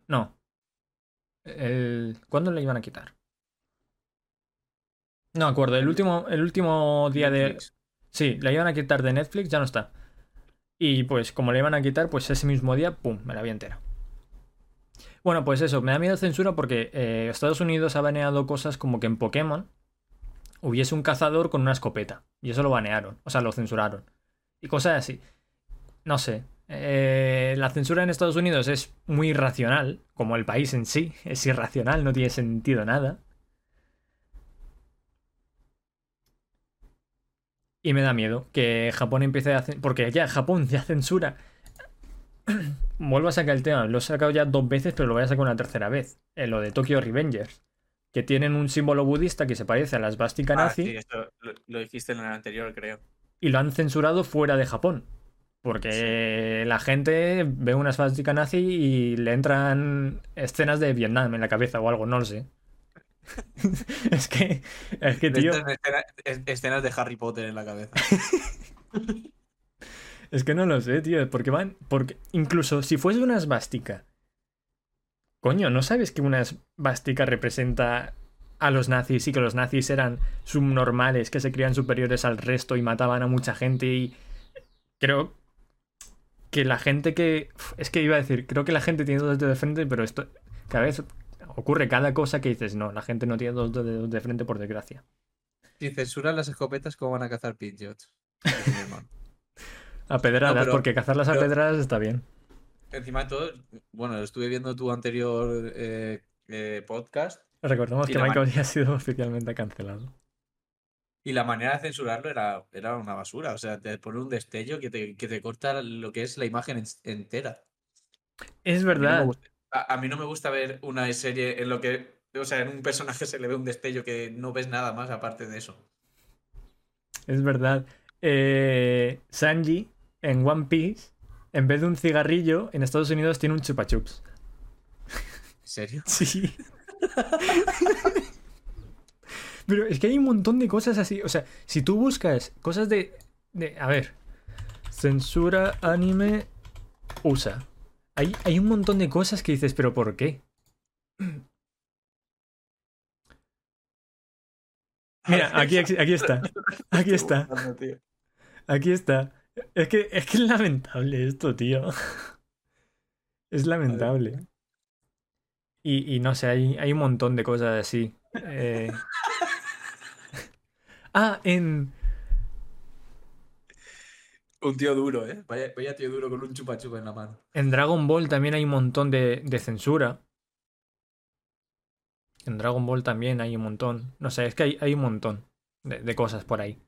No. El... ¿Cuándo le iban a quitar? No acuerdo. El último, el último día de. Netflix. Sí, la iban a quitar de Netflix, ya no está. Y pues como le iban a quitar, pues ese mismo día, ¡pum! Me la vi entera. Bueno, pues eso, me da miedo censura porque eh, Estados Unidos ha baneado cosas como que en Pokémon hubiese un cazador con una escopeta. Y eso lo banearon, o sea, lo censuraron. Y cosas así. No sé. eh, la censura en Estados Unidos es muy irracional, como el país en sí. Es irracional, no tiene sentido nada. Y me da miedo que Japón empiece a hacer. Porque ya Japón ya censura. Vuelvo a sacar el tema. Lo he sacado ya dos veces, pero lo voy a sacar una tercera vez. En lo de Tokyo Revengers. Que tienen un símbolo budista que se parece a la esvástica Ah, nazi. sí, esto lo, lo dijiste en el anterior, creo. Y lo han censurado fuera de Japón. Porque la gente ve una esvástica nazi y le entran escenas de Vietnam en la cabeza o algo, no lo sé. es que. Es que, tío. Escenas de Harry Potter en la cabeza. Es que no lo sé, tío. Porque van. Porque incluso si fuese una esvástica. Coño, ¿no sabes que una esvástica representa a los nazis y que los nazis eran subnormales, que se creían superiores al resto y mataban a mucha gente? Y creo que la gente que. Es que iba a decir, creo que la gente tiene dos dedos de frente, pero esto. Cada vez ocurre cada cosa que dices, no, la gente no tiene dos dedos de frente por desgracia. Si censuran las escopetas, ¿cómo van a cazar hermano. A pedradas, No, pero- porque cazarlas a pero- pedradas está bien. Encima de todo, bueno, estuve viendo tu anterior eh, eh, podcast Recordemos Y que Michael man- ya ha sido oficialmente cancelado. y la manera de censurarlo era, era una basura. O sea, te pone un destello que te, que te corta lo que es la imagen en- entera. Es A no verdad. A, a mí no me gusta ver una serie en lo que, o sea, en un personaje se le ve un destello que no ves nada más aparte de eso. Es verdad. Eh, Sanji en One Piece, en vez de un cigarrillo, en Estados Unidos tiene un chupa chups. ¿En serio? Sí. Pero es que hay un montón de cosas así. O sea, si tú buscas cosas de. de a ver. Censura anime USA. Hay, hay un montón de cosas que dices, pero ¿por qué? Mira, aquí, aquí está. Aquí está. Aquí está. Es que, es que es lamentable esto, tío. Es lamentable. Y, y no sé, hay, hay un montón de cosas así. Eh, Ah, en. Un tío duro, ¿eh? Vaya, vaya tío duro con un chupa chupa en la mano. En Dragon Ball también hay un montón de, de censura. En Dragon Ball también hay un montón. No sé, es que hay, hay un montón de, de cosas por ahí.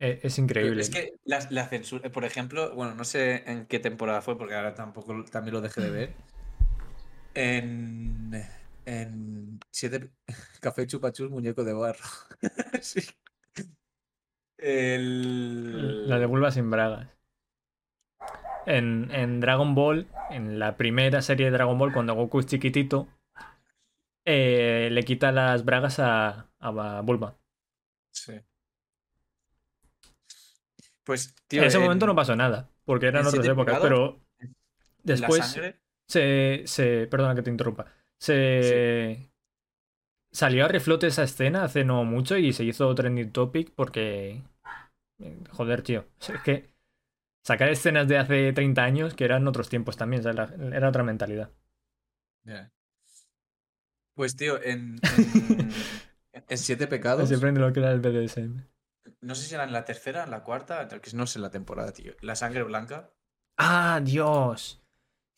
Eh, es increíble. Es que la, la censura, por ejemplo, bueno, no sé en qué temporada fue, porque ahora tampoco también lo dejé de ver. En, en siete Café Chupachus, muñeco de barro. sí. El... La de Bulba sin bragas. En, en Dragon Ball, en la primera serie de Dragon Ball, cuando Goku es chiquitito, eh, le quita las bragas a, a Bulba. Sí. Pues, tío, en ese en- momento no pasó nada, porque eran otras épocas, pero después se, se. Perdona que te interrumpa. Se. Salió a reflote esa escena hace no mucho y se hizo trending topic porque. Joder, tío. Es que. Sacar escenas de hace 30 años, que eran otros tiempos también, era otra mentalidad. Pues, tío, en, en, en Siete Pecados, Se lo que era el BDSM. no sé si era en la tercera, en la cuarta, que no sé la temporada, tío. La sangre blanca. ¡Ah, Dios!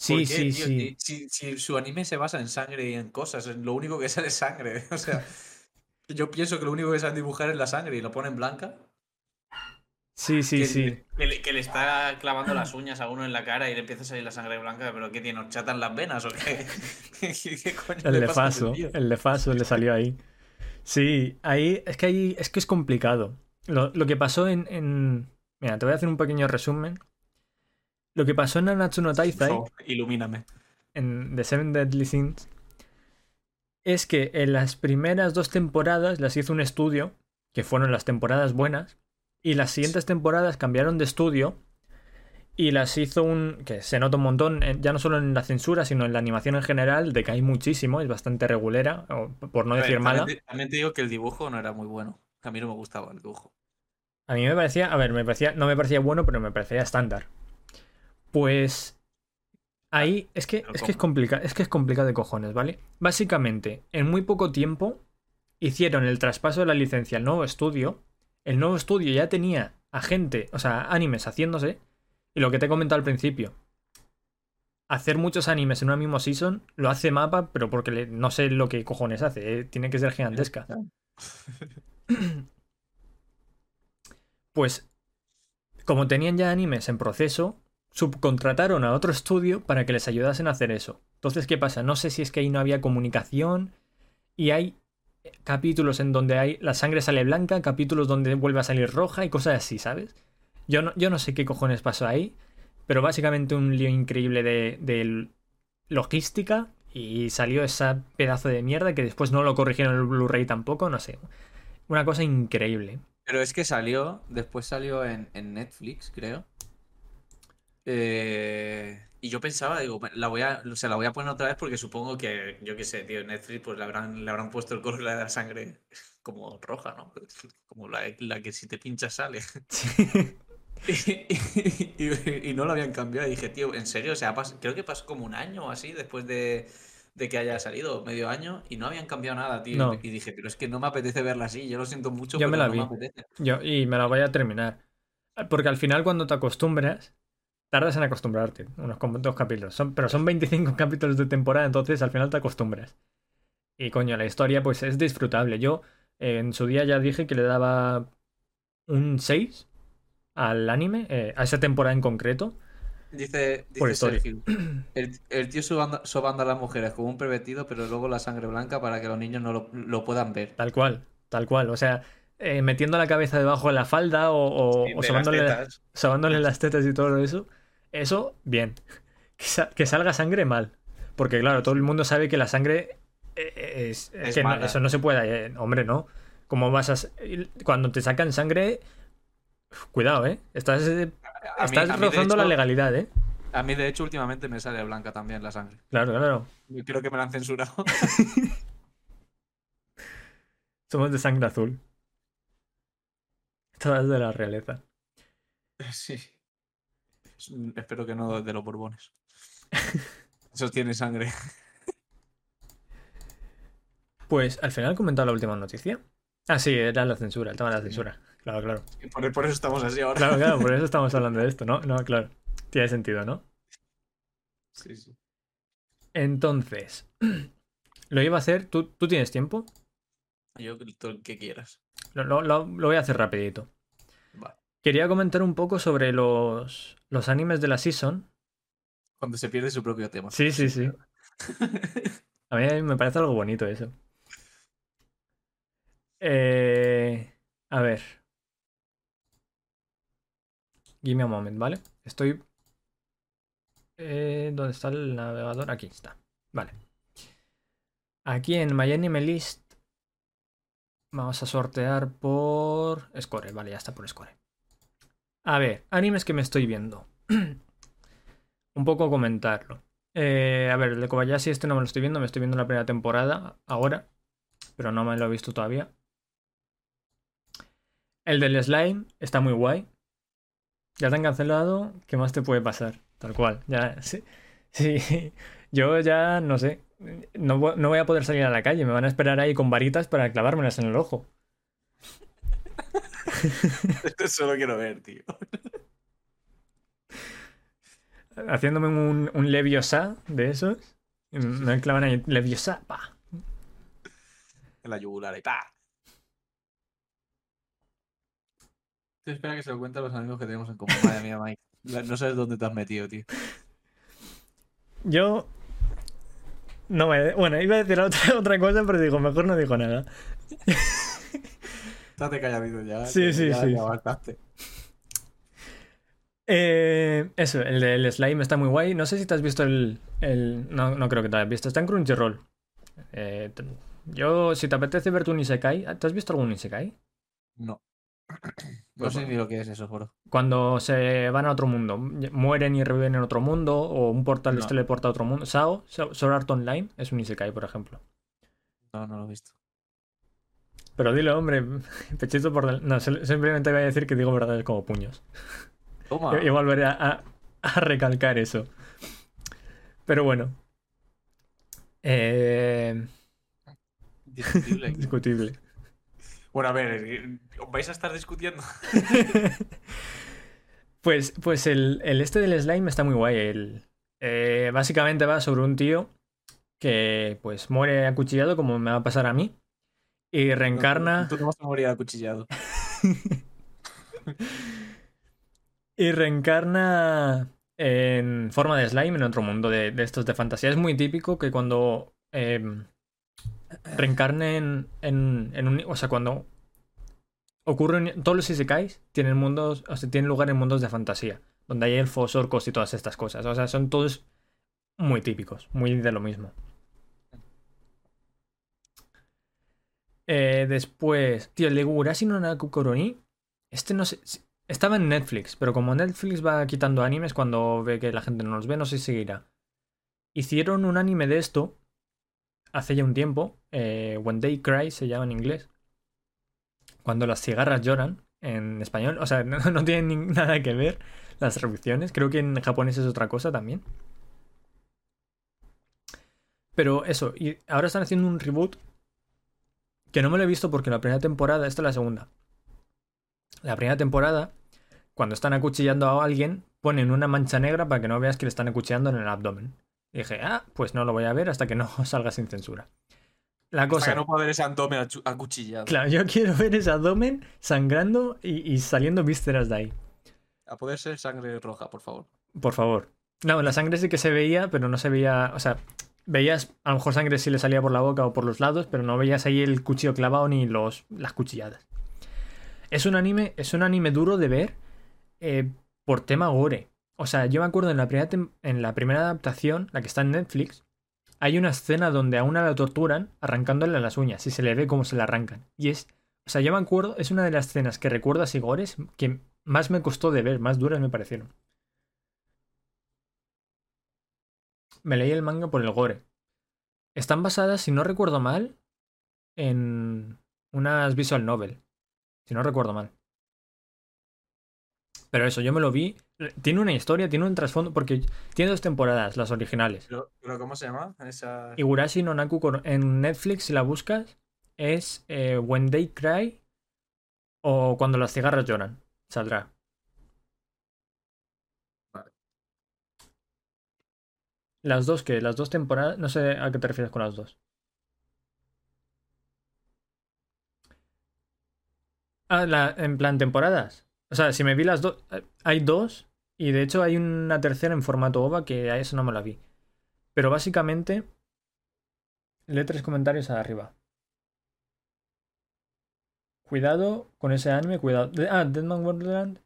¿Por Sí, sí, tío? sí. Si su anime se basa en sangre y en cosas, lo único que sale es sangre. O sea, yo pienso que lo único que saben dibujar es la sangre y lo ponen blanca. Sí, sí, que, sí. Que, le, que le está clavando las uñas a uno en la cara y le empieza a salir la sangre blanca, pero ¿qué tiene? ¿Os chatan las venas o qué? ¿Qué, qué coño El le de pasa a ese Faso, tío? el de Faso le salió ahí. Sí, ahí es que ahí es que es complicado. Lo, lo que pasó en, en- Mira, te voy a hacer un pequeño resumen. Lo que pasó en Nanatsu no Taizai, ilumíname. en The Seven Deadly Sins es que en las primeras dos temporadas las hizo un estudio, que fueron las temporadas buenas, y las siguientes temporadas cambiaron de estudio y las hizo un. que se nota un montón, ya no solo en la censura, sino en la animación en general, decae muchísimo, es bastante regulera, por no ver, decir mala. También te, también te digo que el dibujo no era muy bueno. A mí no me gustaba el dibujo. A mí me parecía, a ver, me parecía, no me parecía bueno, pero me parecía estándar. Pues ahí es que es que es complicado, es que es complicado de cojones, ¿vale? Básicamente, en muy poco tiempo hicieron el traspaso de la licencia al nuevo estudio. El nuevo estudio ya tenía a gente, o sea, animes haciéndose, y lo que te he comentado al principio. Hacer muchos animes en una misma season lo hace mapa, pero porque le- no sé lo que cojones hace, eh, tiene que ser gigantesca. Pues, como tenían ya animes en proceso, subcontrataron a otro estudio para que les ayudasen a hacer eso. Entonces, ¿qué pasa? No sé si es que ahí no había comunicación y hay capítulos en donde hay la sangre sale blanca, capítulos donde vuelve a salir roja y cosas así, ¿sabes? Yo no, yo no sé qué cojones pasó ahí, pero básicamente un lío increíble de, de logística y salió ese pedazo de mierda que después no lo corrigieron en el Blu-ray tampoco, no sé. Una cosa increíble. Pero es que salió, después salió en, en Netflix, creo. Eh, y yo pensaba, digo, la voy a, o sea, la voy a poner otra vez porque supongo que, yo qué sé, tío, en Netflix pues le habrán, le habrán puesto el color de la sangre como roja, ¿no? Como la, la que si te pinchas sale. Y, y- y no lo habían cambiado. Y dije, tío, ¿en serio? O sea, pas- creo que pasó como un año o así después de, de que haya salido, medio año, y no habían cambiado nada, tío. No. Y dije, pero es que no me apetece verla así. Yo lo siento mucho, Yo me pero la no vi. me apetece. Yo, y me la voy a terminar. Porque al final, cuando te acostumbras, tardas en acostumbrarte. Unos dos capítulos. Son, pero son 25 capítulos de temporada, entonces al final te acostumbras. Y coño, la historia pues es disfrutable. Yo eh, en su día ya dije que le daba un 6 al anime, eh, a esa temporada en concreto. Dice, Por dice historia. Sergio, el, el tío sobando, sobando a las mujeres como un pervertido, pero luego la sangre blanca para que los niños no lo, lo puedan ver. Tal cual, tal cual. O sea, eh, metiendo la cabeza debajo de la falda o, o- Sí, o las sobándole, tetas. sobándole las tetas y todo eso. Eso, bien. Que, sa- que salga sangre mal. Porque claro, todo el mundo sabe que la sangre eh, es, es Es que no- eso no se puede. eh, hombre, no. ¿Cómo vas a... Cuando te sacan sangre... Cuidado, ¿eh? Estás, eh, A estás mí, rozando la legalidad, ¿eh? A mí, de hecho, últimamente me sale blanca también la sangre. Claro, claro. Yo Creo que me la han censurado. Somos de sangre azul. Todas de la realeza. Sí. Es- Espero que no de los borbones. Eso tiene sangre. Pues al final he comentado la última noticia. Ah, sí, era la censura, el tema de la censura. Claro, claro. Por, por eso estamos así ahora. Claro, claro, por eso estamos hablando de esto, ¿no? No, claro. Tiene sentido, ¿no? Sí, sí. Entonces, lo iba a hacer. ¿Tú, tú tienes tiempo? Yo todo el que quieras. Lo, lo- lo- lo voy a hacer rapidito. Vale. Quería comentar un poco sobre los, los animes de la season. Cuando se pierde su propio tema. Sí, sí, sí. A mí me parece algo bonito eso. Eh, a ver. Give me a moment, ¿vale? Estoy... Eh, ¿Dónde está el navegador? Aquí está. Vale. Aquí en My Anime List vamos a sortear por Score. Vale, ya está por Score. A ver, animes que me estoy viendo. Un poco comentarlo. Eh, a ver, el de Kobayashi este no me lo estoy viendo, me estoy viendo la primera temporada ahora, pero no me lo he visto todavía. El del slime está muy guay. Ya te han cancelado, ¿qué más te puede pasar? Tal cual, ya, sí. Sí, yo ya no sé. No, no voy a poder salir a la calle, me van a esperar ahí con varitas para clavármelas en el ojo. Eso lo quiero ver, tío. Haciéndome un, un Leviosa de esos. Me clavan ahí Leviosa, pa. En la yugular y ¡pa! Tú espera que se lo cuente a los amigos que tenemos en común. Madre mía, Mike. No sabes dónde te has metido, tío. Yo. No me. Bueno, iba a decir otra, otra cosa, pero digo, mejor no digo nada. Estate calladito ya. Sí, sí, ya- sí. ya bastaste. Eh, eso, el del slime está muy guay. No sé si te has visto el. el- no, no creo que te hayas visto. Está en Crunchyroll. Eh, yo, si te apetece verte un Isekai. ¿Te has visto algún Isekai? No. No Pues sé bueno. ni lo que es eso, juro. Cuando se van a otro mundo, mueren y reviven en otro mundo, o un portal les No. teleporta a otro mundo. Sao- Sword Art Online es un Isekai, por ejemplo. No, no lo he visto. Pero dilo, hombre, pechito por del- No, sim- simplemente voy a decir que digo verdades como puños. Toma. Y volveré a, recalcar eso. Pero bueno. Eh, Discutible. discutible. bueno, a ver, eh, ¿os vais a estar discutiendo? Pues, pues el, el este del slime está muy guay. El, eh, básicamente va sobre un tío que pues muere acuchillado como me va a pasar a mí. Y reencarna. Tú no vas a morir acuchillado. Y reencarna en forma de slime en otro mundo de, de estos de fantasía. Es muy típico que cuando eh, reencarnen en, en un... O sea, cuando ocurren... Todos los isekais tienen mundos... O sea, tienen lugar en mundos de fantasía. Donde hay elfos, orcos y todas estas cosas. O sea, son todos muy típicos. Muy de lo mismo. Eh, después... Tío, el de no Naku Koroni. Este no sé... Estaba en Netflix, pero como Netflix va quitando animes cuando ve que la gente no los ve, no sé si seguirá. Hicieron un anime de esto hace ya un tiempo. eh, When They Cry se llama en inglés. Cuando las cigarras lloran en español. O sea, no, no tienen nada que ver las traducciones. Creo que en japonés es otra cosa también. Pero eso, y ahora están haciendo un reboot que no me lo he visto porque la primera temporada, esta es la segunda. La primera temporada, cuando están acuchillando a alguien, ponen una mancha negra para que no veas que le están acuchillando en el abdomen. Y dije, ah, pues no lo voy a ver hasta que no salga sin censura. La cosa. que no puedo ver ese abdomen acuchillado. Claro, yo quiero ver ese abdomen sangrando y, y saliendo vísceras de ahí. A poder ser sangre roja, por favor. Por favor. No, la sangre sí que se veía, pero no se veía. O sea, veías a lo mejor sangre si le salía por la boca o por los lados, pero no veías ahí el cuchillo clavado ni los, las cuchilladas. Es un anime, es un anime duro de ver eh, por tema gore. O sea, yo me acuerdo en la, primera en la primera adaptación, la que está en Netflix, hay una escena donde a una la torturan arrancándole las uñas y se le ve cómo se la arrancan. Y es, o sea, yo me acuerdo, es una de las escenas que recuerdo así gores que más me costó de ver, más duras me parecieron. Me leí el manga por el gore. Están basadas, si no recuerdo mal, en unas visual novel. Si no recuerdo mal. Pero eso, yo me lo vi. Tiene una historia, tiene un trasfondo, porque tiene dos temporadas, las originales. Pero, pero ¿cómo se llama? Esa... Igurashi no Naku en Netflix, si la buscas, es eh, When They Cry o Cuando las cigarras lloran. Saldrá. Las dos que, las dos temporadas, no sé a qué te refieres con las dos. Ah, la, en plan temporadas. O sea, si me vi las dos, eh, hay dos y de hecho hay una tercera en formato OVA que a eso no me la vi. Pero básicamente, lee tres comentarios arriba. Cuidado con ese anime, cuidado. Ah, Deadman Wonderland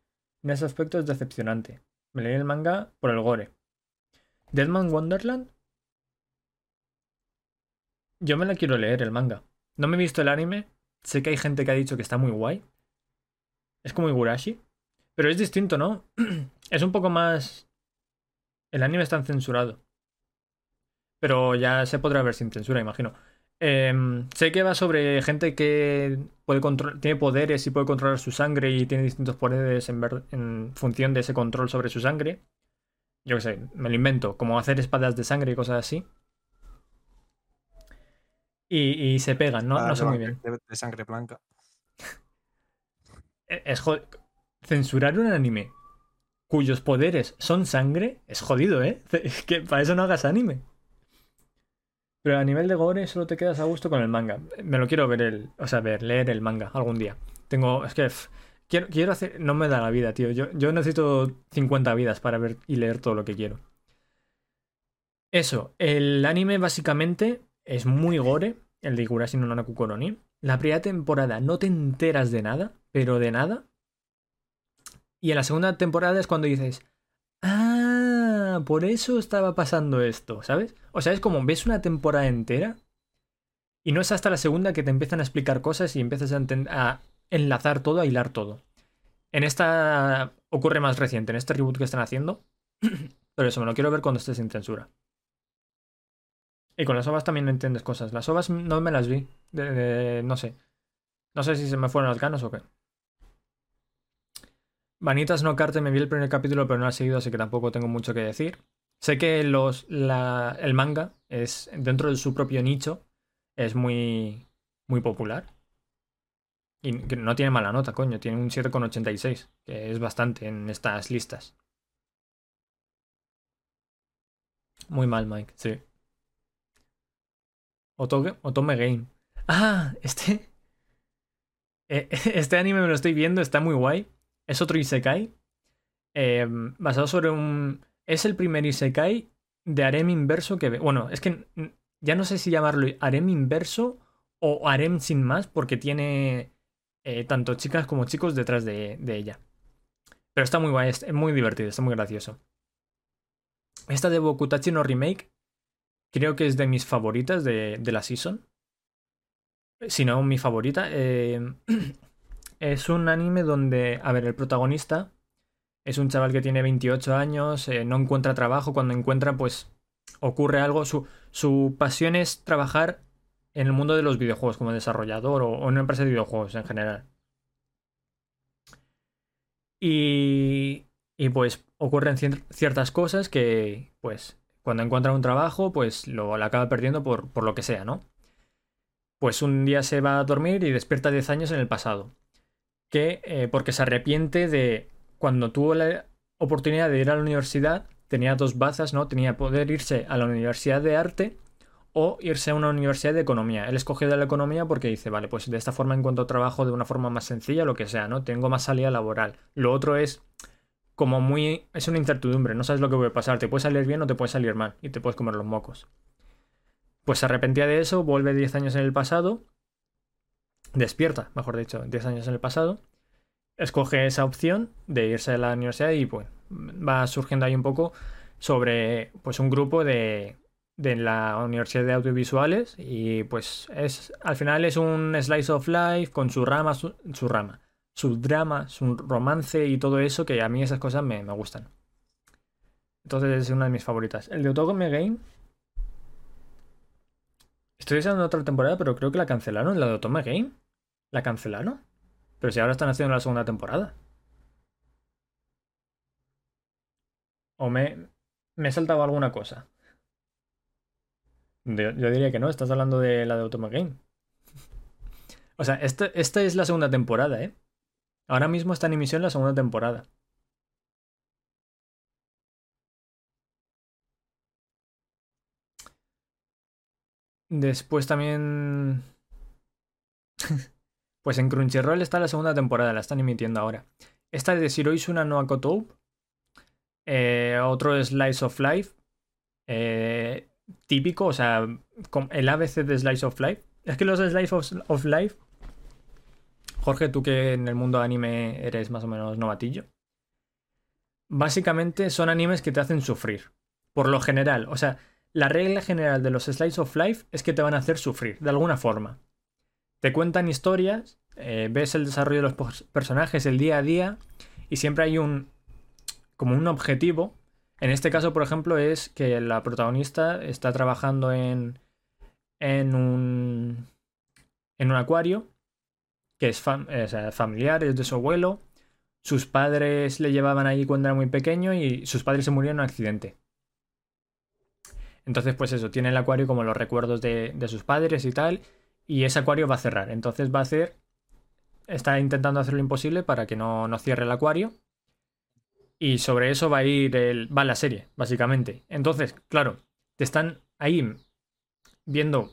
en ese aspecto es decepcionante. Me leí el manga por el gore. Deadman Wonderland. Yo me la quiero leer el manga. No me he visto el anime. Sé que hay gente que ha dicho que está muy guay. Es como Igurashi. Pero es distinto, ¿no? es un poco más. El anime está censurado. Pero ya se podrá ver sin censura, imagino. Em, sé que va sobre gente que puede tiene poderes y puede controlar su sangre y tiene distintos poderes en, en función de ese control sobre su sangre. Yo qué sé, me lo invento, como hacer espadas de sangre y cosas así. Y, y se pegan, ¿no? Ah, No sé muy bien. De, de sangre blanca. E- Es jod- Censurar un anime cuyos poderes son sangre es jodido, ¿eh? Es que para eso no hagas anime. Pero a nivel de gore solo te quedas a gusto con el manga. Me lo quiero ver el, o sea, ver, leer el manga algún día. Tengo, es que pff, quiero, quiero hacer, no me da la vida, tío. Yo, yo necesito 50 vidas para ver y leer todo lo que quiero. Eso, el anime básicamente es muy gore, el de Igurashi no Nanaku Koroni. La primera temporada no te enteras de nada, pero de nada. Y en la segunda temporada es cuando dices, ah, por eso estaba pasando esto, ¿sabes? O sea, es como ves una temporada entera y no es hasta la segunda que te empiezan a explicar cosas y empiezas a, a enlazar todo, a hilar todo. En esta ocurre más reciente, en este reboot que están haciendo. Pero eso, me lo quiero ver cuando esté sin censura. Y con las ovas también no entiendes cosas. Las ovas no me las vi. no sé. No sé si se me fueron las ganas o qué. Vanitas no carte me vi el primer capítulo, pero no ha seguido, así que tampoco tengo mucho que decir. Sé que los, el manga es dentro de su propio nicho es muy muy popular. Y no tiene mala nota, coño, tiene un 7,86, que es bastante en estas listas. Muy mal, Mike, sí. Otome Game. Ah, este. Eh, este anime me lo estoy viendo, está muy guay. Es otro Isekai. Em, basado sobre un. Es el primer Isekai de harem inverso que. Bueno, es que ya no sé si llamarlo harem inverso o harem sin más, porque tiene eh, tanto chicas como chicos detrás de, ella. Pero está muy guay, es muy divertido, está muy gracioso. Esta de Bokutachi no Remake creo que es de mis favoritas de, la season. Si no, mi favorita. Eh, es un anime donde, a ver, el protagonista es un chaval que tiene 28 años, eh, no encuentra trabajo, cuando encuentra pues ocurre algo, su, su pasión es trabajar en el mundo de los videojuegos como desarrollador o, en una empresa de videojuegos en general. Y, y pues ocurren ciertas cosas que, pues, cuando encuentra un trabajo, pues lo, acaba perdiendo por, por, lo que sea, ¿no? Pues un día se va a dormir y despierta 10 años en el pasado. Que, eh, porque se arrepiente de cuando tuvo la oportunidad de ir a la universidad, tenía dos bazas, ¿no? Tenía poder irse a la universidad de arte o irse a una universidad de economía. Él escogió de la economía porque dice, vale, pues de esta forma encuentro trabajo de una forma más sencilla, lo que sea, ¿no? Tengo más salida laboral. Lo otro es como muy... es una incertidumbre, no sabes lo que puede pasar, te puede salir bien o te puede salir mal y te puedes comer los mocos. Pues se arrepentía de eso, vuelve 10 años en el pasado, despierta, mejor dicho, 10 años en el pasado, escoge esa opción de irse a la universidad y pues va surgiendo ahí un poco sobre pues un grupo de de la Universidad de Audiovisuales y pues es al final es un slice of life con su rama, su, rama, su drama, su romance y todo eso que a mí esas cosas me, gustan. Entonces es una de mis favoritas. El de Otogame Game. Estoy deseando otra temporada, pero creo que la cancelaron. La de Otome Game. ¿La cancelaron? Pero si ahora están haciendo la segunda temporada. O me, me he saltado alguna cosa. Yo, diría que no, estás hablando de la de Automa Game. O sea, esta, esta es la segunda temporada, ¿eh? Ahora mismo está en emisión la segunda temporada. Después también... pues en Crunchyroll está la segunda temporada, la están emitiendo ahora. Esta de Shiroisuna no Akotou. Eh, otro Slice of Life. Eh, típico, o sea, el ABC de Slice of Life. Es que los Slice of, Life, Jorge, tú que en el mundo anime eres más o menos novatillo, básicamente son animes que te hacen sufrir. Por lo general, o sea, la regla general de los Slice of Life es que te van a hacer sufrir, de alguna forma. Te cuentan historias, eh, ves el desarrollo de los personajes, el día a día, y siempre hay un. como un objetivo en este caso, por ejemplo, es que la protagonista está trabajando en, un, en un acuario que es, familiar, es de su abuelo. Sus padres le llevaban ahí cuando era muy pequeño y sus padres se murieron en un accidente. Entonces, pues eso, tiene el acuario como los recuerdos de, de sus padres y tal. Y ese acuario va a cerrar. Entonces va a hacer. Está intentando hacer lo imposible para que no, no cierre el acuario. Y sobre eso va a ir el, va la serie, básicamente. Entonces, claro, te están ahí viendo,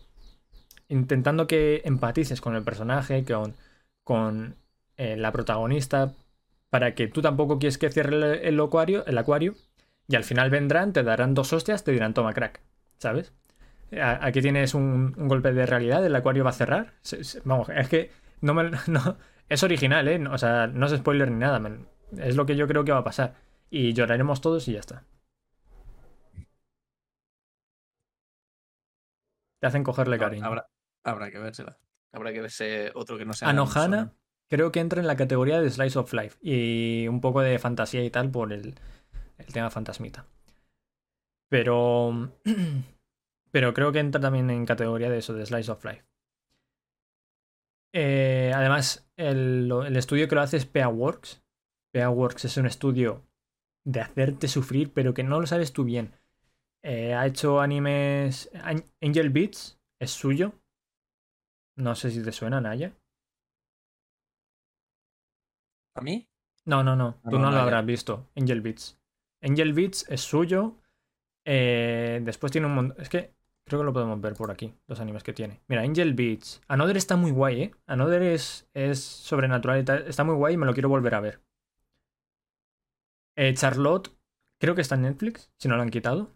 intentando que empatices con el personaje, con, con eh, la protagonista, para que tú tampoco quieres que cierre el, acuario, el acuario, y al final vendrán, te darán dos hostias, te dirán toma crack, ¿sabes? Aquí tienes un, golpe de realidad, el acuario va a cerrar. Vamos, es que no me, es original, ¿eh? O sea, no es spoiler ni nada. Es lo que yo creo que va a pasar. Y lloraremos todos y ya está. Te hacen cogerle cariño. Habrá, habrá que vérsela. Habrá que verse otro que no sea. Anohana creo que entra en la categoría de Slice of Life y un poco de fantasía y tal por el, el tema fantasmita. Pero. Pero creo que entra también en categoría de eso, de Slice of Life. Eh, además, el, el, estudio que lo hace es PeaWorks. PeaWorks es un estudio de hacerte sufrir, pero que no lo sabes tú bien. Eh, ha hecho animes. Angel Beats es suyo. No sé si te suena, Naya. ¿A mí? No, no, no. Tú no, no lo habrás visto. Angel Beats. Angel Beats es suyo. Eh, después tiene un montón. Es que creo que lo podemos ver por aquí, los animes que tiene. Mira, Angel Beats. Another está muy guay, ¿eh? Another es, es sobrenatural. Está muy guay y me lo quiero volver a ver. Eh, Charlotte, creo que está en Netflix, si no lo han quitado.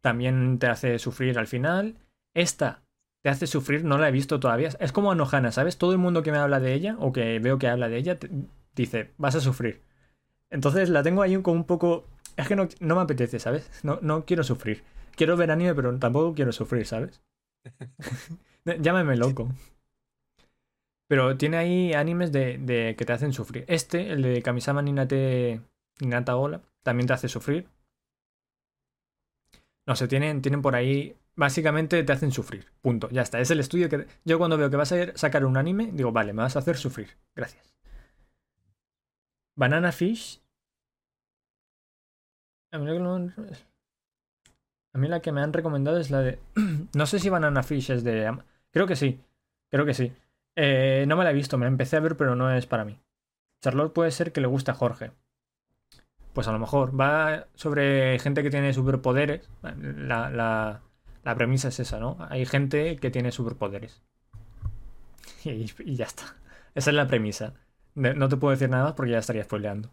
También te hace sufrir al final. Esta te hace sufrir, no la he visto todavía. Es como Anohana, ¿sabes? Todo el mundo que me habla de ella o que veo que habla de ella dice, vas a sufrir. Entonces la tengo ahí como un poco... Es que no, me apetece, ¿sabes? No, no quiero sufrir. Quiero ver anime, pero tampoco quiero sufrir, ¿sabes? Llámame loco. Pero tiene ahí animes de, de, que te hacen sufrir. Este, el de Kamisama Ninate Ninata Ola, también te hace sufrir. No sé, tienen, tienen por ahí. Básicamente te hacen sufrir. Punto. Ya está. Es el estudio que. Yo cuando veo que vas a sacar un anime, digo, vale, me vas a hacer sufrir. Gracias. Banana Fish. A mí, la que me han recomendado es la de. no sé si Banana Fish es de. Creo que sí. Creo que sí. Eh, no me la he visto, me la empecé a ver, pero no es para mí. Charlotte puede ser que le guste a Jorge. Pues a lo mejor va sobre gente que tiene superpoderes. La, la, la premisa es esa, ¿no? Hay gente que tiene superpoderes. Y, y, ya está. Esa es la premisa. No te puedo decir nada más porque ya estaría spoileando.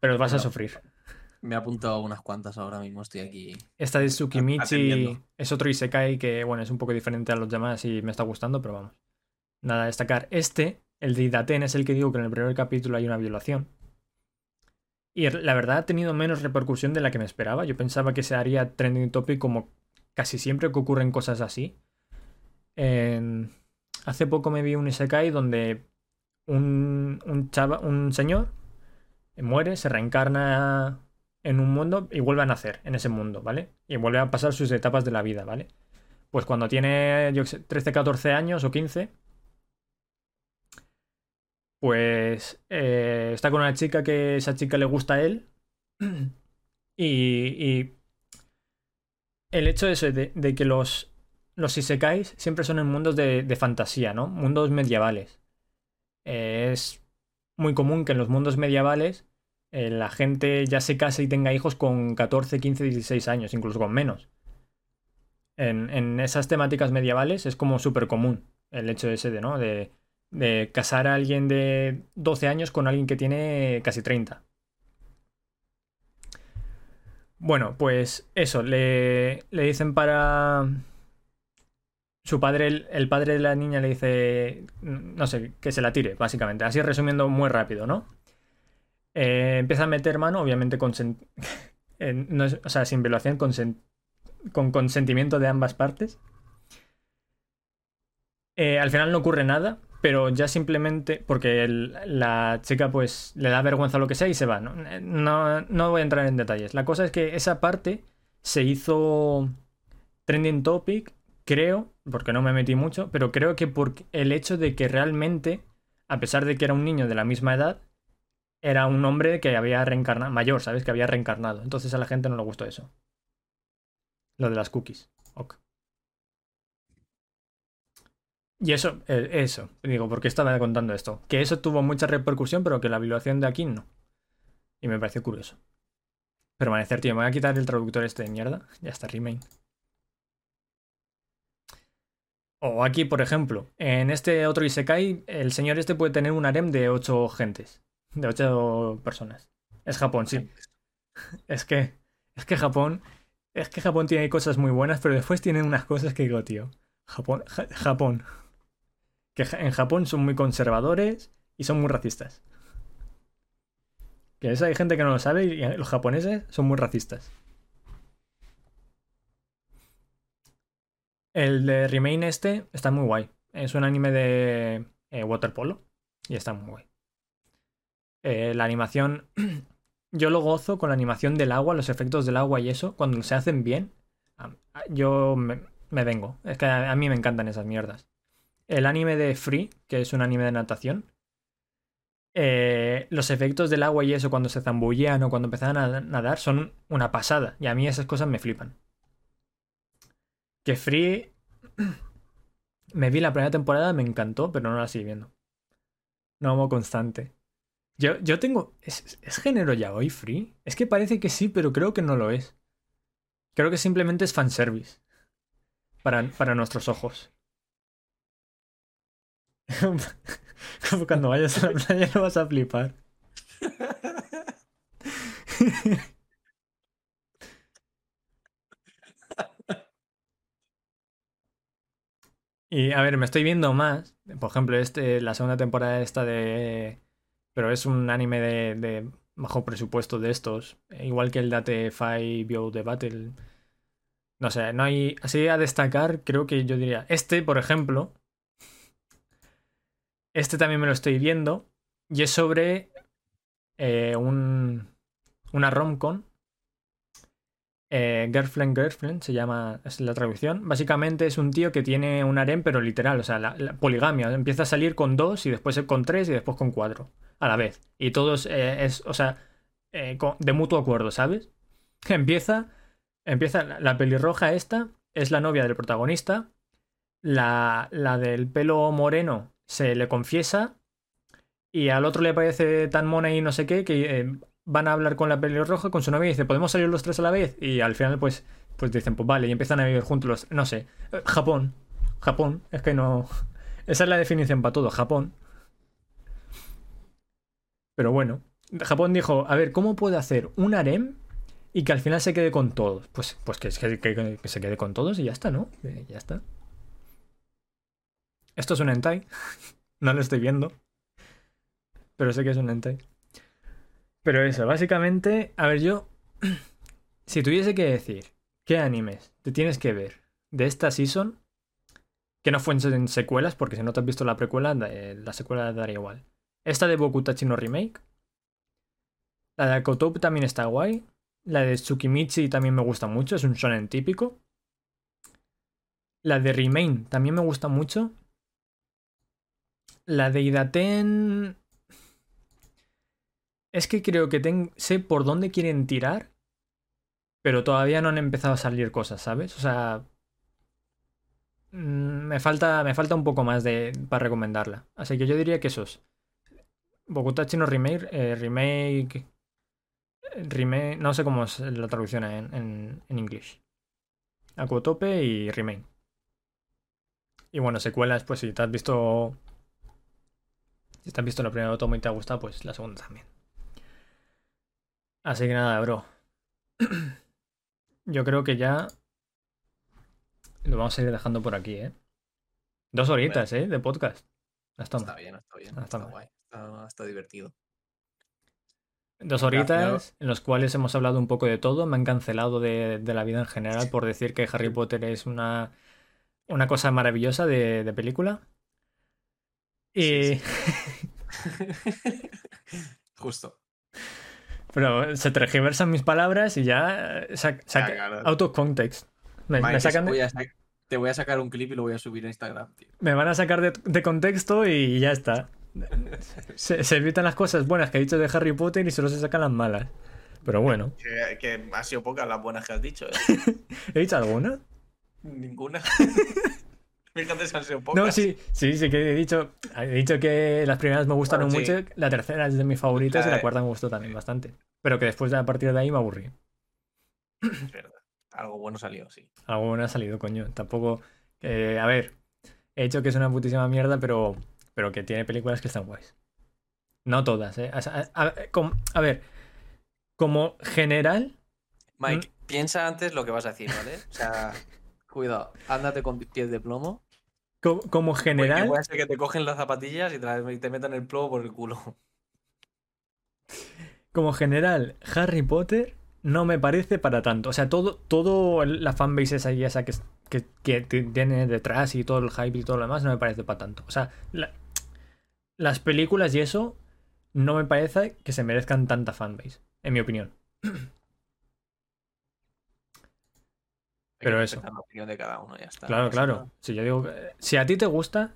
Pero vas a sufrir. Me he apuntado unas cuantas ahora mismo, estoy aquí. Esta de Tsukimichi es otro Isekai que, bueno, es un poco diferente a los demás y me está gustando, pero vamos. Nada a destacar. Este, el de Idaten, es el que digo que en el primer capítulo hay una violación. Y la verdad ha tenido menos repercusión de la que me esperaba. Yo pensaba que se haría trending topic como casi siempre que ocurren cosas así. Hace poco me vi un Isekai donde un, un, chava, un señor muere, se reencarna en un mundo y vuelve a nacer en ese mundo, ¿vale? Y vuelve a pasar sus etapas de la vida, ¿vale? Pues cuando tiene, yo sé, 13, 14 años o 15, pues eh, está con una chica que esa chica le gusta a él. Y, el hecho de, de, que los, los isekais siempre son en mundos de, de fantasía, ¿no? Mundos medievales. es muy común que en los mundos medievales eh, la gente ya se case y tenga hijos con 14, 15, 16 años, incluso con menos. En, en esas temáticas medievales es como súper común el hecho ese de, ¿no? De, de casar a alguien de 12 años con alguien que tiene casi 30. Bueno, pues eso, le, le dicen para... Su padre, el, padre de la niña le dice, no sé, que se la tire, básicamente. Así resumiendo muy rápido, ¿no? Eh, empieza a meter mano, obviamente no o sea, sin violación, con, con consentimiento de ambas partes. Eh, al final no ocurre nada, pero ya simplemente porque la chica pues le da vergüenza lo que sea y se va. ¿no? ¿no? No, voy a entrar en detalles. La cosa es que esa parte se hizo trending topic, creo, porque no me metí mucho, pero creo que por el hecho de que realmente, a pesar de que era un niño de la misma edad, era un hombre que había reencarnado, mayor, ¿sabes? Que había reencarnado. Entonces a la gente no le gustó eso. Lo de las cookies. Ok. Y eso, eh, eso, digo, porque estaba contando esto. Que eso tuvo mucha repercusión, pero que la violación de aquí no. Y me pareció curioso. Permanecer, tío, me voy a quitar el traductor este de mierda. Ya está, remain. O aquí, por ejemplo, en este otro Isekai, el señor este puede tener un harem de ocho gentes. De ocho personas. Es Japón, sí. Es que. Es que Japón. Es que Japón tiene cosas muy buenas, pero después tiene unas cosas que digo, tío. Japón. Japón que en Japón son muy conservadores y son muy racistas. Que eso hay gente que no lo sabe y los japoneses son muy racistas. El de Remain este está muy guay. Es un anime de eh, waterpolo y está muy guay. Eh, la animación, yo lo gozo con la animación del agua, los efectos del agua y eso, cuando se hacen bien, yo me, vengo. Es que a, mí me encantan esas mierdas. El anime de Free, que es un anime de natación, eh, los efectos del agua y eso cuando se zambullean o cuando empiezan a nadar son una pasada. Y a mí esas cosas me flipan. Que Free me vi la primera temporada, me encantó, pero no la sigo viendo. No amo constante. Yo, yo tengo. ¿es, género ya hoy free? Es que parece que sí, pero creo que no lo es. Creo que simplemente es fanservice. Para, para nuestros ojos. Como cuando vayas a la playa no vas a flipar. Y a ver, me estoy viendo más. Por ejemplo, este, la segunda temporada esta de pero es un anime de, bajo presupuesto de estos. Igual que el Date 5 Bio de Battle. No sé, no hay. Así a destacar, creo que yo diría. Este, por ejemplo. Este también me lo estoy viendo. Y es sobre eh, un, una romcom. Eh, Girlfriend Girlfriend se llama es la traducción. Básicamente es un tío que tiene un harem, pero literal, o sea, la, poligamia. Empieza a salir con dos y después con tres y después con cuatro a la vez. Y todos eh, es, o sea, eh, de mutuo acuerdo, ¿sabes? Empieza, empieza la, pelirroja esta, es la novia del protagonista. La, la del pelo moreno se le confiesa y al otro le parece tan mona y no sé qué que eh, van a hablar con la pelirroja, con su novia y dice, ¿podemos salir los tres a la vez? Y al final pues, pues dicen, pues vale, y empiezan a vivir juntos los... No sé, Japón, Japón, es que no... Esa es la definición para todo, Japón. Pero bueno, Japón dijo, a ver, ¿cómo puede hacer un harem y que al final se quede con todos? Pues, pues que, se quede con todos y ya está, ¿no? Eh, ya está. Esto es un hentai. no lo estoy viendo. Pero sé que es un hentai. Pero eso, básicamente, a ver, yo... si tuviese que decir qué animes te tienes que ver de esta season, que no fuesen secuelas, porque si no te has visto la precuela, la secuela daría igual. Esta de Bokutachi no Remake. La de Akotop también está guay. La de Tsukimichi también me gusta mucho, es un shonen típico. La de Remain también me gusta mucho. La de Idaten. Es que creo que sé por dónde quieren tirar, pero todavía no han empezado a salir cosas, ¿sabes? O sea. Mm, me falta, me falta un poco más de, para recomendarla. Así que yo diría que esos. Bokutachi no remake, eh, remake, remake, no sé cómo es la traducción en, en, en inglés. Aquotope y remake. Y bueno, secuelas, pues si te has visto. Si te has visto la primera tomo y te ha gustado, pues la segunda también. Así que nada, bro. Yo creo que ya. Lo vamos a ir dejando por aquí, ¿eh? Dos horitas, ¿eh? De podcast. Está, bien, está bien. está, guay está, divertido. Dos horitas en los cuales hemos hablado un poco de todo. Me han cancelado de, la vida en general por decir que Harry Potter es una, una cosa maravillosa de, película. Y. Justo. Pero se tergiversan mis palabras y ya. Out of context. Me, sacan Te voy a sacar un clip y lo voy a subir a Instagram. Me van a sacar de contexto y ya está. Se, evitan las cosas buenas que ha dicho de Harry Potter y solo se sacan las malas. Pero bueno. Que, ha sido pocas las buenas que has dicho. ¿eh? ¿He dicho alguna? Ninguna. No, sí, sí, sí que he dicho. He dicho que las primeras me gustaron mucho, la tercera es de mis favoritas y la cuarta me gustó también bastante. Pero que después, a partir de ahí, me aburrí. Es verdad. Algo bueno salió, sí. Algo bueno ha salido, coño. Tampoco. Eh, a ver, he dicho que es una putísima mierda, pero pero que tiene películas que están guays. No todas, ¿eh? A, ver, como general... Mike, piensa antes lo que vas a decir, ¿vale? O sea, cuidado, ándate con pies de plomo. Como, general... Puede ser que te cogen las zapatillas y te, te metan el plomo por el culo. como general, Harry Potter no me parece para tanto. O sea, todo, todo la fanbase esa y esa que, que, que tiene detrás y todo el hype y todo lo demás no me parece para tanto. O sea, las películas y eso no me parece que se merezcan tanta fanbase, en mi opinión. Pero eso. La opinión de cada uno, ya está. Claro, claro. Si yo digo, si a ti te gusta,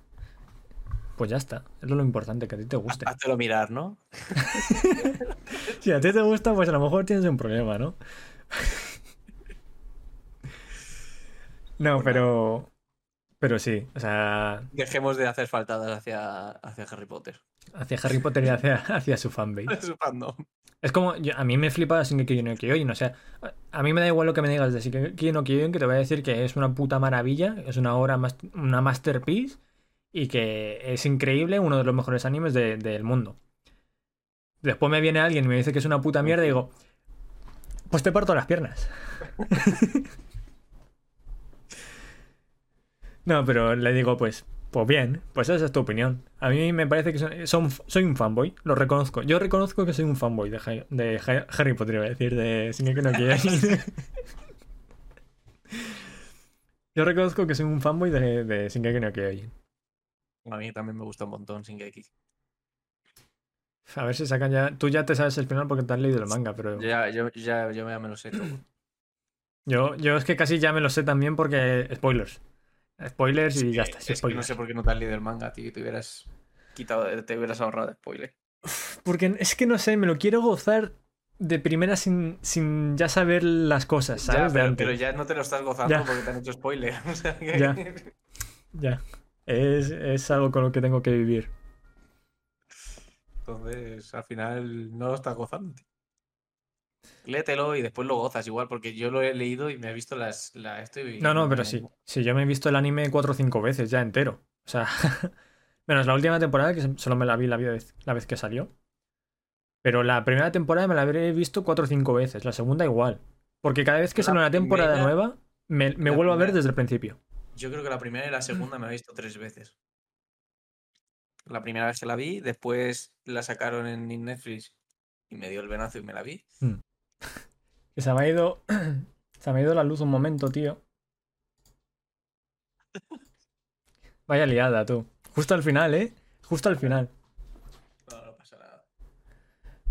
pues ya está. Es lo importante, que a ti te guste. Háztelo mirar, ¿no? si a ti te gusta, pues a lo mejor tienes un problema, ¿no? no, pues pero. Pero sí, o sea. Dejemos de hacer faltadas hacia, hacia Harry Potter. Hacia Harry Potter y hacia, hacia su fanbase. su fandom. Es como, a mí me flipa Shingeki no Kyojin, o sea, a mí me da igual lo que me digas de Shingeki no Kyojin, que te voy a decir que es una puta maravilla, es una obra, una masterpiece, y que es increíble, uno de los mejores animes del mundo. Después me viene alguien y me dice que es una puta mierda y digo, pues te parto las piernas. no, pero le digo, pues, pues bien, pues esa es tu opinión. A mí me parece que son, soy un fanboy, lo reconozco. Yo reconozco que soy un fanboy de, de Harry Potter, iba a decir, de que no Yo reconozco que soy un fanboy de, de Shingeki no Kyojin. A mí también me gusta un montón Shingeki. A ver si sacan ya. Tú ya te sabes el final porque te has leído el manga, pero. Ya, yo ya, yo ya me lo sé todo. Yo, yo es que casi ya me lo sé también porque. Spoilers. Spoilers y ya está. no sé por qué no te has leído el manga, tío. Te hubieras quitado, te hubieras ahorrado de spoiler. Porque es que no sé, me lo quiero gozar de primera sin, sin ya saber las cosas, ¿sabes? pero, ya no te lo estás gozando porque te han hecho spoiler. Ya. ya. Es, algo con lo que tengo que vivir. Entonces, al final no lo estás gozando. Léetelo y después lo gozas igual, porque yo lo he leído y me he visto las. La, estoy no, no, pero sí. Sí, yo me he visto el anime cuatro o cinco veces ya entero. O sea, menos la última temporada, que solo me la vi la vez, la vez que salió. Pero la primera temporada me la habré visto cuatro o cinco veces. La segunda igual. Porque cada vez que sale una temporada nueva, me, vuelvo a ver desde el principio. Yo creo que la primera y la segunda me he visto tres veces. La primera vez que la vi, después la sacaron en Netflix y me dio el venazo y me la vi. Mm. Se me ha ido. Se me ha ido la luz un momento, tío. Vaya liada, tú. Justo al final, ¿eh? Justo al final. No, no pasa nada.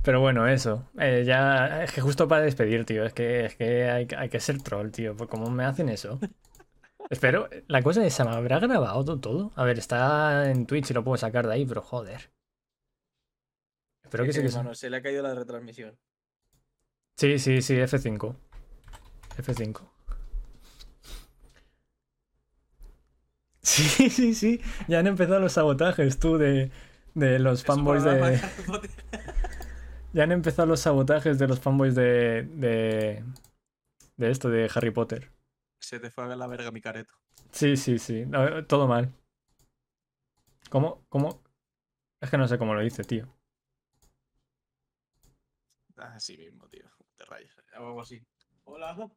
Pero bueno, eso. Eh, ya. Es que justo para despedir, tío. Es que, es que hay, hay que ser troll, tío. Pues ¿Cómo me hacen eso? Espero, la cosa es, ¿se me habrá grabado todo? A ver, está en Twitch y lo puedo sacar de ahí, pero joder. Espero que sí que se le ha caído la retransmisión. Sí, sí, sí, F5. F5. Sí, sí, sí. Ya han empezado los sabotajes, tú, de, de los fanboys de. ya han empezado los sabotajes de los fanboys de. de. de esto, de Harry Potter. Se te fue a la verga mi careto. Sí, sí, sí. todo mal. ¿Cómo? ¿Cómo? Es que no sé cómo lo hice, tío. Así mismo, tío. Rayas. Hago así. Hola.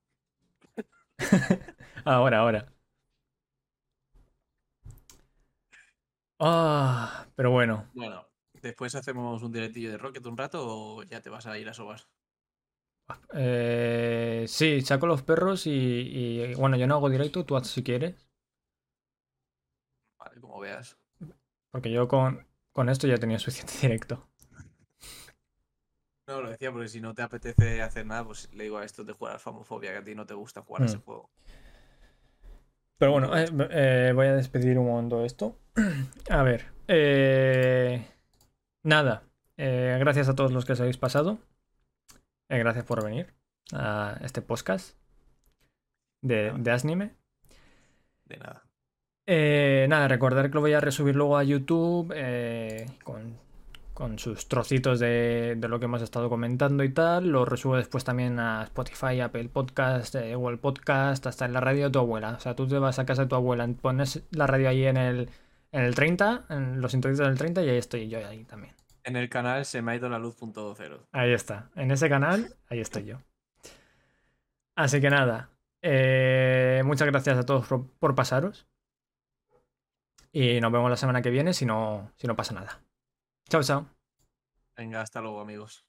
ahora, ahora. Ah, pero bueno. Bueno, después hacemos un directillo de Rocket un rato o ya te vas a ir a sobar. Eh, sí, saco los perros y, Bueno, yo no hago directo, tú haz si quieres. Vale, como veas. Porque yo con, con esto ya tenía suficiente directo. No, lo decía porque si no te apetece hacer nada, pues le digo a esto de jugar al Famofobia, que a ti no te gusta jugar a ese mm. juego. Pero bueno, eh, eh, voy a despedir un momento esto. a ver. Eh, nada. gracias a todos los que os habéis pasado. Eh, gracias por venir a este podcast de, de Asnime. De nada. Eh, nada, recordar que lo voy a resubir luego a YouTube eh, con, sus trocitos de, lo que hemos estado comentando y tal. Lo resubo después también a Spotify, Apple Podcast, Google Podcast, hasta en la radio de tu abuela. O sea, tú te vas a casa de tu abuela, pones la radio ahí en el, en el 30, en los sintonitos del 30 y ahí estoy yo ahí también. En el canal se me ha ido la luz punto cero. Ahí está. En ese canal, ahí estoy yo. Así que nada. Eh, muchas gracias a todos por, pasaros. Y nos vemos la semana que viene si no, si no pasa nada. Chao, chao. Venga, hasta luego, amigos.